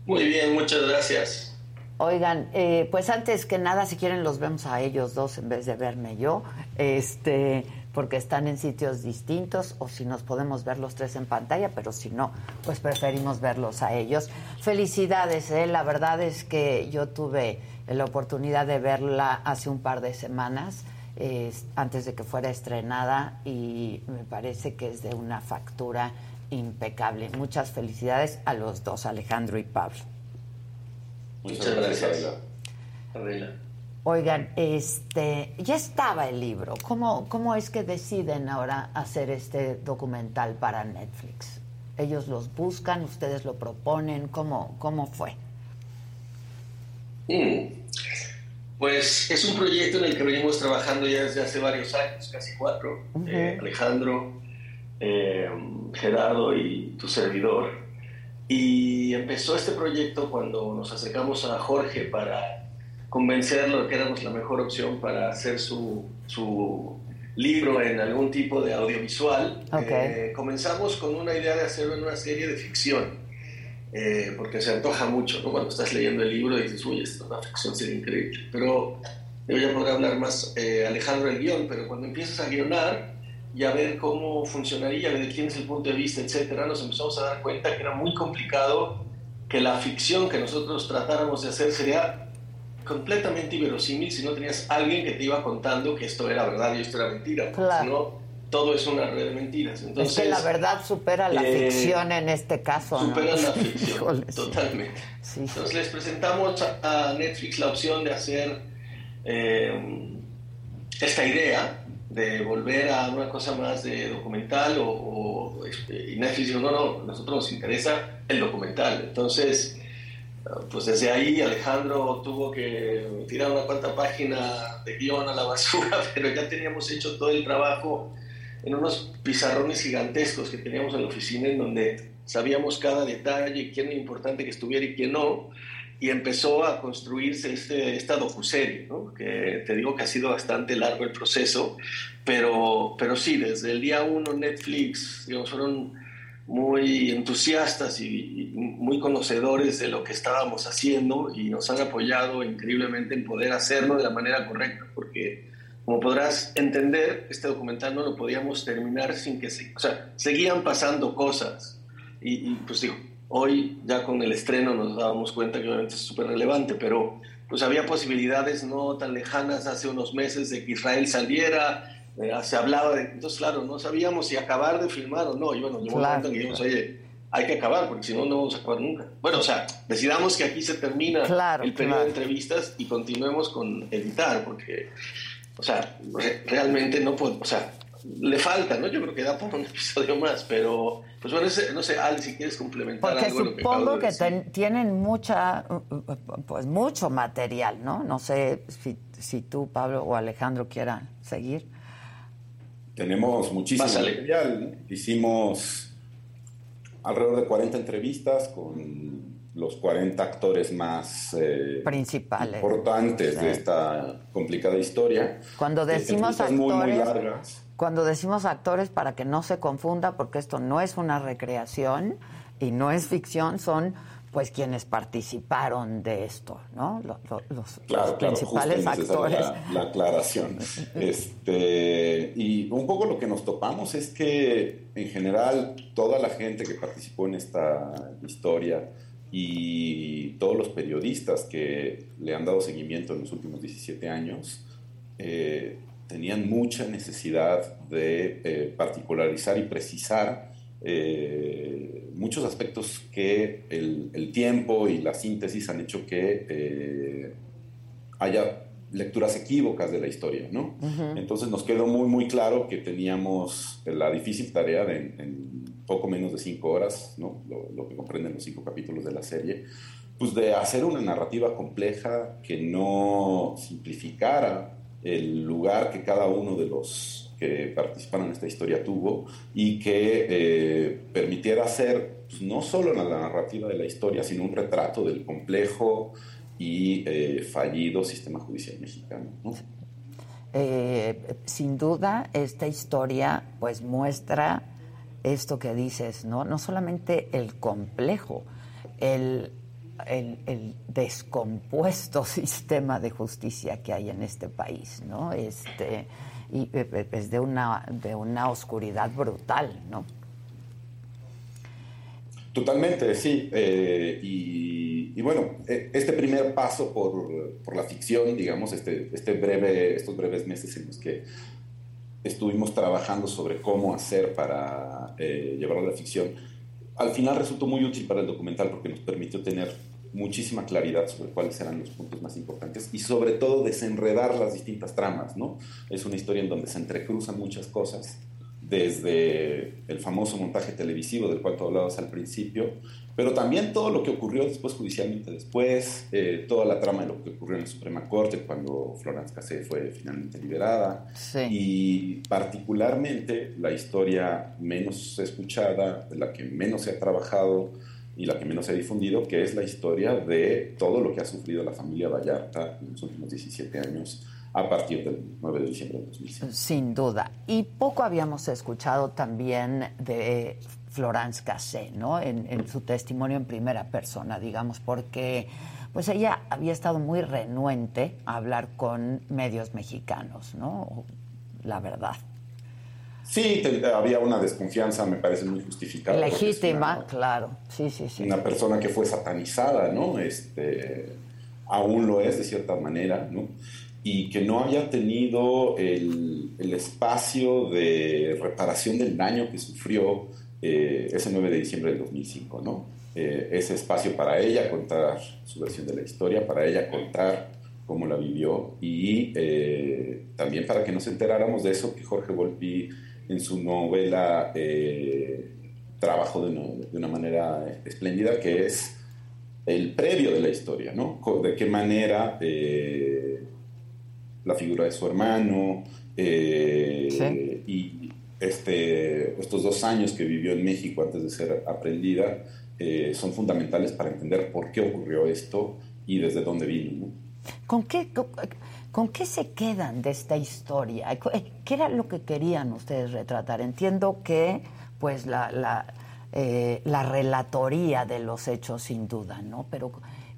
Muy bien, muchas gracias. Oigan, eh, pues antes que nada, si quieren los vemos a ellos dos en vez de verme yo, este, porque están en sitios distintos, o si nos podemos ver los tres en pantalla, pero si no, pues preferimos verlos a ellos. Felicidades, ¿eh? la verdad es que yo tuve la oportunidad de verla hace un par de semanas, antes de que fuera estrenada, y me parece que es de una factura impecable. Muchas felicidades a los dos, Alejandro y Pablo. Muchas gracias. Adela. Oigan, este, ya estaba el libro. ¿Cómo, ¿Cómo es que deciden ahora hacer este documental para Netflix? ¿Ellos los buscan? ¿Ustedes lo proponen? ¿Cómo, cómo fue? Mm. Pues es un proyecto en el que venimos trabajando ya desde hace varios años, casi cuatro. Eh, Alejandro, eh, Gerardo y tu servidor. Y empezó este proyecto cuando nos acercamos a Jorge para convencerlo de que éramos la mejor opción para hacer su, su libro en algún tipo de audiovisual. Eh, comenzamos con una idea de hacerlo en una serie de ficción, eh, porque se antoja mucho, ¿no? Cuando estás leyendo el libro y dices, uy, esto es una ficción, sería increíble. Pero yo ya podré hablar más eh, Alejandro el guion, pero cuando empiezas a guionar y a ver cómo funcionaría, de quién es el punto de vista, etcétera, nos empezamos a dar cuenta que era muy complicado que la ficción que nosotros tratáramos de hacer sería completamente inverosímil si no tenías alguien que te iba contando que esto era verdad y esto era mentira. Claro. Si no, todo es una red de mentiras. Entonces, es que la verdad supera la eh, ficción en este caso. ¿no? Supera la <laughs> ficción, totalmente. Sí. Entonces les presentamos a, a Netflix la opción de hacer eh, esta idea de volver a una cosa más de documental o, o, este, y Netflix dijo, no, no, a nosotros nos interesa el documental. Entonces, pues desde ahí Alejandro tuvo que tirar una cuanta página de guion a la basura, <laughs> pero ya teníamos hecho todo el trabajo en unos pizarrones gigantescos que teníamos en la oficina en donde sabíamos cada detalle, quién era importante que estuviera y quién no, y empezó a construirse este, esta docuserie, ¿no? que te digo que ha sido bastante largo el proceso, pero, pero sí, desde el día uno Netflix, digamos, fueron muy entusiastas y, y, muy conocedores de lo que estábamos haciendo y nos han apoyado increíblemente en poder hacerlo de la manera correcta, porque como podrás entender, este documental no lo podíamos terminar sin que se, o sea, seguían pasando cosas y, y pues digo, hoy ya con el estreno nos dábamos cuenta que obviamente es súper relevante, pero pues había posibilidades no tan lejanas hace unos meses de que Israel saliera, eh, se hablaba de, entonces claro, no sabíamos si acabar de filmar o no, y bueno, llegó un momento en que dijimos, oye, hay que acabar, porque si no, no vamos a acabar nunca. Bueno, o sea, decidamos que aquí se termina Claro, el periodo claro. de entrevistas y continuemos con editar, porque, o sea, re- realmente no puedo, o sea, le falta, ¿no? Yo creo que da por un <laughs> episodio más, pero, pues bueno, ese- no sé, Ali, si quieres complementar Porque algo de lo que acabo supongo de que decir. ten- tienen mucha, pues mucho material, ¿no? No sé si, si tú, Pablo o Alejandro quieran seguir. Tenemos muchísimo Pásale. material. ¿no? Hicimos alrededor de 40 entrevistas con los 40 actores más eh, Principales. importantes Sí. de esta complicada historia. Cuando Eh, decimos entrevistas muy, muy actores, largas. Cuando decimos actores, para que no se confunda, porque esto no es una recreación y no es ficción, son pues quienes participaron de esto, ¿no? Lo- lo- Los, Claro, los claro, principales necesaria actores. La, la aclaración. <laughs> Este, y un poco lo que nos topamos es que en general toda la gente que participó en esta historia y todos los periodistas que le han dado seguimiento en los últimos 17 años eh, tenían mucha necesidad de eh, particularizar y precisar eh, muchos aspectos que el, el tiempo y la síntesis han hecho que eh, haya lecturas equívocas de la historia, ¿no? Entonces nos quedó muy, muy claro que teníamos la difícil tarea de en, en poco menos de cinco horas, ¿no? Lo, lo que comprenden los cinco capítulos de la serie, pues de hacer una narrativa compleja que no simplificara el lugar que cada uno de los que participaron en esta historia tuvo y que eh, permitiera hacer pues, no solo la, narrativa de la historia, sino un retrato del complejo y eh, fallido sistema judicial mexicano. ¿no? Eh, sin duda, esta historia pues muestra esto que dices, ¿no? No solamente el complejo, el, el- descompuesto <laughs> sistema de justicia que hay en este país, ¿no? Este, y eh, es de una, de una oscuridad brutal, ¿no? Totalmente, sí. Eh, y, bueno, eh, este primer paso por, por la ficción, digamos, este, este breve, estos breves meses en los que estuvimos trabajando sobre cómo hacer para eh, llevarlo a la ficción, al final resultó muy útil para el documental porque nos permitió tener muchísima claridad sobre cuáles eran los puntos más importantes y sobre todo desenredar las distintas tramas, ¿no? Es una historia en donde se entrecruzan muchas cosas, desde el famoso montaje televisivo del cual tú hablabas al principio, pero también todo lo que ocurrió después judicialmente después, eh, toda la trama de lo que ocurrió en la Suprema Corte cuando Florence Cassé fue finalmente liberada, y particularmente la historia menos escuchada, de la que menos se ha trabajado y la que menos se ha difundido, que es la historia de todo lo que ha sufrido la familia Vallarta en los últimos 17 años a partir del 9 de diciembre de 2005. Sin duda. Y poco habíamos escuchado también de Florence Cassé, ¿no? En, en su testimonio en primera persona, digamos, porque pues ella había estado muy renuente a hablar con medios mexicanos, ¿no? La verdad. Sí, te- había una desconfianza, me parece muy justificada. Legítima, claro. Sí, sí, sí. una persona que fue satanizada, ¿no? Este, aún lo es de cierta manera, ¿no? Y que no había tenido el, el espacio de reparación del daño que sufrió eh, ese 9 de diciembre del 2005, ¿no? Eh, ese espacio para ella contar su versión de la historia, para ella contar cómo la vivió y eh, también para que nos enteráramos de eso que Jorge Volpi en su novela eh, trabajó de, una- de una manera espléndida, que es el previo de la historia, ¿no? De qué manera eh, la figura de su hermano eh, y este, estos dos años que vivió en México antes de ser aprendida eh, son fundamentales para entender por qué ocurrió esto y desde dónde vino, ¿no? ¿Con qué, con, con qué se quedan de esta historia? Eh, ¿Qué era lo que querían ustedes retratar? Entiendo que, pues, la, eh, la relatoría de los hechos, sin duda, ¿no? Pero,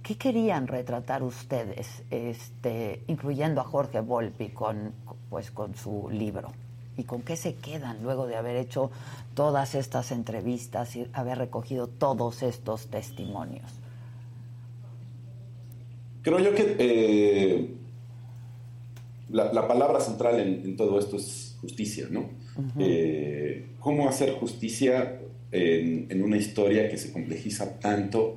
¿qué querían retratar ustedes, este, incluyendo a Jorge Volpi con, pues, con su libro? ¿Y con qué se quedan luego de haber hecho todas estas entrevistas y haber recogido todos estos testimonios? Creo yo que eh, la, la palabra central en, en todo esto es justicia, ¿no? Eh, ¿Cómo hacer justicia en, en una historia que se complejiza tanto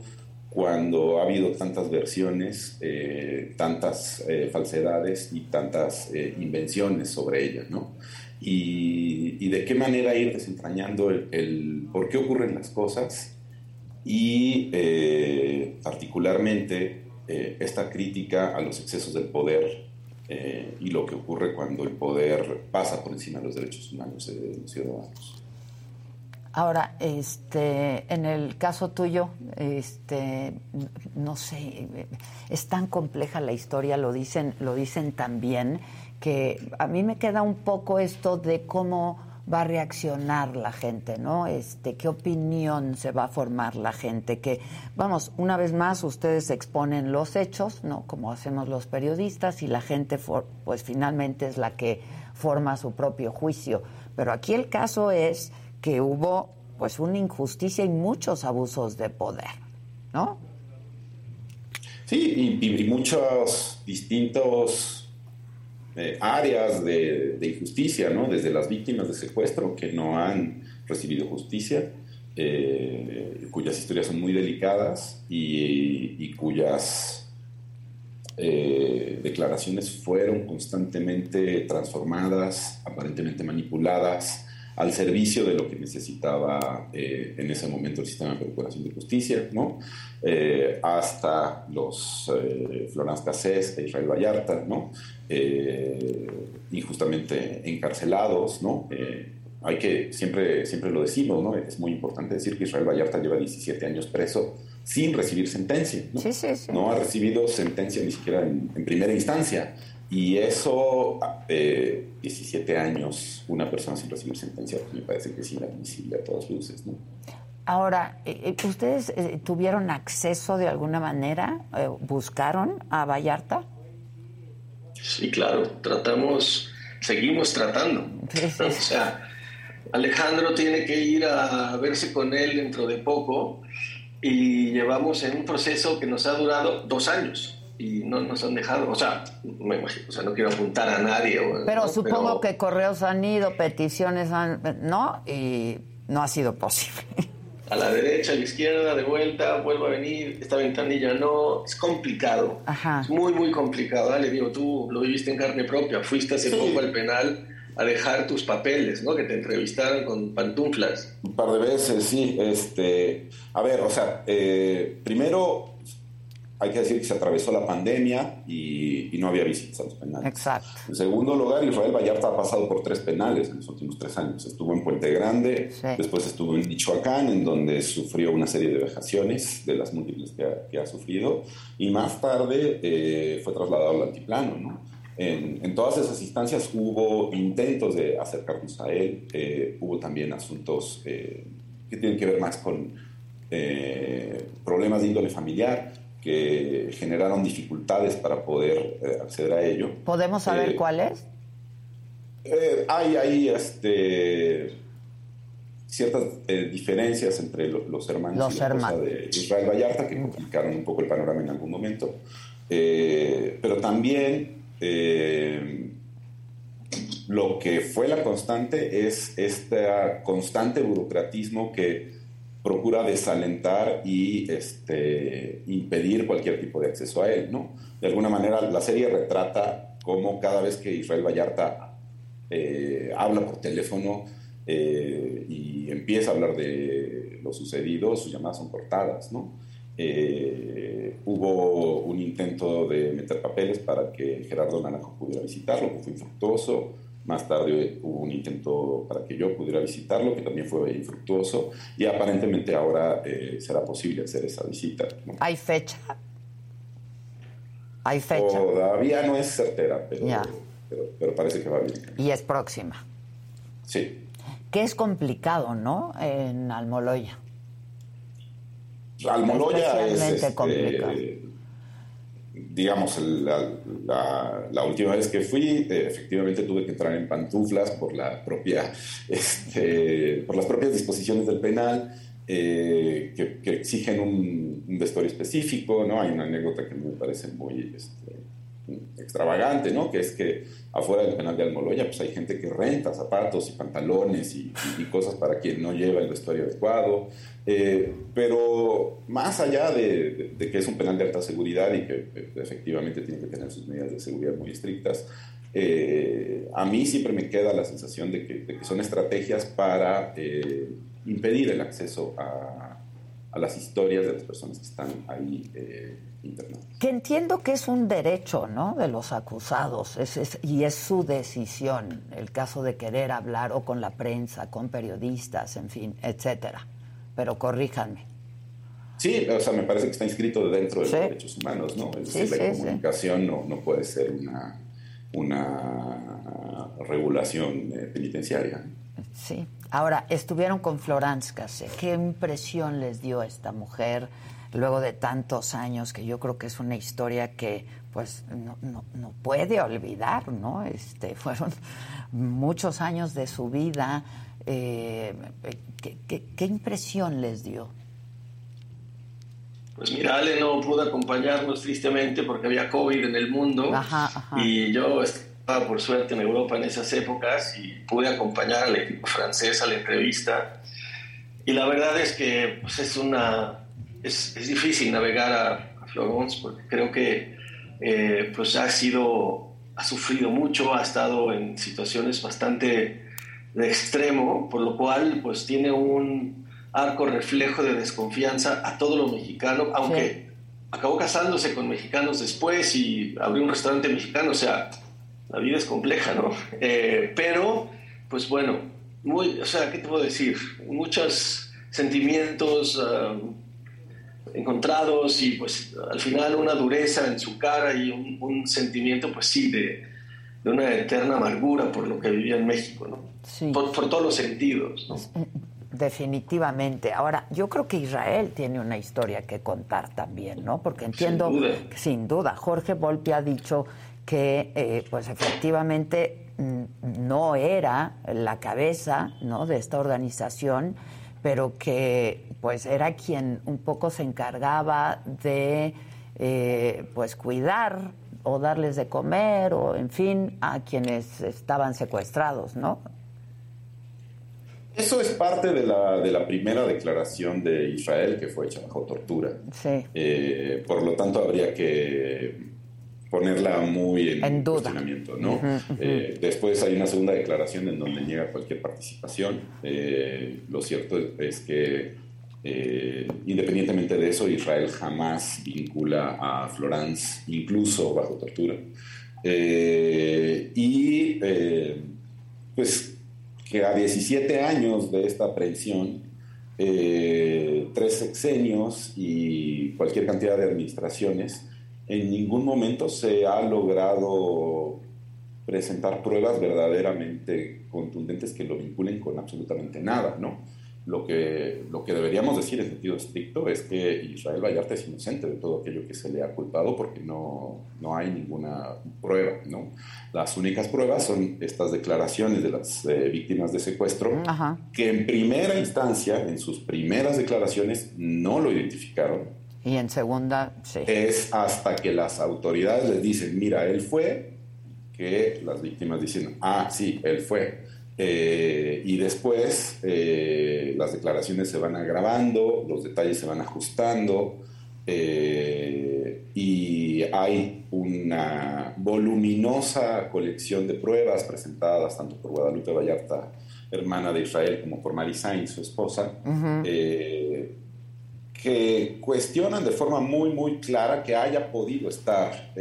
cuando ha habido tantas versiones, eh, tantas eh, falsedades y tantas invenciones sobre ella, ¿no? Y, y de qué manera ir desentrañando el, el por qué ocurren las cosas y particularmente esta crítica a los excesos del poder eh, y lo que ocurre cuando el poder pasa por encima de los derechos humanos de los ciudadanos. Ahora, este, en el caso tuyo, este, no sé, es tan compleja la historia, lo dicen, lo dicen tan bien, que a mí me queda un poco esto de cómo, va a reaccionar la gente, ¿no? Este, qué opinión se va a formar la gente, que vamos, una vez más ustedes exponen los hechos, ¿no? Como hacemos los periodistas y la gente pues finalmente es la que forma su propio juicio, pero aquí el caso es que hubo pues una injusticia y muchos abusos de poder, ¿no? Sí, y muchos distintos eh, áreas de, injusticia, ¿no? Desde las víctimas de secuestro que no han recibido justicia, eh, cuyas historias son muy delicadas y, y cuyas eh, declaraciones fueron constantemente transformadas, aparentemente manipuladas, al servicio de lo que necesitaba eh, en ese momento el sistema de procuración de justicia, ¿no? Eh, hasta los eh, Florence Cassés e Israel Vallarta, ¿no? Eh, injustamente encarcelados, ¿no? Eh, hay que, siempre, siempre lo decimos, ¿no? Es muy importante decir que Israel Vallarta lleva 17 años preso sin recibir sentencia, ¿no? No ha recibido sentencia ni siquiera en, en primera instancia. Y eso, eh, 17 años, una persona sin recibir sentencia, pues me parece que es inadmisible a todas luces, ¿no? Ahora, eh, eh, ¿ustedes eh, tuvieron acceso de alguna manera? ¿Buscaron a Vallarta? Sí, claro, tratamos, seguimos tratando. O sea, Alejandro tiene que ir a verse con él dentro de poco y llevamos en un proceso que nos ha durado dos años y no nos han dejado, o sea, me imagino, o sea, no quiero apuntar a nadie. Pero ¿no? supongo que correos han ido, peticiones han... ¿No? Y no ha sido posible. a la derecha, a la izquierda, de vuelta, vuelvo a venir, esta ventanilla no, es complicado. Es muy, muy complicado. Ale, digo, tú lo viviste en carne propia, fuiste hace Sí. poco al penal a dejar tus papeles, ¿no? Que te entrevistaron con pantuflas. Un par de veces, sí. Este, a ver, o sea, eh, primero hay que decir que se atravesó la pandemia y, y no había visitas a los penales. Exacto. En segundo lugar, Israel Vallarta ha pasado por tres penales en los últimos tres años. Estuvo en Puente Grande, después estuvo en Michoacán, en donde sufrió una serie de vejaciones de las múltiples que ha, que ha sufrido, y más tarde eh, fue trasladado al altiplano, ¿no? En, en todas esas instancias hubo intentos de acercarnos a él, eh, hubo también asuntos eh, que tienen que ver más con eh, problemas de índole familiar que generaron dificultades para poder eh, acceder a ello. ¿Podemos saber Eh, cuál es? eh, hay hay este, ciertas diferencias entre lo- los hermanos Los y la esposa hermanos. de Israel Vallarta que complicaron un poco el panorama en algún momento. Pero también lo que fue la constante es este constante burocratismo que procura desalentar y este, impedir cualquier tipo de acceso a él, ¿no? De alguna manera, la serie retrata cómo cada vez que Israel Vallarta eh, habla por teléfono eh, y empieza a hablar de lo sucedido, sus llamadas son cortadas, ¿no? Eh, hubo un intento de meter papeles para que Gerardo Naranjo pudiera visitarlo, que fue infructuoso. Más tarde hubo un intento para que yo pudiera visitarlo, que también fue infructuoso. Y aparentemente ahora eh, será posible hacer esa visita. ¿no? ¿Hay fecha? ¿Hay fecha? Todavía no es certera, pero, pero, pero parece que va bien. Y es próxima. Sí. Que es complicado, ¿no? En Almoloya. Almoloya es, este, complicado. Digamos, la, la- la última vez que fui, eh, efectivamente tuve que entrar en pantuflas por la propia, <laughs> este, por las propias disposiciones del penal, eh, que, exigen un, un vestuario específico, ¿no? Hay una anécdota que me parece muy este, extravagante, ¿no? Que es que afuera del penal de Almoloya, pues hay gente que renta zapatos y pantalones y, cosas para quien no lleva el vestuario adecuado. Eh, pero más allá de, que es un penal de alta seguridad y que eh, efectivamente tiene que tener sus medidas de seguridad muy estrictas, eh, a mí siempre me queda la sensación de que, son estrategias para impedir el acceso a, las historias de las personas que están ahí. Que entiendo que es un derecho, ¿no? De los acusados es- es- y es su decisión el caso de querer hablar o con la prensa, con periodistas, en fin, etcétera. Pero corríjanme. Sí, o sea, me parece que está inscrito dentro de Sí. los derechos humanos, ¿no? Es Sí, decir, la sí, comunicación no, no puede ser una, una regulación eh, penitenciaria. Sí. Ahora, estuvieron con Cassé. ¿Qué impresión les dio esta mujer luego de tantos años? Que yo creo que es una historia que pues no, no, no puede olvidar, ¿no? Este, <laughs> fueron muchos años de su vida. Eh, ¿qué, qué, qué impresión les dio? Pues mira, Ale no pudo acompañarnos tristemente porque había COVID en el mundo Ajá, ajá. y yo estaba por suerte en Europa en esas épocas y pude acompañar al equipo francés a la entrevista y la verdad es que pues, es una es, es difícil navegar a, a, Florence porque creo que eh, pues ha sido ha sufrido mucho ha estado en situaciones bastante de extremo por lo cual pues tiene un arco reflejo de desconfianza a todo lo mexicano, aunque sí. acabó casándose con mexicanos después y abrió un restaurante mexicano, o sea, la vida es compleja, ¿no? <laughs> Eh, pero, pues bueno, muy, o sea, ¿qué te puedo decir? Muchos sentimientos uh, encontrados y pues al final una dureza en su cara y un, un sentimiento, pues sí, de, de, una eterna amargura por lo que vivía en México, ¿no? Sí. Por, por todos los sentidos, ¿no? Definitivamente. Ahora, yo creo que Israel tiene una historia que contar también, ¿no? Porque entiendo, sin duda, sin duda Jorge Volpi ha dicho que, eh, pues efectivamente, no era la cabeza, ¿no? De esta organización, pero que, pues, era quien un poco se encargaba de, eh, pues, cuidar o darles de comer o, en fin, a quienes estaban secuestrados, ¿no? Eso es parte de la, de la, primera declaración de Israel que fue hecha bajo tortura. Sí. Eh, por lo tanto, habría que ponerla muy en, en duda. cuestionamiento, ¿no? Uh -huh, uh -huh. Eh, después hay una segunda declaración en donde niega cualquier participación. Eh, lo cierto es que, independientemente de eso, Israel jamás vincula a Florence, incluso bajo tortura. y, pues, que a 17 años de esta aprehensión, eh, tres sexenios y cualquier cantidad de administraciones, en ningún momento se ha logrado presentar pruebas verdaderamente contundentes que lo vinculen con absolutamente nada, ¿no? Lo que, lo que deberíamos decir en sentido estricto es que Israel Vallarta es inocente de todo aquello que se le ha culpado porque no, no hay ninguna prueba, ¿no? Las únicas pruebas son estas declaraciones de las eh, víctimas de secuestro Ajá. que en primera instancia, en sus primeras declaraciones, no lo identificaron. Y en segunda, sí. Es hasta que las autoridades les dicen, mira, él fue, que las víctimas dicen, ah, sí, él fue. Eh, y después eh, las declaraciones se van agravando, los detalles se van ajustando eh, y hay una voluminosa colección de pruebas presentadas tanto por Guadalupe Vallarta, hermana de Israel, como por Mary Sainz, su esposa, uh -huh. Que cuestionan de forma muy, muy clara que haya podido estar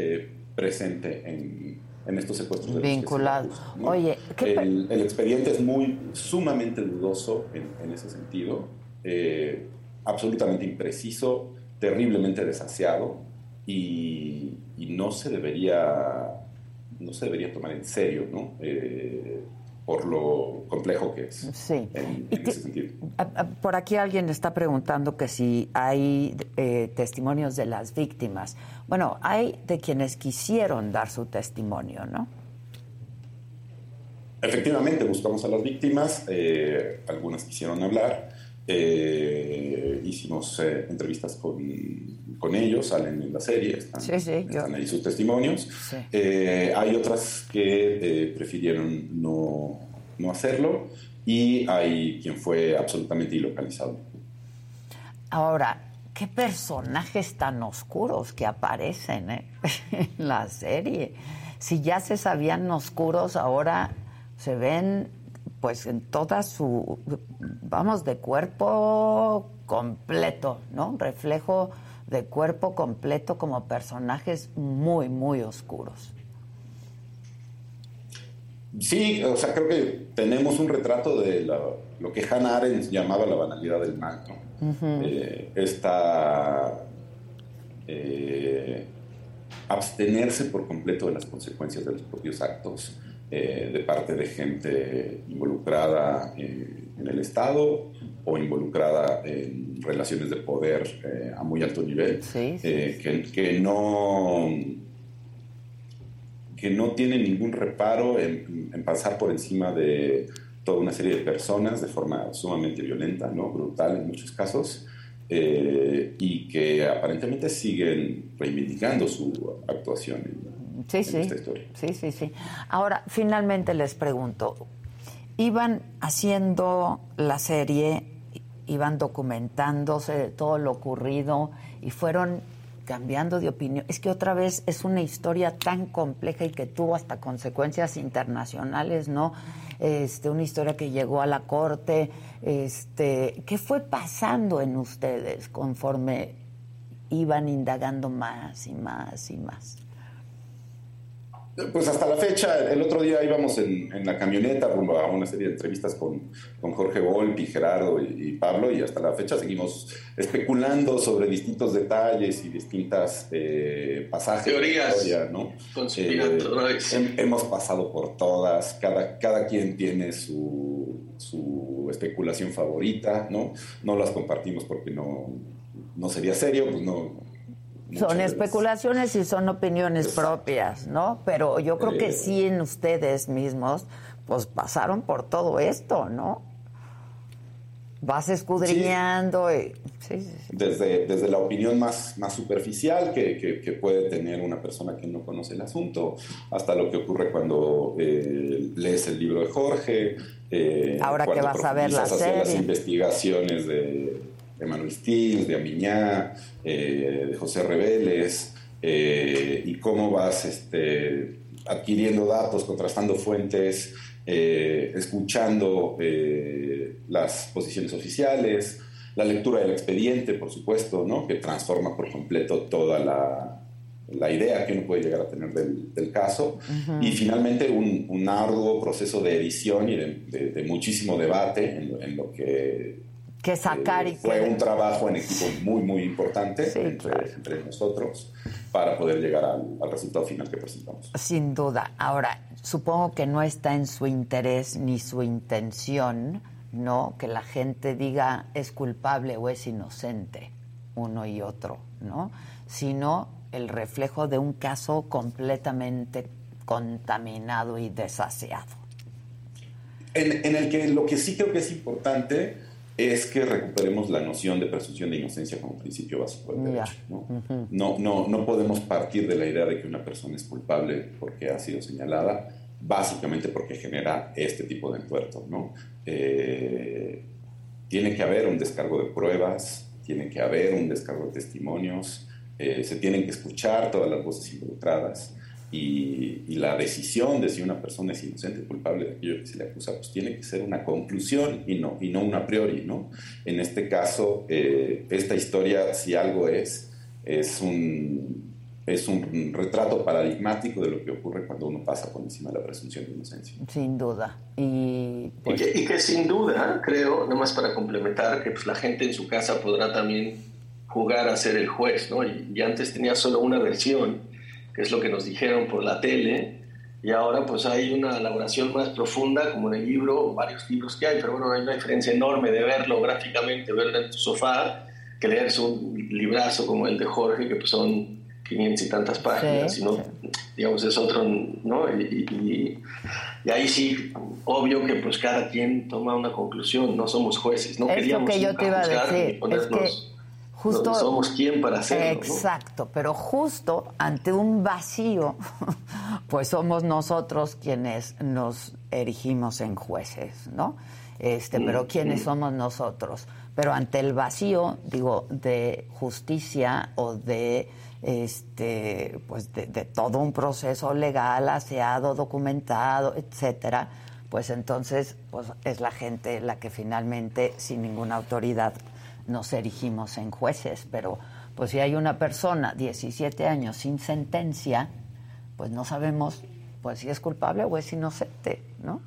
presente en en estos secuestros de vinculados. ¿no? Oye, el, el, expediente es muy sumamente dudoso en, en ese sentido, eh, absolutamente impreciso, terriblemente desaseado y, y, no se debería no se debería tomar en serio, ¿no? Eh, por lo complejo que es. Sí. En, ese sentido. Por aquí alguien está preguntando que si hay eh, testimonios de las víctimas. Bueno, hay de quienes quisieron dar su testimonio, ¿no? Efectivamente, buscamos a las víctimas, eh, algunas quisieron hablar, eh, hicimos entrevistas con, con, ellos, salen en la serie, están, sí, sí, están ahí sus testimonios. Sí. hay otras que prefirieron no, no hacerlo y hay quien fue absolutamente ilocalizado. Ahora, qué personajes tan oscuros que aparecen ¿eh? <laughs> en la serie. Si ya se sabían oscuros, ahora se ven pues en toda su, vamos, de cuerpo completo, ¿no? Reflejo de cuerpo completo como personajes muy, muy oscuros. Sí, o sea, creo que tenemos un retrato de la, lo que Hannah Arendt llamaba la banalidad del mal, ¿no? Uh -huh. eh, esta eh, abstenerse por completo de las consecuencias de los propios actos, eh, de parte de gente involucrada en el Estado o involucrada en relaciones de poder eh, a muy alto nivel, eh, que, que no que no tiene ningún reparo en, en pasar por encima de toda una serie de personas de forma sumamente violenta, ¿no? brutal en muchos casos, eh, y que aparentemente siguen reivindicando su actuación en, Sí, en sí. esta historia. Sí, sí, sí. Ahora, finalmente les pregunto, iban haciendo la serie, iban documentándose de todo lo ocurrido y fueron cambiando de opinión. Es que otra vez es una historia tan compleja y que tuvo hasta consecuencias internacionales, ¿no? Este, una historia que llegó a la corte. Este, ¿qué fue pasando en ustedes conforme iban indagando más y más y más? Pues hasta la fecha, el otro día íbamos en, en la camioneta rumbo a una serie de entrevistas con, con Jorge Volpi, Gerardo y, y Pablo, y hasta la fecha seguimos especulando sobre distintos detalles y distintas eh, pasajes Teorías de historia, ¿no? Eh, hem- hemos pasado por todas, cada, cada quien tiene su, su especulación favorita, ¿no? No las compartimos porque no, no sería serio, pues no. Son especulaciones y son opiniones propias, ¿no? Pero yo creo que Eh. sí en ustedes mismos, pues pasaron por todo esto, ¿no? Vas escudriñando y... Sí, sí, sí. desde, desde la opinión más, más superficial que, que- que puede tener una persona que no conoce el asunto, hasta lo que ocurre cuando eh, lees el libro de Jorge. eh, Ahora que vas a ver la hacia las serie. investigaciones de Emanuel Stills, de Amiñá, eh, de José Reveles, eh, y cómo vas este, adquiriendo datos, contrastando fuentes, eh, escuchando las posiciones oficiales, la lectura del expediente, por supuesto, ¿no? que transforma por completo toda la, la idea que uno puede llegar a tener del, del caso. Y finalmente un, un arduo proceso de edición y de, de- de muchísimo debate en lo que Que sacar y fue que... un trabajo en equipo muy, muy importante entre, entre nosotros para poder llegar al, al resultado final que presentamos. Sin duda. Ahora, supongo que no está en su interés ni su intención, ¿no? Que la gente diga es culpable o es inocente, uno y otro, ¿no? Sino el reflejo de un caso completamente contaminado y desaseado. En, en el que lo que sí creo que es importante es que recuperemos la noción de presunción de inocencia como principio básico del derecho. ¿no? No, no, no podemos partir de la idea de que una persona es culpable porque ha sido señalada, básicamente porque genera este tipo de entuerto. ¿no? Eh, tiene que haber un descargo de pruebas, tiene que haber un descargo de testimonios, eh, se tienen que escuchar todas las voces involucradas y, y la decisión de si una persona es inocente o culpable de aquello que se le acusa, pues tiene que ser una conclusión y no, y no una a priori, ¿no? En este caso, eh, esta historia, si algo es, es un, es un retrato paradigmático de lo que ocurre cuando uno pasa por encima de la presunción de inocencia. Sin duda. Y, Y que, y que sin duda, creo, nomás para complementar, que pues la gente en su casa podrá también jugar a ser el juez, ¿no? Y, y antes tenía solo una versión, que es lo que nos dijeron por la tele, y ahora pues hay una elaboración más profunda, como en el libro, varios libros que hay, pero bueno, hay una diferencia enorme de verlo gráficamente, verlo en tu sofá, que leerse un librazo como el de Jorge, que pues son 500 y tantas páginas, Sí, sino, digamos, es otro, ¿no? Y, y- y- y ahí sí, obvio que pues cada quien toma una conclusión, no somos jueces, no Es lo queríamos que yo te iba a decir, es que justo no somos quien para hacerlo, ¿no? Exacto, pero justo ante un vacío, <laughs> pues somos nosotros quienes nos erigimos en jueces, ¿no? Este, pero Mm, quiénes mm. somos nosotros. Pero ante el vacío, digo, de justicia o de este, pues de, de todo un proceso legal, aseado, documentado, etcétera, pues entonces pues es la gente la que finalmente, sin ninguna autoridad, nos erigimos en jueces, pero pues si hay una persona 17 años sin sentencia, pues no sabemos pues si es culpable o es inocente, ¿no?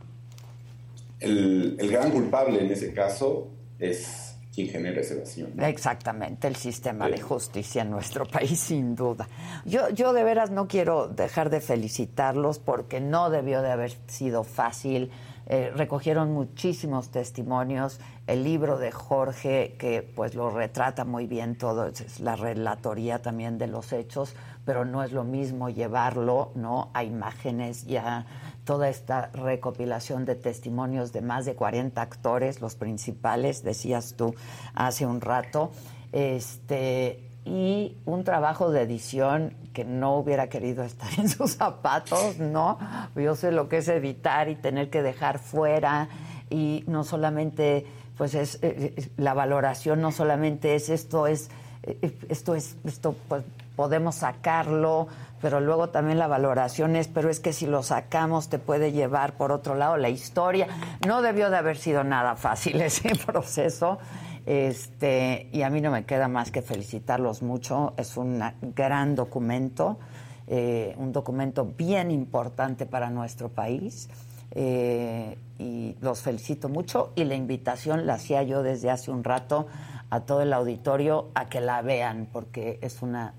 El, el gran culpable en ese caso es, quien genera ese vacío. ¿no? Exactamente, el sistema de justicia en nuestro <laughs> país, sin duda. Yo, yo de veras no quiero dejar de felicitarlos porque no debió de haber sido fácil. Eh, recogieron muchísimos testimonios. El libro de Jorge, que pues lo retrata muy bien todo, es- la relatoría también de los hechos, pero no es lo mismo llevarlo, ¿no? A imágenes ya toda esta recopilación de testimonios de más de 40 actores, los principales, decías tú hace un rato, este y un trabajo de edición que no hubiera querido estar en sus zapatos, ¿no? Yo sé lo que es editar y tener que dejar fuera y no solamente pues es eh, eh, la valoración no solamente es esto es eh, esto es esto pues podemos sacarlo, pero luego también la valoración es, pero es que si lo sacamos te puede llevar por otro lado la historia. No debió de haber sido nada fácil <laughs> ese proceso. Este, y a mí no me queda más que felicitarlos mucho. Es un gran documento, eh, un documento bien importante para nuestro país. Eh, y los felicito mucho y la invitación la hacía yo desde hace un rato a todo el auditorio a que la vean porque es una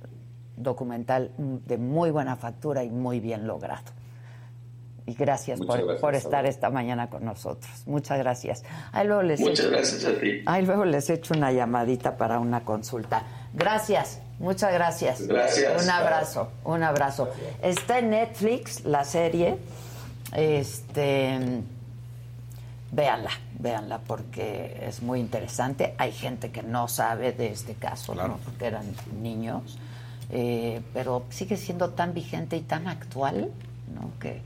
documental de muy buena factura y muy bien logrado. Y gracias, por, gracias, por estar esta mañana con nosotros. Muchas gracias. Ahí luego les Muchas echo- gracias a ti. Ahí luego les echo una llamadita para una consulta. Gracias, muchas gracias. Gracias. Un abrazo, un abrazo. Está en Netflix la serie. Este véanla, véanla porque es muy interesante. Hay gente que no sabe de este caso, ¿no? porque eran niños, eh, pero sigue siendo tan vigente y tan actual, ¿no? Que,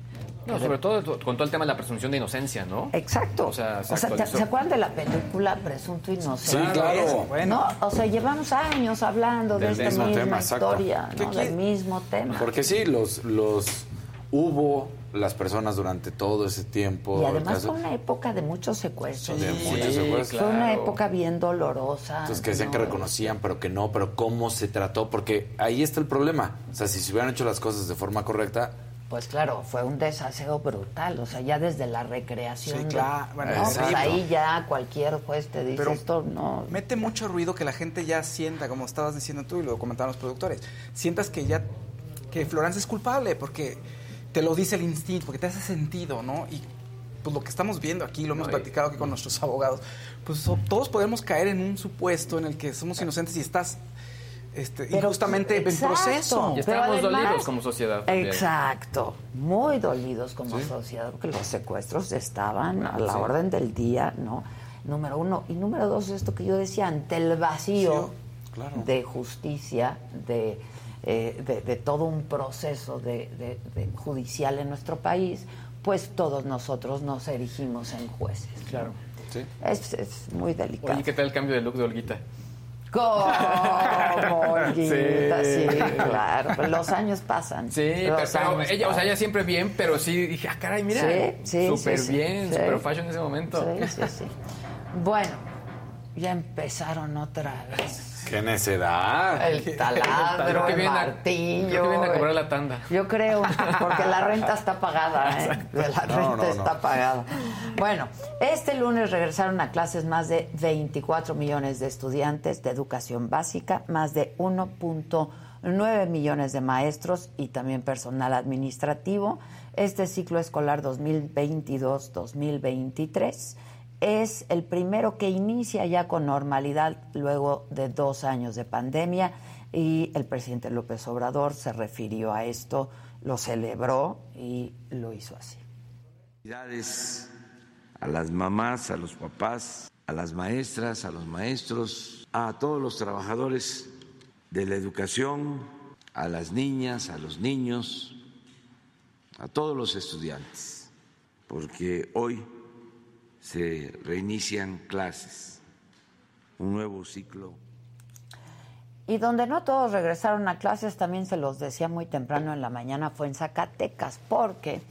No, sobre todo con todo el tema de la presunción de inocencia, ¿no? Exacto. O sea, se O sea, ¿te- actualizó. ¿se acuerdan de la película Presunto Inocente? Sí, claro. No, o sea, llevamos años hablando de Del esta mismo misma tema, exacto. historia, ¿no? del mismo tema. Porque sí, los, los hubo las personas durante todo ese tiempo. Y además fue una época de muchos secuestros. De muchos secuestros. Fue una época bien dolorosa. Entonces que decían que ¿no? reconocían, pero que no, pero cómo se trató, porque ahí está el problema. O sea, si se hubieran hecho las cosas de forma correcta, Pues claro, fue un desaseo brutal, o sea, ya desde la recreación. Sí, de- claro, bueno, ¿no? Pues ahí ya cualquier juez te dice Pero esto, no. Mete mucho ruido que la gente ya sienta, como estabas diciendo tú y lo comentaban los productores, sientas que ya, que Florence es culpable porque te lo dice el instinto, porque te hace sentido, ¿no? Y pues lo que estamos viendo aquí, lo hemos Ay. platicado aquí con nuestros abogados, pues so- todos podemos caer en un supuesto en el que somos inocentes y estás este, Pero- injustamente en exacto. proceso. Y además- dolidos como sociedad. también. Exacto, muy dolidos como Sí. sociedad, porque los secuestros estaban a la sí. orden del día, ¿no? Número uno. Y número dos, esto que yo decía, ante el vacío de justicia, de, eh, de, de todo un proceso de, de- de judicial en nuestro país, pues todos nosotros nos erigimos en jueces. Claro. Sí. Es, es muy delicado. Oye, ¿qué tal el cambio de look de Olguita? ¿Cómo, Olguita? <laughs> Sí, Sí. claro. Los años pasan. Sí, pero, pero ella, o sea, ella siempre bien, pero sí dije, ah, caray, mira. Sí, sí, Súper sí, bien, súper fashion en ese momento. Sí, sí, sí. Bueno, ya empezaron otra vez. ¡Qué necedad! El <laughs> taladro, el martillo. creo que viene a cobrar eh. la tanda. Yo creo, porque la renta está pagada, ¿eh? La renta No, no, no. está pagada. Bueno, este lunes regresaron a clases más de 24 millones de estudiantes de educación básica, más de 1.9 millones de maestros y también personal administrativo. Este ciclo escolar 2022-2023 es el primero que inicia ya con normalidad luego de dos años de pandemia y el presidente López Obrador se refirió a esto, lo celebró y lo hizo así. Felicidades a las mamás, a los papás, a las maestras, a los maestros, a todos los trabajadores de la educación, a las niñas, a los niños, a todos los estudiantes, porque hoy se reinician clases, un nuevo ciclo Y donde no todos regresaron a clases, también se los decía muy temprano en la mañana, fue en Zacatecas, porque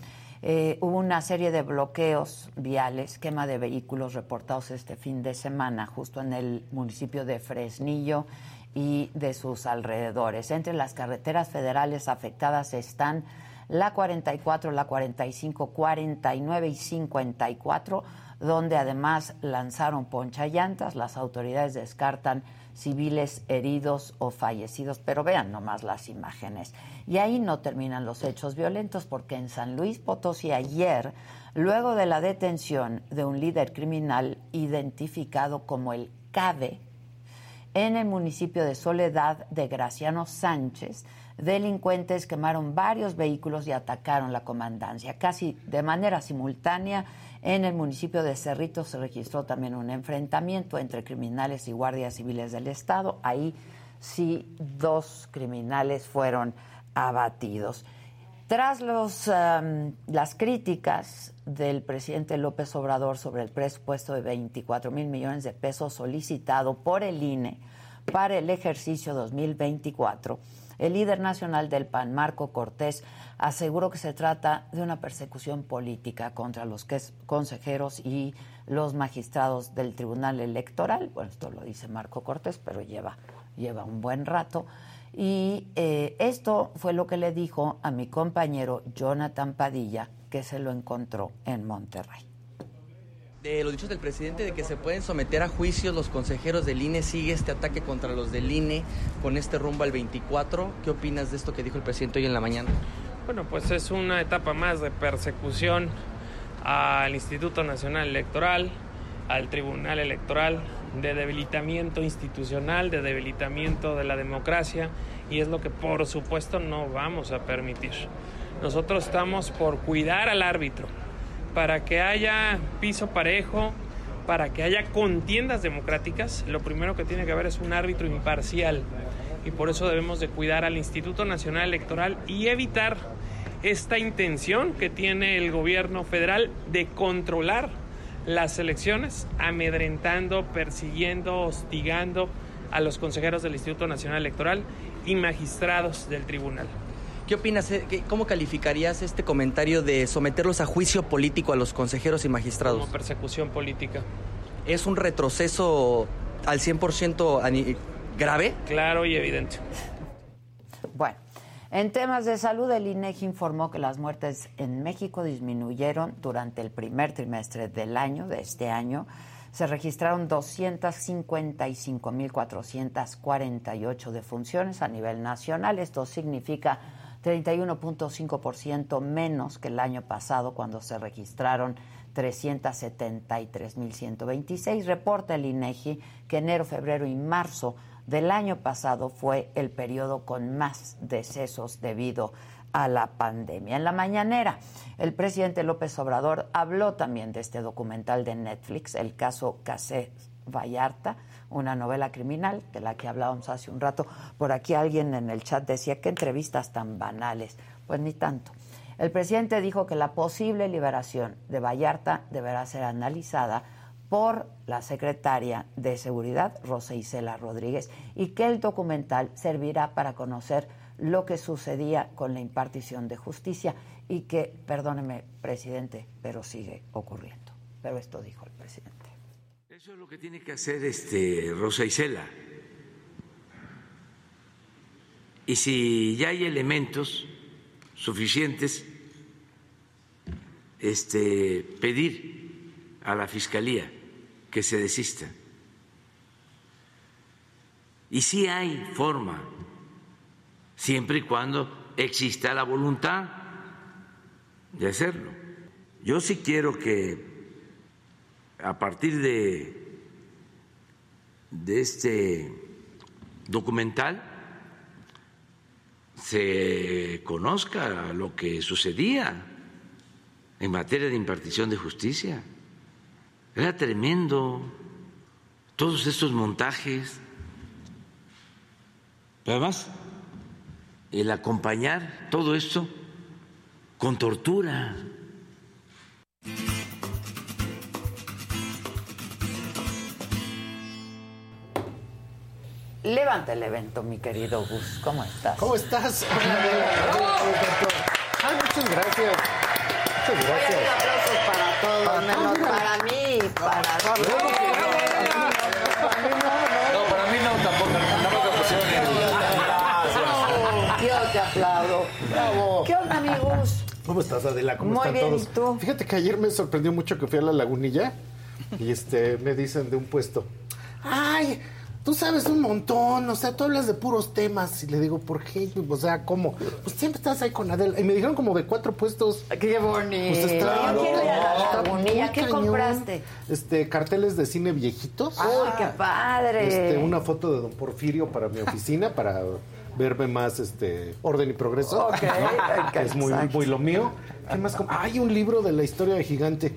eh, hubo una serie de bloqueos viales, quema de vehículos reportados este fin de semana, justo en el municipio de Fresnillo y de sus alrededores. Entre las carreteras federales afectadas están la 44, la 45, 49 y 54, donde además lanzaron ponchallantas. Las autoridades descartan civiles heridos o fallecidos, pero vean nomás las imágenes. Y ahí no terminan los hechos violentos porque en San Luis Potosí ayer, luego de la detención de un líder criminal identificado como el CADE, en el municipio de Soledad de Graciano Sánchez, delincuentes quemaron varios vehículos y atacaron la comandancia. Casi de manera simultánea, en el municipio de Cerrito se registró también un enfrentamiento entre criminales y guardias civiles del Estado. Ahí sí dos criminales fueron abatidos. Tras los, um, las críticas del presidente López Obrador sobre el presupuesto de 24 mil millones de pesos solicitado por el INE para el ejercicio 2024, el líder nacional del PAN, Marco Cortés, aseguró que se trata de una persecución política contra los consejeros y los magistrados del Tribunal Electoral. Bueno, esto lo dice Marco Cortés, pero lleva, lleva un buen rato. Y eh, esto fue lo que le dijo a mi compañero Jonathan Padilla, que se lo encontró en Monterrey. De los dichos del presidente de que se pueden someter a juicios los consejeros del INE, sigue este ataque contra los del INE con este rumbo al 24. ¿Qué opinas de esto que dijo el presidente hoy en la mañana? Bueno, pues es una etapa más de persecución al Instituto Nacional Electoral, al Tribunal Electoral, de debilitamiento institucional, de debilitamiento de la democracia y es lo que por supuesto no vamos a permitir. Nosotros estamos por cuidar al árbitro, para que haya piso parejo, para que haya contiendas democráticas, lo primero que tiene que haber es un árbitro imparcial y por eso debemos de cuidar al Instituto Nacional Electoral y evitar esta intención que tiene el gobierno federal de controlar las elecciones, amedrentando, persiguiendo, hostigando a los consejeros del Instituto Nacional Electoral y magistrados del tribunal. ¿Qué opinas? eh, ¿Cómo calificarías este comentario de someterlos a juicio político a los consejeros y magistrados? Como persecución política. ¿Es un retroceso al 100% ani- grave? Claro y evidente. Bueno, en temas de salud, el INEGI informó que las muertes en México disminuyeron durante el primer trimestre del año, de este año. Se registraron 255.448 defunciones a nivel nacional. Esto significa 31.5% menos que el año pasado, cuando se registraron 373.126. Reporta el INEGI que enero, febrero y marzo del año pasado fue el periodo con más decesos debido a la pandemia. En la mañanera, el presidente López Obrador habló también de este documental de Netflix, el caso Casé Vallarta, una novela criminal de la que hablábamos hace un rato. Por aquí alguien en el chat decía, qué entrevistas tan banales. Pues ni tanto. El presidente dijo que la posible liberación de Vallarta deberá ser analizada por la secretaria de Seguridad, Rosa Isela Rodríguez, y que el documental servirá para conocer lo que sucedía con la impartición de justicia y que, perdóneme, presidente, pero sigue ocurriendo. Pero esto dijo el presidente. Eso es lo que tiene que hacer este Rosa Isela. Y si ya hay elementos suficientes, este, pedir a la fiscalía que se desista. Y si hay forma, siempre y cuando exista la voluntad de hacerlo. Yo sí quiero que a partir de, de este documental se conozca lo que sucedía en materia de impartición de justicia. Era tremendo todos estos montajes. Además, el acompañar todo esto con tortura. Levanta el evento, mi querido Gus. ¿Cómo estás? ¿Cómo estás? Ay, muchas gracias. Muchas gracias. aplausos para todos, menos para mí, para No, para mí no, tampoco. No me pusieron Yo te aplaudo. Bravo. ¿Qué onda, amigos? ¿Cómo estás, Adela? ¿Cómo Muy están bien, todos? ¿y tú? Fíjate que ayer me sorprendió mucho que fui a la lagunilla y este me dicen de un puesto, ay, tú sabes un montón, o sea, tú hablas de puros temas. Y le digo, ¿por qué? O sea, ¿cómo? Pues siempre estás ahí con Adela. Y me dijeron como de cuatro puestos. ¡Qué bonito! Pues está, está ¿Qué cañón. compraste? Este, carteles de cine viejitos. ¡Uy, qué padre! Este, una foto de Don Porfirio para mi oficina, <laughs> para verme más este orden y progreso. Ok, Que es muy, muy lo mío. ¿Qué más? Hay un libro de la historia de Gigante.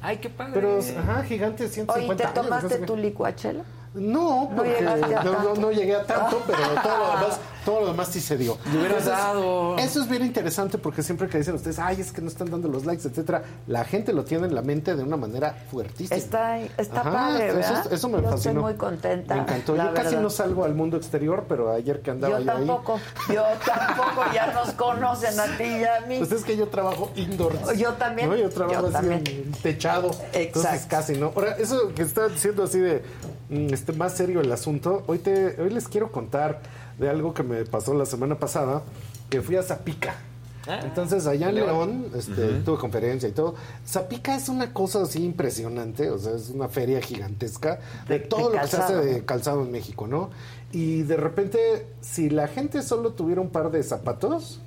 Ay, qué padre. Pero, ajá, Gigante 150 Oye, ¿te tomaste qué. tu licuachela? No, porque no, no- no llegué a tanto, pero todo lo <laughs> demás, todo lo demás sí se dio. Entonces, dado. Eso es bien interesante porque siempre que dicen ustedes, ay, es que no están dando los likes, etcétera, la gente lo tiene en la mente de una manera fuertísima. Está, está Ajá, padre, eso- ¿verdad? eso me Yo fascinó. estoy muy contenta. Me encantó. Yo casi verdad. no salgo al mundo exterior, pero ayer que andaba Yo yo ahí. tampoco, yo tampoco, ya nos conocen a ti y a mí. Pues es que yo trabajo indoors. Yo también, ¿no? Yo trabajo yo así también. en techado. Entonces Exacto. casi, ¿no? Ahora, eso que está diciendo así de mm, este más serio el asunto, hoy te, hoy les quiero contar de algo que me pasó la semana pasada, que fui a Zapica. Entonces, allá en León, este, tuve conferencia y todo. Zapica es una cosa así impresionante, o sea, es una feria gigantesca de, todo lo que se hace de calzado en México, ¿no? Y de repente, si la gente solo tuviera un par de zapatos,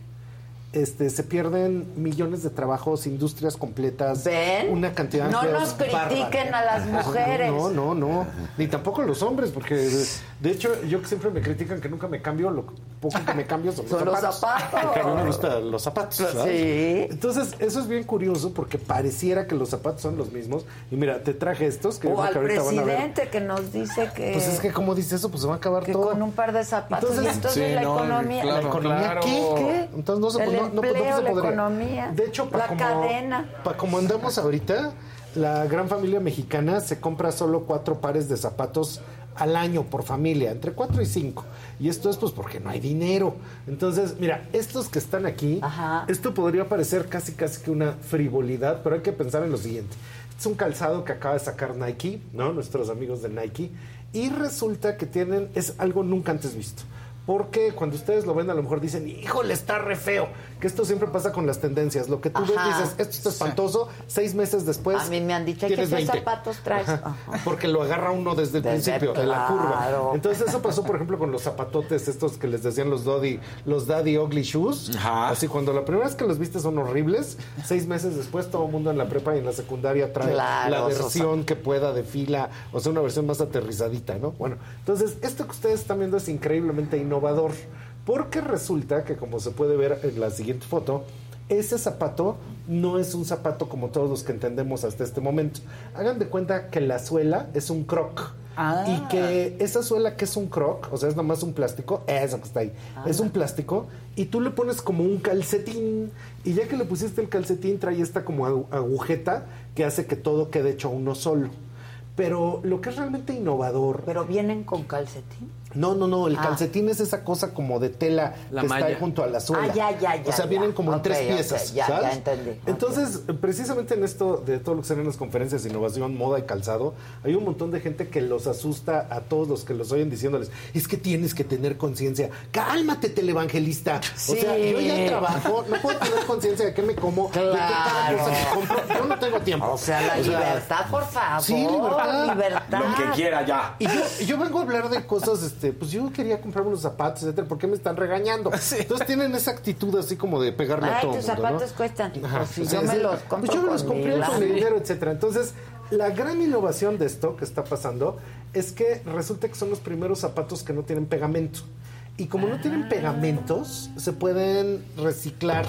este, se pierden millones de trabajos, industrias completas, ¿Ven? una cantidad No de nos critiquen a las mujeres. No, no, no, ni tampoco los hombres, porque de, hecho yo que siempre me critican que nunca me cambio, lo poco que me cambio son, Son los zapatos. Porque a mí me gustan los zapatos. ¿sabes? Sí. Entonces, eso es bien curioso porque pareciera que los zapatos son los mismos. Y mira, te traje estos que O al que ahorita van a ver. presidente que nos dice que, Pues es que como dice eso, pues se va a acabar que todo. con un par de zapatos. Entonces- y entonces Sí, la no, economía. ¿La economía claro. qué? ¿Qué? Entonces no se, El no, no, pues, no empleo, se la podría. economía, De hecho, para la como, cadena. para como andamos ahorita, la gran familia mexicana se compra solo cuatro pares de zapatos al año por familia, entre cuatro y cinco. Y esto es pues porque no hay dinero. Entonces, mira, estos que están aquí, esto podría parecer casi casi que una frivolidad, pero hay que pensar en lo siguiente. Es un calzado que acaba de sacar Nike, ¿no? Nuestros amigos de Nike. Y resulta que tienen, es algo nunca antes visto. Porque cuando ustedes lo ven, a lo mejor dicen, híjole, está re feo. Que esto siempre pasa con las tendencias. Lo que tú ves, Ajá. dices, esto está espantoso. Seis meses después. A mí me han dicho, ¿qué tienes 20. zapatos traes? Ajá. Ajá. Porque lo agarra uno desde el Desde- principio, de la curva. claro. Entonces, eso pasó, por ejemplo, con los zapatotes, estos que les decían los Daddy, los Daddy Ugly Shoes. Así, cuando la primera vez que los viste son horribles, seis meses después, todo el mundo en la prepa y en la secundaria trae Claro, la versión que pueda de fila, o sea, una versión más aterrizadita, ¿no? Bueno, entonces, esto que ustedes están viendo es increíblemente innovador, porque resulta que, como se puede ver en la siguiente foto, ese zapato no es un zapato como todos los que entendemos hasta este momento. Hagan de cuenta que la suela es un croc. Y que esa suela que es un croc, o sea, es nomás un plástico, eso que está ahí, es un plástico, y tú le pones como un calcetín, y ya que le pusiste el calcetín, trae esta como agu- agujeta que hace que todo quede hecho uno solo. Pero lo que es realmente innovador. Pero vienen con calcetín. No, no, no, el Ah. calcetín es esa cosa como de tela La que malla. está ahí junto a la suela. Ah, ya, ya, ya, O sea, ya. vienen como en tres piezas, ya, ¿sabes? ya entendí. Entonces, precisamente en esto de todo lo que se en las conferencias de innovación, moda y calzado, hay un montón de gente que los asusta a todos los que los oyen diciéndoles, es que tienes que tener conciencia. Cálmate, televangelista. Sí. O sea, yo ya trabajo, no puedo tener conciencia de qué me como, de qué cada Claro. cosa que compro. Yo no tengo tiempo. O sea, la libertad, por favor. Sí, libertad. Libertad. Lo que quiera ya. Y yo, yo vengo a hablar de cosas, este, pues yo quería comprarme unos zapatos, etcétera, ¿por qué me están regañando? <laughs> Entonces tienen esa actitud así como de pegarle a Ay, todo tus mundo, ¿no? zapatos cuestan. Ajá. Pues si O sea, yo me los pues compro yo me los compré con mi dinero, etcétera. Entonces, la gran innovación de esto que está pasando es que resulta que son los primeros zapatos que no tienen pegamento. Y como no tienen pegamentos, se pueden reciclar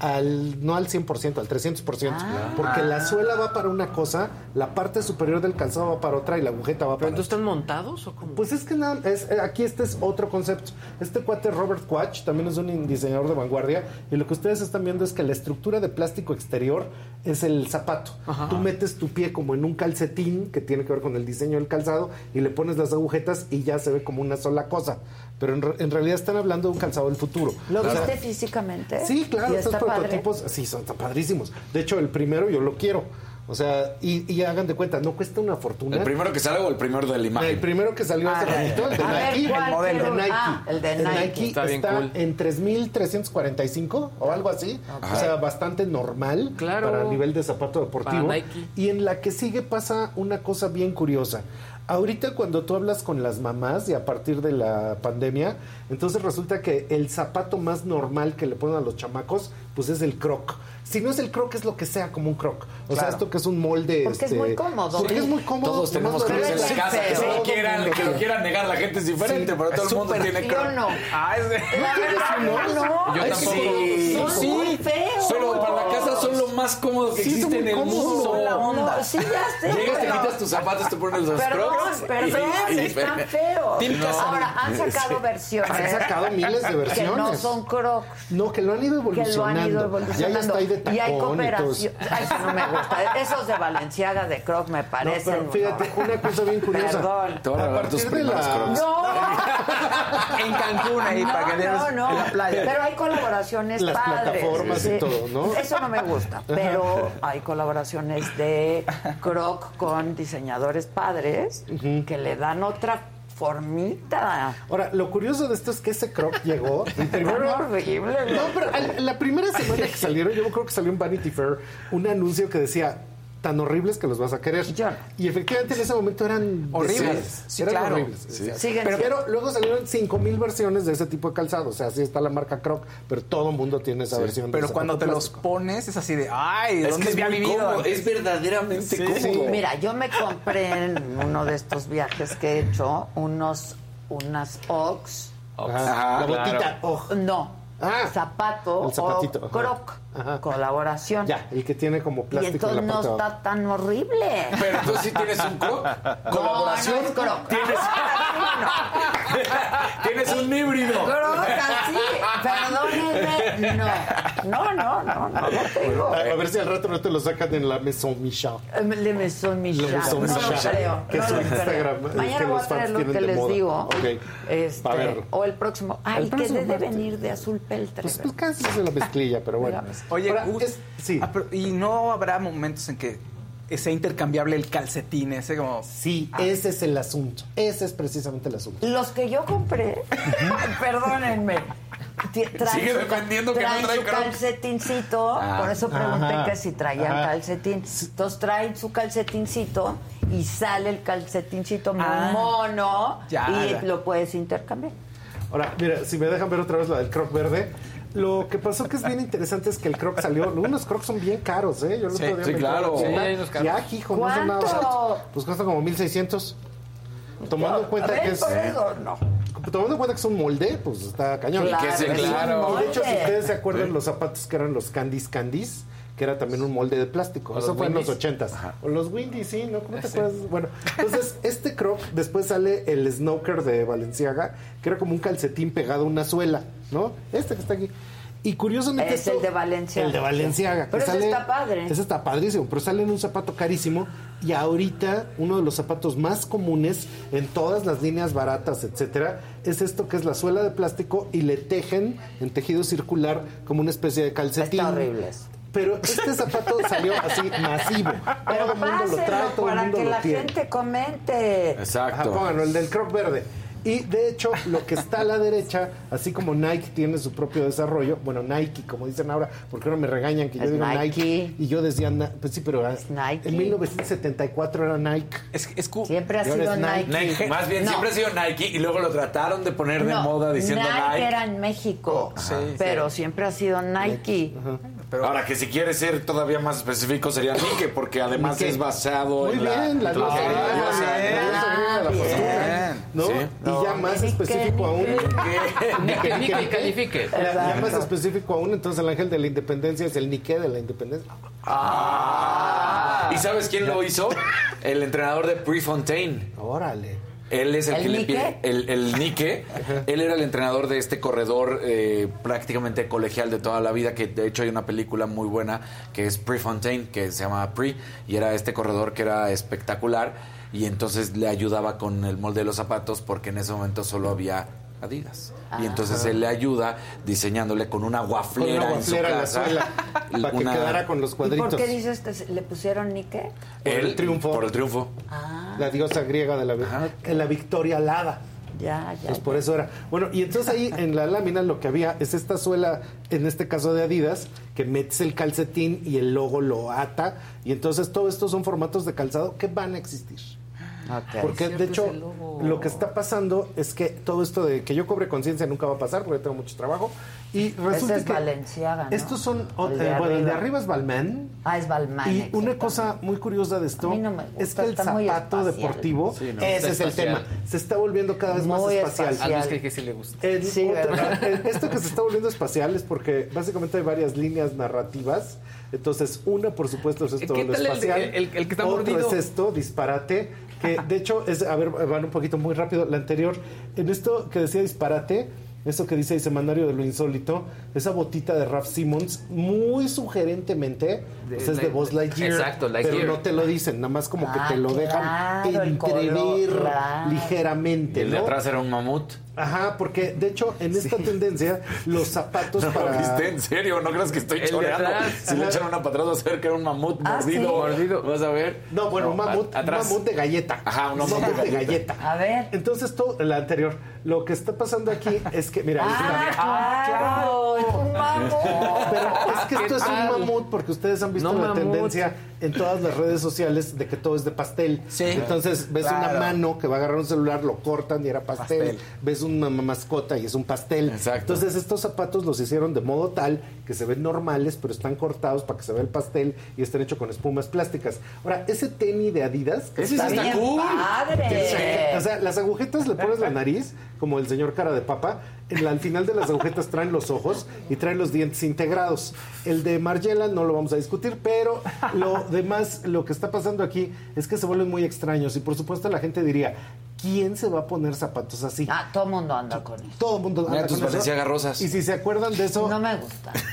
al no al 100%, al 300%, Ah. porque la suela va para una cosa, la parte superior del calzado va para otra y la agujeta va para ¿Pero entonces están montados o cómo? pues es que nada, es, eh, aquí este es otro concepto. Este cuate Robert Quach también es un diseñador de vanguardia y lo que ustedes están viendo es que la estructura de plástico exterior es el zapato. Tú metes tu pie como en un calcetín que tiene que ver con el diseño del calzado y le pones las agujetas y ya se ve como una sola cosa. Pero en, en realidad están hablando de un calzado del futuro. ¿Lo O sea, viste físicamente? Sí, claro, ¿Y estos está padre? prototipos sí son tan padrísimos. De hecho, el primero yo lo quiero. O sea, y, y hagan de cuenta, no cuesta una fortuna. ¿El primero que sale o el primero de la imagen? El primero que salió hace ratito, el de a Nike, ¿cuál el modelo de Nike. Ah, el de Nike. Está, Está bien cool. en 3.345 o algo así. Ajá. O sea, bastante normal Claro. para el nivel de zapato deportivo. Para Nike. Y en la que sigue pasa una cosa bien curiosa. Ahorita cuando tú hablas con las mamás y a partir de la pandemia, entonces resulta que el zapato más normal que le ponen a los chamacos, pues es el croc. Si no es el croc, es lo que sea como un croc. O sea, esto que es un molde... Porque es este, muy cómodo. Porque Sí. es muy cómodo. Todos tenemos crocs en la casa. Que, lo quieran, que lo quieran negar, la gente es diferente, pero todo el mundo tiene Yo crocs. no. Ah, es de... La verdad, no. Yo tampoco. sí. Son Sí. muy feos. Solo para la casa son lo más cómodo que existe en el mundo. Son la onda. No, sí, ya sé. Llegas, te quitas tus zapatos, te pones los Perdón, crocs. perdón, y- están feos. Ahora, han sacado versiones. Han sacado miles de Que no versiones. son crocs. No, que lo han ido Que lo evolucionando. han ido Ya, evolucionando. ya está ahí de tacón y hay cooperación. eso. Ay, eso no me gusta. Esos de Valenciaga de Croc me No, parecen. pero fíjate, una cosa bien curiosa. Perdón. Te van a tus primeros la- crocs. No, En Cancún ahí, para que veas no, no. en la playa. Pero hay colaboraciones Las padres. plataformas y todo, ¿no? Eso no me gusta. Pero hay colaboraciones de Croc con diseñadores padres que le dan otra formita. Ahora, lo curioso de esto es que ese croc <laughs> llegó. y horrible. No, pero la primera semana que salieron, yo creo que salió en Vanity Fair un anuncio que decía tan horribles que los vas a querer. Y efectivamente en ese momento eran Horribles. Sí, eran claro. horribles. Sí. Pero, luego salieron 5000 versiones de ese tipo de calzado. O sea, así está la marca Croc, pero todo el mundo tiene esa versión. de Pero cuando te los pones es así de, ay, Es ¿dónde que es había vivido? cómodo, es verdaderamente Sí. cómodo. Mira, yo me compré en uno de estos viajes que he hecho unos unas Ox. Ajá, la botita. oh. No. Ah, zapato el zapatito, o ajá. croc. Ajá. Colaboración. Ya, el que tiene como Y plástico en entonces la no abajo. está tan horrible. Pero tú sí tienes un croc. Colaboración. <laughs> No, no es croc. Tienes, <laughs> tienes un híbrido. Croc así. Perdónenme. No. No, no, no, no lo tengo. A, ver si al rato no te lo sacan en la Maison Michel. Eh, Le Maison Michel. Le Maison No lo Michel, creo. que no es. Instagram, eh, Mañana que voy a traer lo que les moda. digo. Ok, Este, a o el próximo. Ay, El que próximo debe martes. venir de azul peltre. Pues, pues casi es la mezclilla, pero bueno. Oye, Ahora, Gus, es- sí. ah, y no habrá momentos en que sea intercambiable el calcetín, ese como... Sí, ese es el asunto. Ese es precisamente el asunto. Los que yo compré, <laughs> perdónenme. traen Sigue su- defendiendo que no trae su Crocs. calcetincito, Ah. por eso pregunté Ajá. que si traían Ajá. calcetín. Entonces traen su calcetincito y sale el calcetincito muy Ah. mono Ya, y ya. lo puedes intercambiar. Ahora, mira, si me dejan ver otra vez la del croc verde. Lo que pasó que es bien interesante es que el croc salió. Unos crocs son bien caros, ¿eh? Yo el Sí, otro día sí, me claro. Sí, unos caros. Ya, hijo, no son nada. Pues cuesta como 1600. Tomando en cuenta que es. Eso, no. Tomando en cuenta que es un molde, pues está cañón. Claro, que claro. De hecho, si ustedes se acuerdan, los zapatos que eran los Candies Candies, que era también un molde de plástico. Eso fue en los Windies. ochentas. O los Windy, sí, ¿no? ¿Cómo te acuerdas? Bueno, entonces, <laughs> este croc, después sale el Snoker de Valenciaga, que era como un calcetín pegado a una suela, ¿no? Este que está aquí. Y curiosamente Es esto- el de Valenciaga. El de Valenciaga. Pero ese sale- está padre. Ese está padrísimo, pero sale en un zapato carísimo. Y ahorita, uno de los zapatos más comunes en todas las líneas baratas, etcétera, es esto que es la suela de plástico y le tejen en tejido circular como una especie de calcetín. Está horrible. Pero este zapato salió así masivo. Pero todo el mundo lo trae, todo el para mundo que lo la tiene. gente comente. Ajá, Exacto. pónganlo, el del croc verde. Y de hecho, lo que está a la derecha, así como Nike tiene su propio desarrollo, bueno, Nike, como dicen ahora, porque ahora me regañan que yo Es digo Nike. Nike. y yo decía, pues sí, pero ah, Nike. en 1974 era Nike. Es, es cu- Siempre ha sido es Nike. Nike. Nike, más bien, No. siempre ha sido Nike y luego lo trataron de poner de No, moda diciendo Nike. era en México, Sí, pero siempre ha sido Nike. Ahora que si quieres ser todavía más específico sería Nike, porque además Nike. es basado Muy en la... bien, la Ah, la la ¿no? Sí. Y ya más específico aún. Nike, Nike, califique. Ya, más específico aún, entonces el ángel de la independencia es el Nike de la independencia. ¿Y sabes quién lo hizo? <laughs> El entrenador de Prefontaine. Órale. Él es el, ¿El que le Nike? pide. El, el Nike. Él era el entrenador de este corredor eh, prácticamente colegial de toda la vida. Que de hecho hay una película muy buena que es Prefontaine, que se llama Pre. Y era este corredor que era espectacular. Y entonces le ayudaba con el molde de los zapatos porque en ese momento solo había Adidas. Ah. y entonces él le ayuda diseñándole con una guaflera, Con una en su guaflera en la suela, para que quedara con los ¿Y cuadritos. por qué dices que le pusieron ni qué? Por el triunfo. Por el triunfo. La diosa griega de la, en la victoria alada. Ya, ya. Pues por eso era. Bueno, y entonces ahí en la lámina lo que había es esta suela, en este caso de Adidas, que metes el calcetín y el logo lo ata. Y entonces todo esto son formatos de calzado que van a existir. Porque de hecho lo que está pasando es que todo esto de que yo cobre conciencia nunca va a pasar porque tengo mucho trabajo y resulta Ese es que estos son El de eh, bueno, el de arriba. es Balmain Ah, es Balmain. y una cosa muy curiosa de esto no gusta, es que el zapato espacial. deportivo, Sí, no, ese es el espacial. tema, se está volviendo cada vez más espacial. A Luis cree que sí le gusta. El Sí, otra- ¿verdad? <laughs> el- esto que se está volviendo espacial es porque básicamente hay varias líneas narrativas. Entonces, una, por supuesto, es esto ¿Qué lo tal el espacial. el- el que está Otro mordido? es esto, disparate. Que de hecho es, a ver, van un poquito muy rápido. La anterior, en esto que decía disparate, eso que dice el semanario de lo insólito, esa botita de Ralph Simmons, muy sugerentemente, pues es de Buzz Lightyear. Exacto, Pero Lightyear. no te lo dicen, nada más como Ah, que te lo dejan claro, el entrever ligeramente. Y el de atrás era un mamut. Ajá, porque de hecho en esta tendencia los zapatos <laughs> ¿No para... viste? ¿En serio? ¿No crees que estoy El choreando? Si le echan una para atrás, vas a ver que era un mamut Ah, mordido. ¿sí? Mordido. Vas a ver. No, bueno, un No, mamut, a- atrás. un mamut de galleta. Ajá, un mamut de de galleta. A ver. Entonces, todo, la anterior, lo que está pasando aquí <laughs> es que, mira, ahí está. Ah, claro, es un mamut. Pero es que esto es un mamut porque ustedes han visto No la mamut. tendencia en todas las redes sociales de que todo es de pastel. Sí. Entonces ves Claro. una mano que va a agarrar un celular, lo cortan y era pastel. Pastel. Ves una ma- mascota y es un pastel. Exacto. Entonces estos zapatos los hicieron de modo tal que se ven normales, pero están cortados para que se vea el pastel y estén hechos con espumas plásticas. Ahora, ese tenis de Adidas... que Ese Está está bien cool. padre. o sea, las agujetas le pones la nariz, como el señor cara de papa. En la- al final de las agujetas traen los ojos y traen los dientes integrados. El de Margiela no lo vamos a discutir, pero lo demás, lo que está pasando aquí es que se vuelven muy extraños. Y por supuesto la gente diría, ¿quién se va a poner zapatos así? Ah, todo el mundo anda con eso. Todo el mundo Mira anda tus con eso. Balenciaga rosas. Y si se acuerdan de eso, No me gusta. <laughs>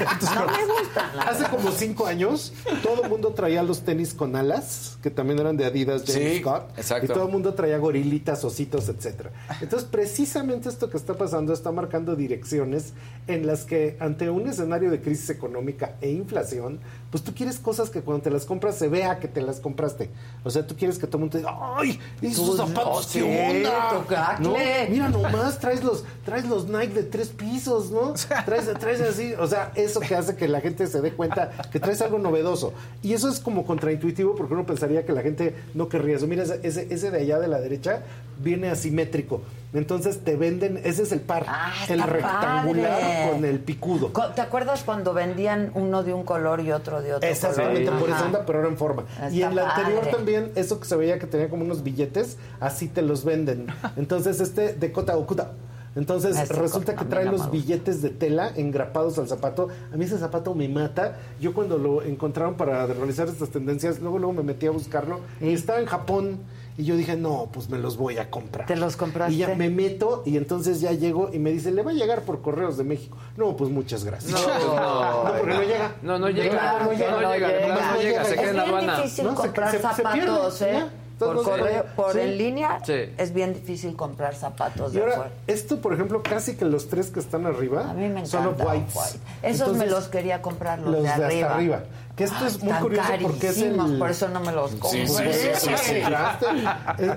entonces, No me gustan. la Hace verdad. como cinco años, todo el mundo traía los tenis con alas, que también eran de Adidas, James Sí, Scott. exacto. Y todo el mundo traía gorilitas, ositos, etcétera. Entonces, precisamente esto que está pasando está marcando direcciones en las que, ante un escenario de crisis económica e inflación, pues tú quieres cosas que cuando te las compras se vea que te las compraste. O sea, tú quieres que todo el mundo te diga, ¡ay! ¿Esos zapatos qué onda? ¿No? Mira nomás, traes los, traes los Nike de tres pisos, ¿no? <laughs> Traes, traes así, o sea, eso que hace que la gente se dé cuenta que traes algo novedoso. Y eso es como contraintuitivo porque uno pensaría que la gente no querría eso. Mira, ese- ese de allá de la derecha viene asimétrico. Entonces te venden, ese es el par, Ah, el rectangular padre. con el picudo. ¿Te acuerdas cuando vendían uno de un color y otro de otro Exactamente color? por esa onda, pero ahora en forma. y en la anterior también, eso que se veía que tenía como unos billetes, así te los venden. <laughs> Entonces, este de Kota Okuta. Entonces, resulta que trae no los billetes de tela engrapados al zapato. A mí ese zapato me mata. Yo cuando lo encontraron para realizar estas tendencias, luego luego me metí a buscarlo y estaba en Japón. Y yo dije, no, pues me los voy a comprar. ¿Te los compraste? Y ya me meto y entonces ya llego y me dice, le va a llegar por correos de México. No, pues muchas gracias. No, no. <laughs> No, porque no llega. No, no llega. No, ya no no llega. llega. llega. Se Es queda en la bien aduana. difícil comprar se- se zapatos, ¿eh? ya. Por, correo, por sí. en línea Sí. es bien difícil comprar zapatos Y de ahora, afuera. esto, por ejemplo, casi que los tres que están arriba A mí me son encanta off-whites. Off-White. Esos me los quería comprar los, los de de hasta arriba. Que esto Ay, es muy curioso porque es el... por eso no me los compro. Sí, sí, sí, eso sí, me sí. compraste.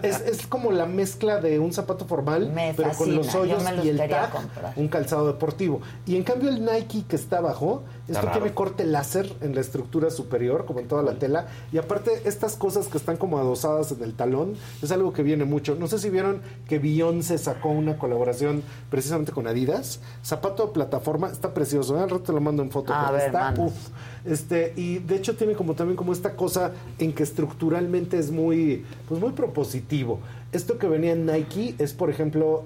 Es, es como la mezcla de un zapato formal, Me pero con los yo hoyos los y el tag, comprar. un calzado deportivo. Y en cambio el Nike que está abajo, esto raro. tiene corte láser en la estructura superior, como en toda la tela. Y aparte, estas cosas que están como adosadas en el talón, es algo que viene mucho. No sé si vieron que Beyoncé sacó una colaboración precisamente con Adidas. Zapato de plataforma, está precioso. ¿eh? Al rato te lo mando en foto. A ver, está, manda. Este, y de hecho tiene como también como esta cosa en que estructuralmente es muy, pues muy propositivo. Esto que venía en Nike es, por ejemplo,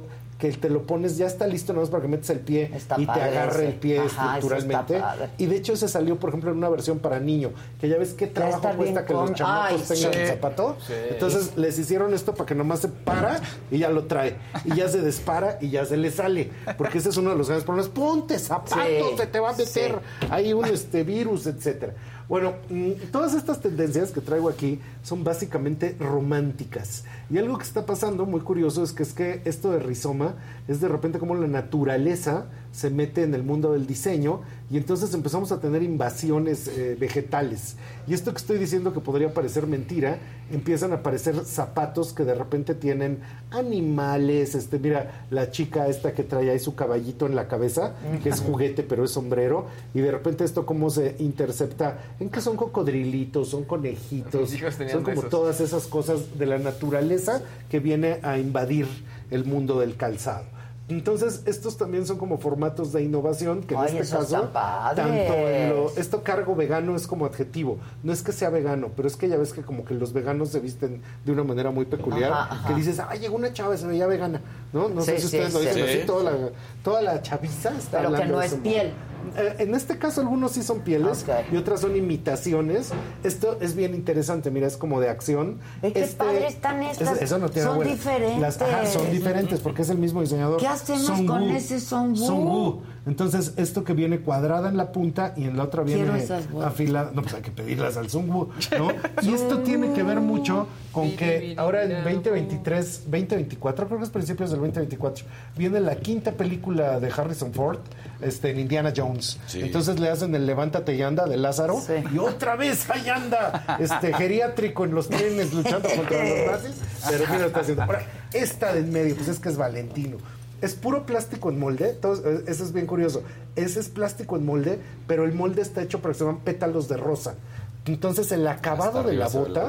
que te lo pones, ya está listo nada más para que metes el pie Está y te agarre ese. el pie Ajá, estructuralmente. Y de hecho se salió, por ejemplo, en una versión para niño, que ya ves qué trabajo cuesta que los chamacos Ay, tengan sí. el zapato. Sí. Entonces les hicieron esto para que nomás se para y ya lo trae. Y ya se dispara y ya se le sale. Porque ese es uno de los grandes problemas. Ponte zapatos, Sí. se te va a meter ahí un este virus, etcétera. Bueno, mm, todas estas tendencias que traigo aquí son básicamente románticas. Y algo que está pasando muy curioso es que es que esto de rizoma es de repente como la naturaleza se mete en el mundo del diseño y entonces empezamos a tener invasiones eh, vegetales. Y esto que estoy diciendo que podría parecer mentira, empiezan a aparecer zapatos que de repente tienen animales, este, mira, la chica esta que trae ahí su caballito en la cabeza, que es juguete pero es sombrero, y de repente esto cómo se intercepta en que son cocodrilitos, son conejitos, son como esos. todas esas cosas de la naturaleza que viene a invadir el mundo del calzado. Entonces, estos también son como formatos de innovación que en Ay, este esos caso, tanto en lo- esto cargo vegano es como adjetivo. No es que sea vegano, pero es que ya ves que como que los veganos se visten de una manera muy peculiar, Ajá, ajá. que dices, ay, llegó una chava, se veía vegana, ¿no? No sé Sí, si sí, ustedes lo sí. dicen Sí. así, toda la, toda la chaviza está Pero que no de es piel. modo. Eh, en este caso algunos sí son pieles y otras son imitaciones. Esto es bien interesante, mira, es como de acción. Qué Este- padre están estas. es- eso no tiene Son diferentes. Las- ajá, son diferentes porque es el mismo diseñador. ¿Qué hacemos Song con Woo. ese Song Woo? Song Woo. Entonces, esto que viene cuadrada en la punta y en la otra viene afilada. No, pues hay que pedirlas al Woo, ¿no? <laughs> y esto tiene que ver mucho con que ahora en 2023, 2024, creo que es principios del 2024, viene la quinta película de Harrison Ford, este, en Indiana Jones. Sí. Entonces le hacen el Levántate y anda de Lázaro y otra vez ahí anda, este, geriátrico en los trenes luchando contra los nazis. Pero mira, está haciendo. Ahora, esta de en medio, pues es que es Valentino. Es puro plástico en molde, todo- eh, eso es bien curioso. Ese es plástico en molde, pero el molde está hecho para que se llaman pétalos de rosa. Entonces el acabado de la bota.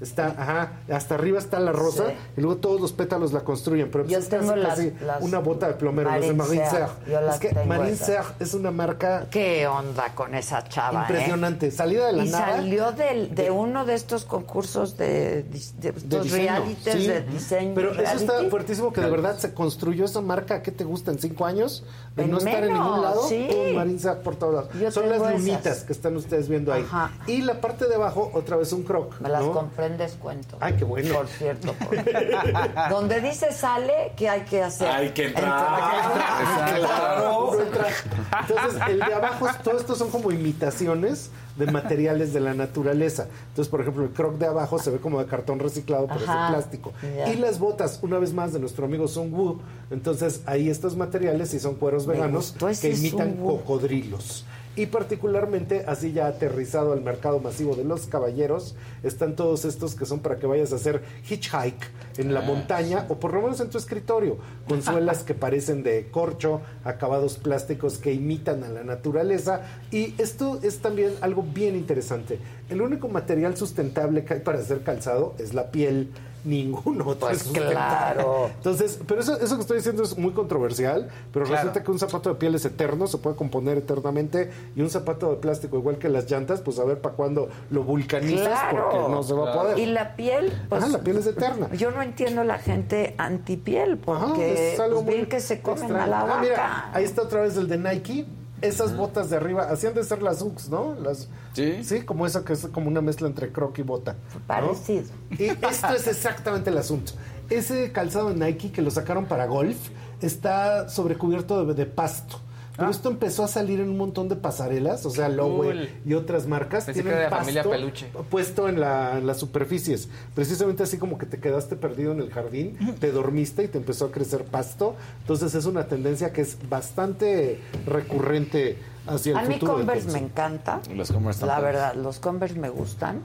Está, ajá, hasta arriba está la rosa Sí. y luego todos los pétalos la construyen. Pero Yo es tengo casi, las- casi las una bota de plomero, las de Marine Marine Serre. Serre. Yo las Es que tengo Marine esas. Serre es una marca ¿Qué onda con esa chava? eh? impresionante, salida de la y nada. salió del- de, uno de estos concursos de, de de estos realities sí. de diseño. Pero eso está fuertísimo que de verdad se construyó esa marca. ¿Qué te gusta en cinco años? De En no estar en ningún lado. sí. Marine Serre por todos lados. Yo Son las esas. lunitas que están ustedes viendo ahí. Ajá. Y la parte de abajo, otra vez un croc. Me las ¿no? compré en descuento. Ay, qué bueno. Por cierto. por- <laughs> Donde dice sale, ¿qué hay que hacer? Hay que entrar. Claro. Entonces, el de abajo, todo esto son como imitaciones de materiales de la naturaleza. Entonces, por ejemplo, el croc de abajo se ve como de cartón reciclado, pero Ajá. es de plástico. Y las botas, una vez más, de nuestro amigo Sung Woo. Entonces, ahí estos materiales sí son cueros veganos que imitan cocodrilos. Y particularmente, así ya aterrizado al mercado masivo de los caballeros, están todos estos que son para que vayas a hacer hitchhike en la Ah, montaña o por lo menos en tu escritorio, con <laughs> suelas que parecen de corcho, acabados plásticos que imitan a la naturaleza. Y esto es también algo bien interesante. El único material sustentable que hay para hacer calzado es la piel. Ningún otro Pues claro. Entonces, pero eso, eso que estoy diciendo es muy controversial, pero Claro. resulta que un zapato de piel es eterno, se puede componer eternamente, y un zapato de plástico, igual que las llantas, pues a ver para cuándo lo vulcanizas, Claro. porque no se va a poder. Y la piel, pues. Ajá, la piel es eterna. Yo no entiendo la gente antipiel, porque es algo pues, bien muy que se comen extraño. a la Ah, vaca. mira, ahí está otra vez el de Nike. Esas botas de arriba, hacían de ser las Ux, ¿no? Las, Sí. Sí, como esa que es como una mezcla entre croc y bota. ¿no? Parecido. Y esto es exactamente el asunto. Ese calzado de Nike que lo sacaron para golf está sobrecubierto de, de pasto. Pero Ah. esto empezó a salir en un montón de pasarelas, o sea, Lowe Cool. y otras marcas. Pensé que tienen era de familia pasto Peluche. puesto en, la- en las superficies. Precisamente así como que te quedaste perdido en el jardín, te dormiste y te empezó a crecer pasto. Entonces es una tendencia que es bastante recurrente hacia el A mí futuro. del Converse me encanta. Los Converse La verdad, los Converse me gustan,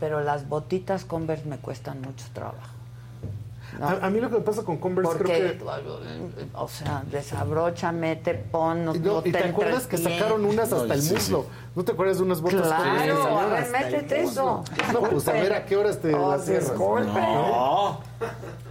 pero las botitas Converse me cuestan mucho trabajo. ¿No? A, a mí lo que me pasa con Converse Porque, creo que... o sea, desabrocha, mete, pon, no, no y te acuerdas que sacaron unas No, hasta el sí, sí. muslo. ¿No te acuerdas de unas botas Claro, que a ver, métete eso. No, pues a ver a qué horas te Oh, las cierras. disculpe. No.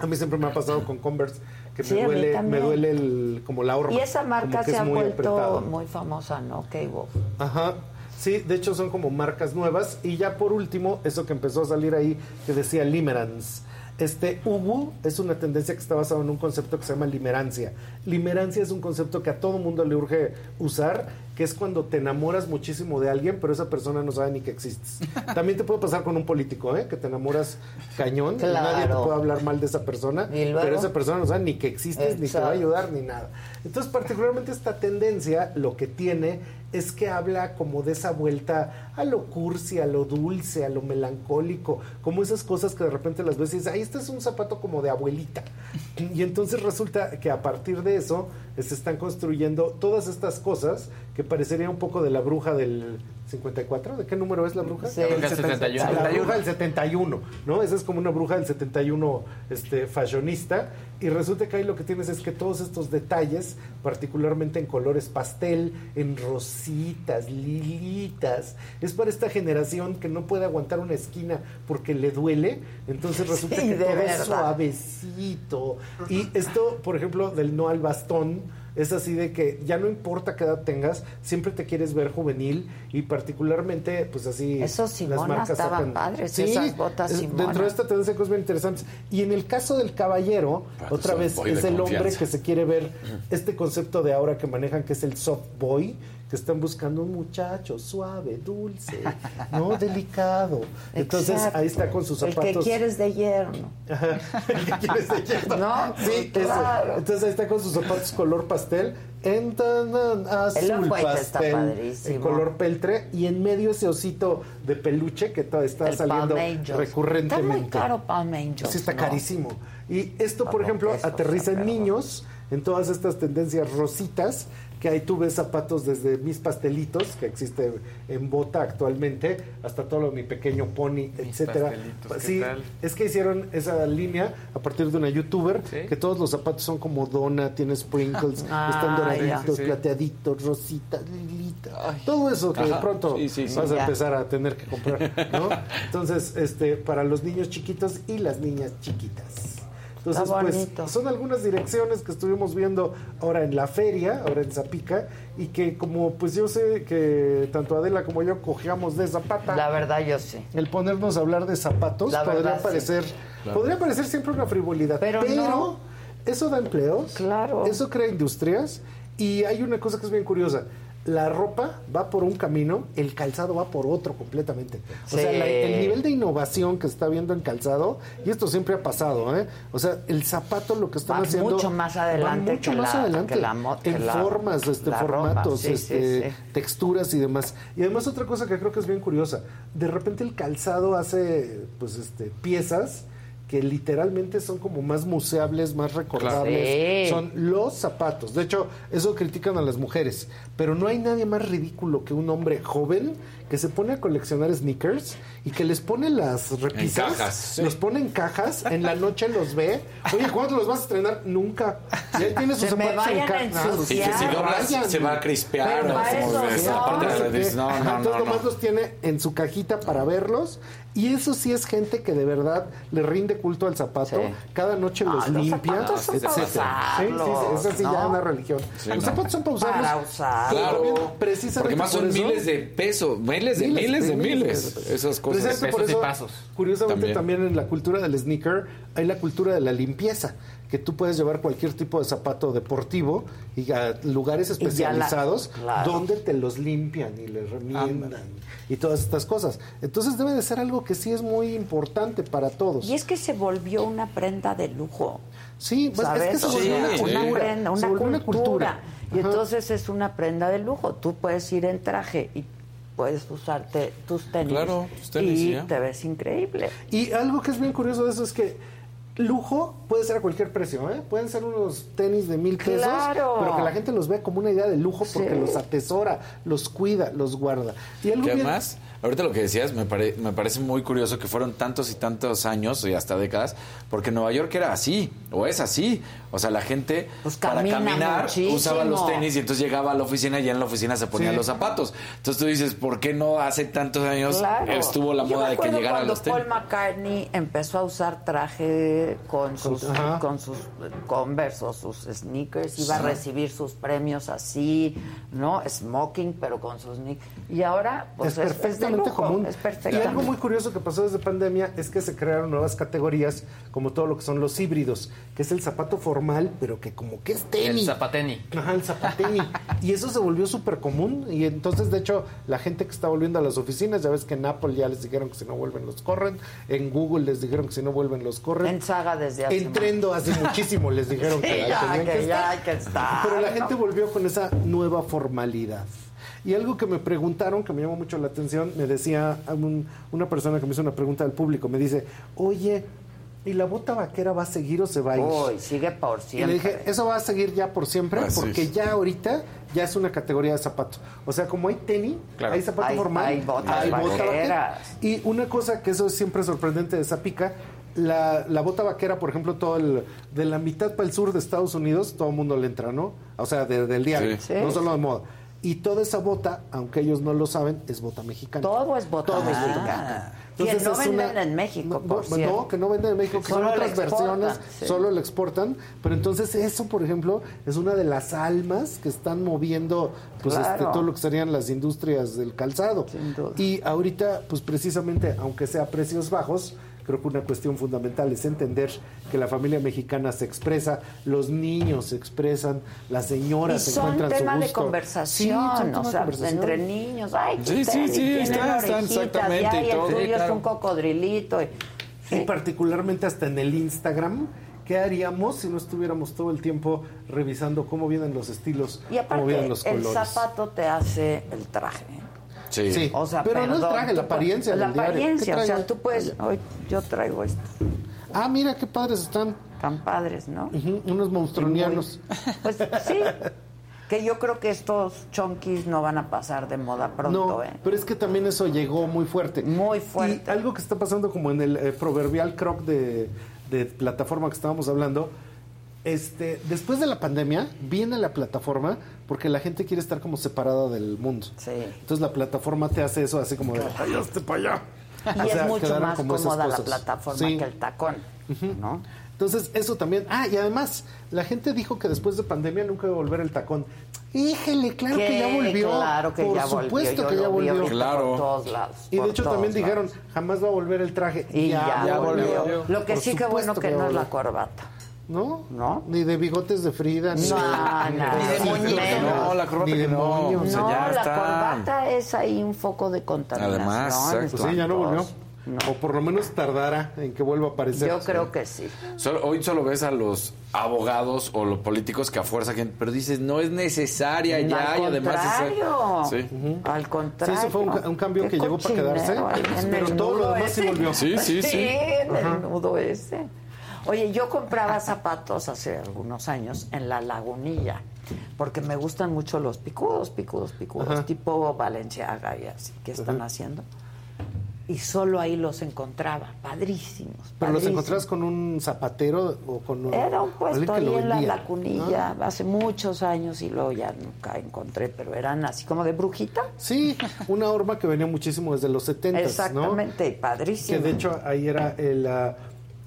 A mí siempre me ha pasado con Converse que Sí, me duele, me duele el, como la horma. Y esa marca se es ha vuelto apretado. muy famosa, ¿no? K-Wolf. Ajá. Sí, de hecho son como marcas nuevas. Y ya por último, eso que empezó a salir ahí, que decía Limerance. Este Ubu es una tendencia que está basada en un concepto que se llama limerancia. Limerancia es un concepto que a todo mundo le urge usar, que es cuando te enamoras muchísimo de alguien, pero esa persona no sabe ni que existes. <laughs> También te puede pasar con un político, ¿eh? que te enamoras cañón, y Claro. nadie te puede hablar mal de esa persona, pero esa persona no sabe ni que existes, ni te va a ayudar, ni nada. Entonces, particularmente esta tendencia lo que tiene es que habla como de esa vuelta a lo cursi, a lo dulce, a lo melancólico, como esas cosas que de repente las ves y dices, ay, este es un zapato como de abuelita. Y entonces resulta que a partir de eso se están construyendo todas estas cosas que parecería un poco de la bruja del 54. ¿De qué número es la bruja? Sí, el 71. La bruja del 71, ¿no? Esa es como una bruja del 71 este, fashionista. Y resulta que ahí lo que tienes es que todos estos detalles, particularmente en colores pastel, en rositas, lilitas, es para esta generación que no puede aguantar una esquina porque le duele. Entonces resulta Sí, que de todo es suavecito. Y esto, por ejemplo, del no al bastón, es así de que ya no importa qué edad tengas, siempre te quieres ver juvenil y particularmente, pues así. Esos Simona estaban padres, esas botas Simona. Dentro de esta tendencia cosas bien interesantes. Y en el caso del caballero, Pato otra vez es el hombre que se quiere ver este concepto de ahora que manejan, que es el soft boy, que están buscando un muchacho suave, dulce, no <laughs> delicado. Entonces ahí está con sus zapatos. El que quieres de yerno. <laughs> El que quieres de yerno. No, Sí, claro. eso. Entonces ahí está con sus zapatos color pastel, en tan- tan azul El está pastel, padrísimo. en color peltre, y en medio ese osito de peluche que está El saliendo recurrentemente. Está muy caro Palm Angels. Sí, está ¿no? carísimo. Y esto, por ejemplo, aterriza en niños, en todas estas tendencias rositas, que ahí tú ves zapatos desde mis pastelitos, que existe en bota actualmente, hasta todo lo de mi pequeño pony, etcétera. pastelitos, ¿qué Sí, tal? es que hicieron esa línea a partir de una youtuber, que todos los zapatos son como dona, tiene sprinkles, <laughs> Ah, están doraditos. Sí. plateaditos, rositas, lilita. Todo eso que de pronto Sí, sí, sí. vas a Ya. empezar a tener que comprar, ¿no? <laughs> Entonces, este, para los niños chiquitos y las niñas chiquitas. Entonces, Está pues, son algunas direcciones que estuvimos viendo ahora en la feria, ahora en Zapica, y que como pues yo sé que tanto Adela como yo cojeamos de zapata, La verdad, yo sí. el ponernos a hablar de zapatos La podría verdad, sí. parecer, podría parecer siempre una frivolidad, Pero pero, no. eso da empleos, Claro. eso crea industrias, y hay una cosa que es bien curiosa. La ropa va por un camino, el calzado va por otro completamente. O sea, la- el nivel de innovación que está viendo en calzado, y esto siempre ha pasado, ¿eh? O sea, el zapato lo que están Va haciendo. mucho más va adelante mucho que más la- adelante. que la que en formas, este, formatos, sí, este, sí. texturas y demás. Y además otra cosa que creo que es bien curiosa, de repente el calzado hace pues este piezas que literalmente son como más museables, más recordables. Sí. Son los zapatos. De hecho, eso critican a las mujeres, pero no hay nadie más ridículo que un hombre joven que se pone a coleccionar sneakers y que les pone las repisas, cajas, sí. los pone en cajas, en la noche los ve. Oye, ¿cuándo los vas a estrenar? Nunca. Y él tiene sus Se me zapatos en cajas. que si doblas se va a crispear. Pero No, no, entonces no, nomás no. los tiene en su cajita para verlos. Y eso sí es gente que de verdad le rinde culto al zapato. Sí. Cada noche Ah, los los limpia, zapatos son para etcétera. Sí, sí, sí, sí ya ¿no? es una religión. Sí, los no. zapatos son para usarlos. Para usar. Claro. precisamente Porque más por son eso- miles de pesos, miles de miles de miles. Esas cosas. Precisamente por pesos y eso, pasos. Curiosamente También. también. en la cultura del sneaker hay la cultura de la limpieza, que tú puedes llevar cualquier tipo de zapato deportivo y a lugares la- especializados claro. donde te los limpian y les remiendan y todas estas cosas. Entonces debe de ser algo que sí es muy importante para todos. Y es que se volvió una prenda de lujo. Sí, pues, ¿sabes? es que se volvió una cultura. prenda, se una volvió una cultura. cultura. Y Ajá. entonces es una prenda de lujo. Tú puedes ir en traje y puedes usarte tus tenis. Claro, tus tenis, y ya. te ves increíble. Y algo que es bien curioso de eso es que lujo puede ser a cualquier precio, ¿eh? Pueden ser unos tenis de mil pesos, Claro. pero que la gente los ve como una idea de lujo porque Sí. los atesora, los cuida, los guarda. Y algo Que bien- además, ahorita lo que decías, me, pare- me parece muy curioso que fueron tantos y tantos años y hasta décadas, porque Nueva York era así, o es así. O sea, la gente Pues para camina caminar muchísimo. usaba los tenis y entonces llegaba a la oficina y ya en la oficina se ponían Sí. los zapatos. Entonces tú dices, ¿por qué no hace tantos años Claro. estuvo la Yo moda de que llegaran los tenis? Paul McCartney empezó a usar traje con sus, Ajá. con sus Converse o sus sneakers, iba a recibir sus premios así, ¿no? Smoking, pero con sus sneakers. Y ahora, pues es es, es de perfectamente lujo, común. Es y perfectamente. algo muy curioso que pasó desde pandemia es que se crearon nuevas categorías, como todo lo que son los híbridos, que es el zapato formal, pero que como que es tenis. El zapateni. Ajá, el zapateni. <laughs> y eso se volvió súper común. Y entonces, de hecho, la gente que está volviendo a las oficinas, ya ves que en Apple ya les dijeron que si no vuelven los corren. En Google les dijeron que si no vuelven los corren. En Saga desde hace En Trendo hace muchísimo les dijeron <laughs> Sí, que, ahí ya, tenían que que ya estar. que estar, Pero la ¿no? gente volvió con esa nueva formalidad. Y algo que me preguntaron, que me llamó mucho la atención, me decía un- una persona que me hizo una pregunta del público, me dice, oye, ¿y la bota vaquera va a seguir o se va a ir? Uy, sigue por Y siempre. le dije, eso va a seguir ya por siempre, Así porque es. ya ahorita ya es una categoría de zapato. O sea, como hay tenis, Claro. hay zapato Hay- formal, hay botas bota vaqueras. vaquera. Y una cosa que eso es siempre sorprendente de Zapica, la, la bota vaquera, por ejemplo, todo el, de la mitad para el sur de Estados Unidos, todo el mundo le entra, ¿no? O sea, de- del diario, Sí. no Sí. solo de moda. Y toda esa bota, aunque ellos no lo saben, es bota mexicana. Todo es bota Todo es bota mexicana. Entonces que no venden una- en México, no, por no, cierto. no, que no venden en México, que Solo son otras versiones, sí. solo lo exportan. Pero entonces eso, por ejemplo, es una de las almas que están moviendo pues Claro. este, todo lo que serían las industrias del calzado. Y ahorita, pues precisamente, aunque sea precios bajos, creo que una cuestión fundamental es entender que la familia mexicana se expresa, los niños se expresan, las Y señoras son encuentran tema su de gusto. conversación, Sí, son tema o de sea, conversación. entre niños. Ay, Sí, sí, sí, están orejitas, exactamente ya, y y el todo. tuyo Sí, es un cocodrilito. y- Y particularmente hasta en el Instagram, ¿qué haríamos si no estuviéramos todo el tiempo revisando cómo vienen los estilos, Y cómo vienen aparte, los el colores? zapato te hace el traje. Sí. Sí, O sea, pero no el traje, la apariencia La del diario. apariencia, ¿Qué o sea, tú puedes... Hoy yo traigo esto. Ah, mira qué padres están. Tan padres, ¿no? Unos monstronianos. <laughs> Pues sí. Que yo creo que estos chonquis no van a pasar de moda pronto, no, ¿eh? pero es que también eso llegó muy fuerte. Muy fuerte. Y algo que está pasando como en el eh, proverbial croc de, de plataforma que estábamos hablando, este, después de la pandemia viene la plataforma porque la gente quiere estar como separada del mundo. Sí. Entonces la plataforma te hace eso así como de, "Ay, para allá. Y O es sea, mucho más cómoda la plataforma Sí. que el tacón, ¿no? Entonces, eso también. Ah, y además, la gente dijo que después de pandemia nunca iba a volver el tacón. Híjele, claro que, Que ya volvió. claro que Por ya volvió, supuesto yo que ya volvió. Claro. por todos lados. Y de hecho también dijeron, jamás va a volver el traje. Y ya, ya volvió. Lo que Por sí que bueno que ya no es la volvió. corbata. ¿No? ¿No? Ni de bigotes de Frida, ni No, de, no, ni de moñito. No, la corbata ni de que no. O sea, no, ya la está. corbata es ahí un foco de contaminación. Además, exacto. Pues sí, ya no volvió. No. O por lo menos tardará en que vuelva a aparecer. Yo creo que sí. Solo- hoy solo ves a los abogados o los políticos que a fuerza quieren, pero dices, no es necesaria ya Al y además contrario. es- sí. Al Sí, contrario. ese fue un, un cambio que llegó para quedarse, pero todo lo demás sí ese. volvió. Sí, sí, sí. en el nudo ese. Oye, yo compraba zapatos hace algunos años en la lagunilla, porque me gustan mucho los picudos, picudos, picudos, Ajá. tipo Valenciaga y así, que están Ajá. haciendo. Y solo ahí los encontraba, padrísimos. Pero los encontrás con un zapatero o con Era un puesto ahí en la vendía. lacunilla hace muchos años y luego ya nunca encontré, pero eran así como de brujita. Sí, una horma que venía muchísimo desde los 70, ¿no? Exactamente, padrísimo. Que de hecho ahí era el, ah,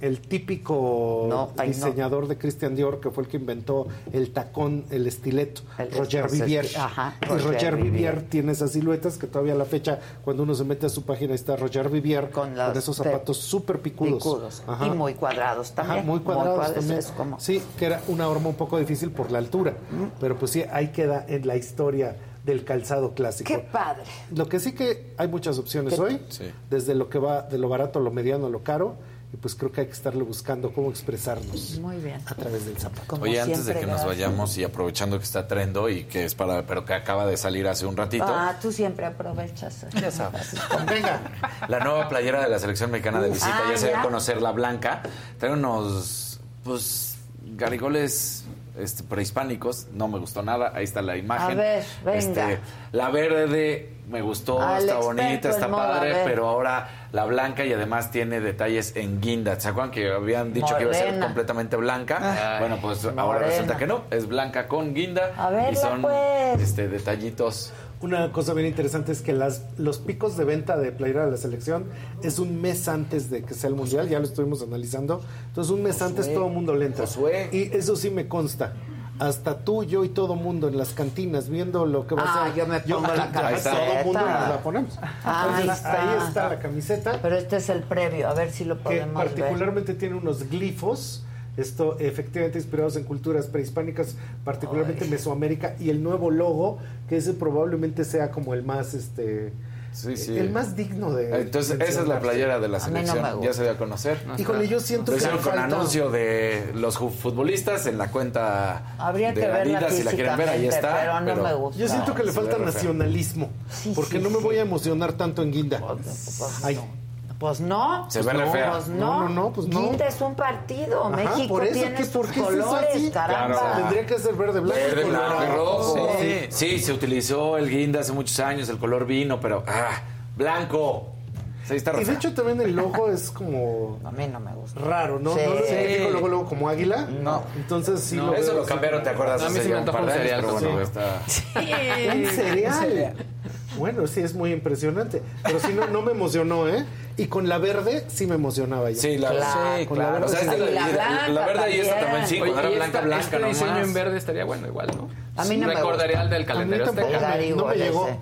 el típico No, ahí no. diseñador de Christian Dior que fue el que inventó el tacón, el estileto, El- Roger Vivier. ajá, y Roger Roger, Vivier. Vivier. tiene esas siluetas que todavía a la fecha, cuando uno se mete a su página, está Roger Vivier con, las esos de- zapatos súper picudos. picudos. Ajá. Y muy cuadrados también. Ajá, muy cuadrados cuadra- también. es como- Sí, que era una horma un poco difícil por la altura, pero pues sí, ahí queda en la historia del calzado clásico. Qué padre. Lo que sí que hay muchas opciones ¿Qué? hoy, Sí. desde lo que va de lo barato a lo mediano a lo caro, y pues creo que hay que estarle buscando cómo expresarnos Muy bien. a través del zapato. Como Oye, antes de que nos vayamos y aprovechando que está trendo y que es para, pero que acaba de salir hace un ratito, Ah, tú siempre aprovechas. Ya sabes. Venga, la nueva playera de la selección mexicana de visita Ah, ya se dio ya. a conocer la blanca. Trae unos, pues, garigoles este, prehispánicos. No me gustó nada. Ahí está la imagen. A ver, venga. Este, la verde me gustó, Al está bonita, está moda, padre, ver. pero ahora la blanca y además tiene detalles en guinda. ¿Se acuerdan que habían dicho que iba a ser completamente blanca? Ay, bueno, pues ahora resulta que no, es blanca con guinda A verla, y son pues. este detallitos. Una cosa bien interesante es que las, los picos de venta de playera de la selección es un mes antes de que sea el mundial, ya lo estuvimos analizando. Entonces, un mes antes todo el mundo le entra. Y eso sí me consta. Hasta tú, yo y todo mundo en las cantinas viendo lo que va Ah, a ser. yo me pongo la Ahí está, Todo el mundo camiseta. nos la ponemos. Ahí Entonces, está. ahí está la camiseta. Pero este es el previo, a ver si lo que podemos ver. particularmente tiene unos glifos, esto efectivamente inspirados en culturas prehispánicas, particularmente Mesoamérica, y el nuevo logo, que ese probablemente sea como el más este Sí, sí. el más digno de. Entonces, esa es la playera de la no selección. ya se dio a conocer. Híjole, yo siento Lo que hicieron le con falta- anuncio de los futbolistas en la cuenta Habría de que verla si la quieren ver, ahí está. pero no me gusta. Yo siento que le falta nacionalismo. porque sí, no me sí. voy a emocionar tanto en Guinda. Ay. Pues no. Se Pues ve re no, fea. Pues no. No, no, no, pues no. Guinda es un partido. Ajá, México por eso, tiene ¿qué- sus por es colores, así? caramba. Claro. Tendría que ser verde, blanco. Verde, blanco y rojo. Sí. Sí. se utilizó el guinda hace muchos años, el color vino, pero ¡ah! ¡Blanco! Sí, está Y de hecho también el logo es como A mí no me gusta. raro, ¿no? Sí. ¿No lo identifico luego, luego como águila? No. Entonces sí No, lo eso veo lo cambiaron, ¿te acuerdas? A mí sí me antoja un cereal bueno, eso. está... Un cereal. Bueno, sí, es muy impresionante. Pero sí, no, no me emocionó, ¿eh? Y con la verde sí me emocionaba ya. Sí, la, Claro. sí, Con la claro. verde O sea, la la, blanca la verde y esta también. también sí, Oye, cuando era y blanca, esta- blanca, este no diseño más. en verde estaría bueno igual, ¿no? A mí no me Recordaría el del A mí calendario tampoco me, no me llegó. ese,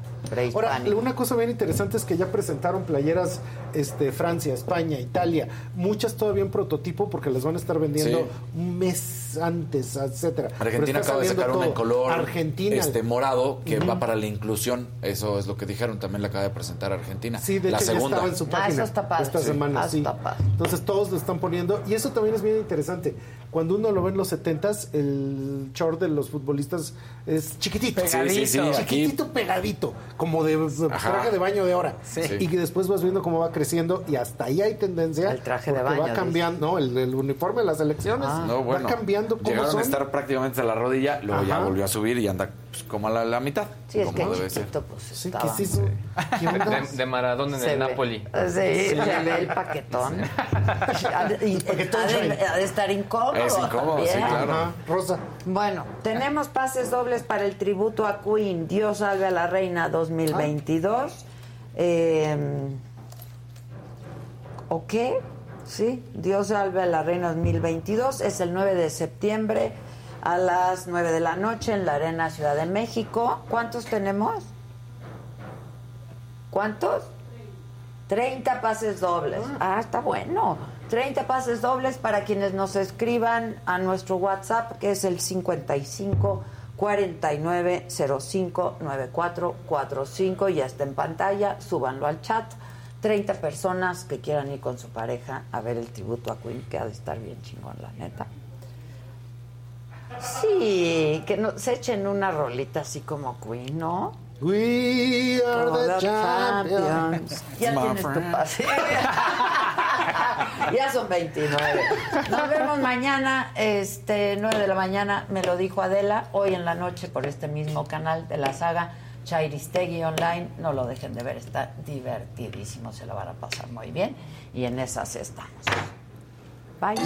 Ahora, una cosa bien interesante es que ya presentaron playeras este, Francia, España, Italia, muchas todavía en prototipo porque las van a estar vendiendo Sí. un mes antes, etcétera. Argentina acaba de sacar una en color Argentina. este morado que va para la inclusión. Eso es lo que dijeron. También la acaba de presentar Argentina. Sí, de la hecho segunda. ya estaba en su Ah, página eso está esta Sí. semana, Ah, sí. Entonces todos lo están poniendo y eso también es bien interesante. Cuando uno lo ve en los 70s, el short de los futbolistas es chiquitito, Sí, sí, sí, aquí- chiquitito pegadito, como de Ajá. traje de baño de hora. Sí. Y que después vas viendo cómo va creciendo y hasta ahí hay tendencia. El traje de baño, va cambiando, no, el, el uniforme de las elecciones Ah. No, bueno. va cambiando cómo Llegaron son. a estar prácticamente a la rodilla, luego ya Ajá. volvió a subir y anda pues, como a la, la mitad. Sí, es que debe ser. chiquito, pues Sí, ¿qué es eso? ¿Qué? De, de Maradona en Se el ve. Napoli. Sí, se ve el paquetón. Ha <laughs> de- y- paquetón ha de, ha de estar incómodo. Es incómodo, sí, también. claro. Ajá, rosa. Bueno, tenemos pases dobles para el tributo a Queen, Dios salve a la reina 2022. Eh, ¿O qué? Sí, Dios salve a la reina 2022. Es el 9 de septiembre a las 9 de la noche en la Arena Ciudad de México. ¿Cuántos tenemos? ¿Cuántos? 30 pases dobles. Ah, está bueno. 30 pases dobles para quienes nos escriban a nuestro WhatsApp, que es el 55 49 05 94 45. Ya está en pantalla. Súbanlo al chat. 30 personas que quieran ir con su pareja a ver el tributo a Queen, que ha de estar bien chingón, la neta. Sí, que nos echen una rolita así como Queen, ¿no? We are the the champions. champions. Ya My tienes tu friend. pase. <laughs> ya son 29. Nos vemos mañana, este 9 de la mañana, me lo dijo Adela, hoy en la noche por este mismo canal de la saga Chairistegui Online. No lo dejen de ver, está divertidísimo, se lo van a pasar muy bien. Y en esas estamos. Bye.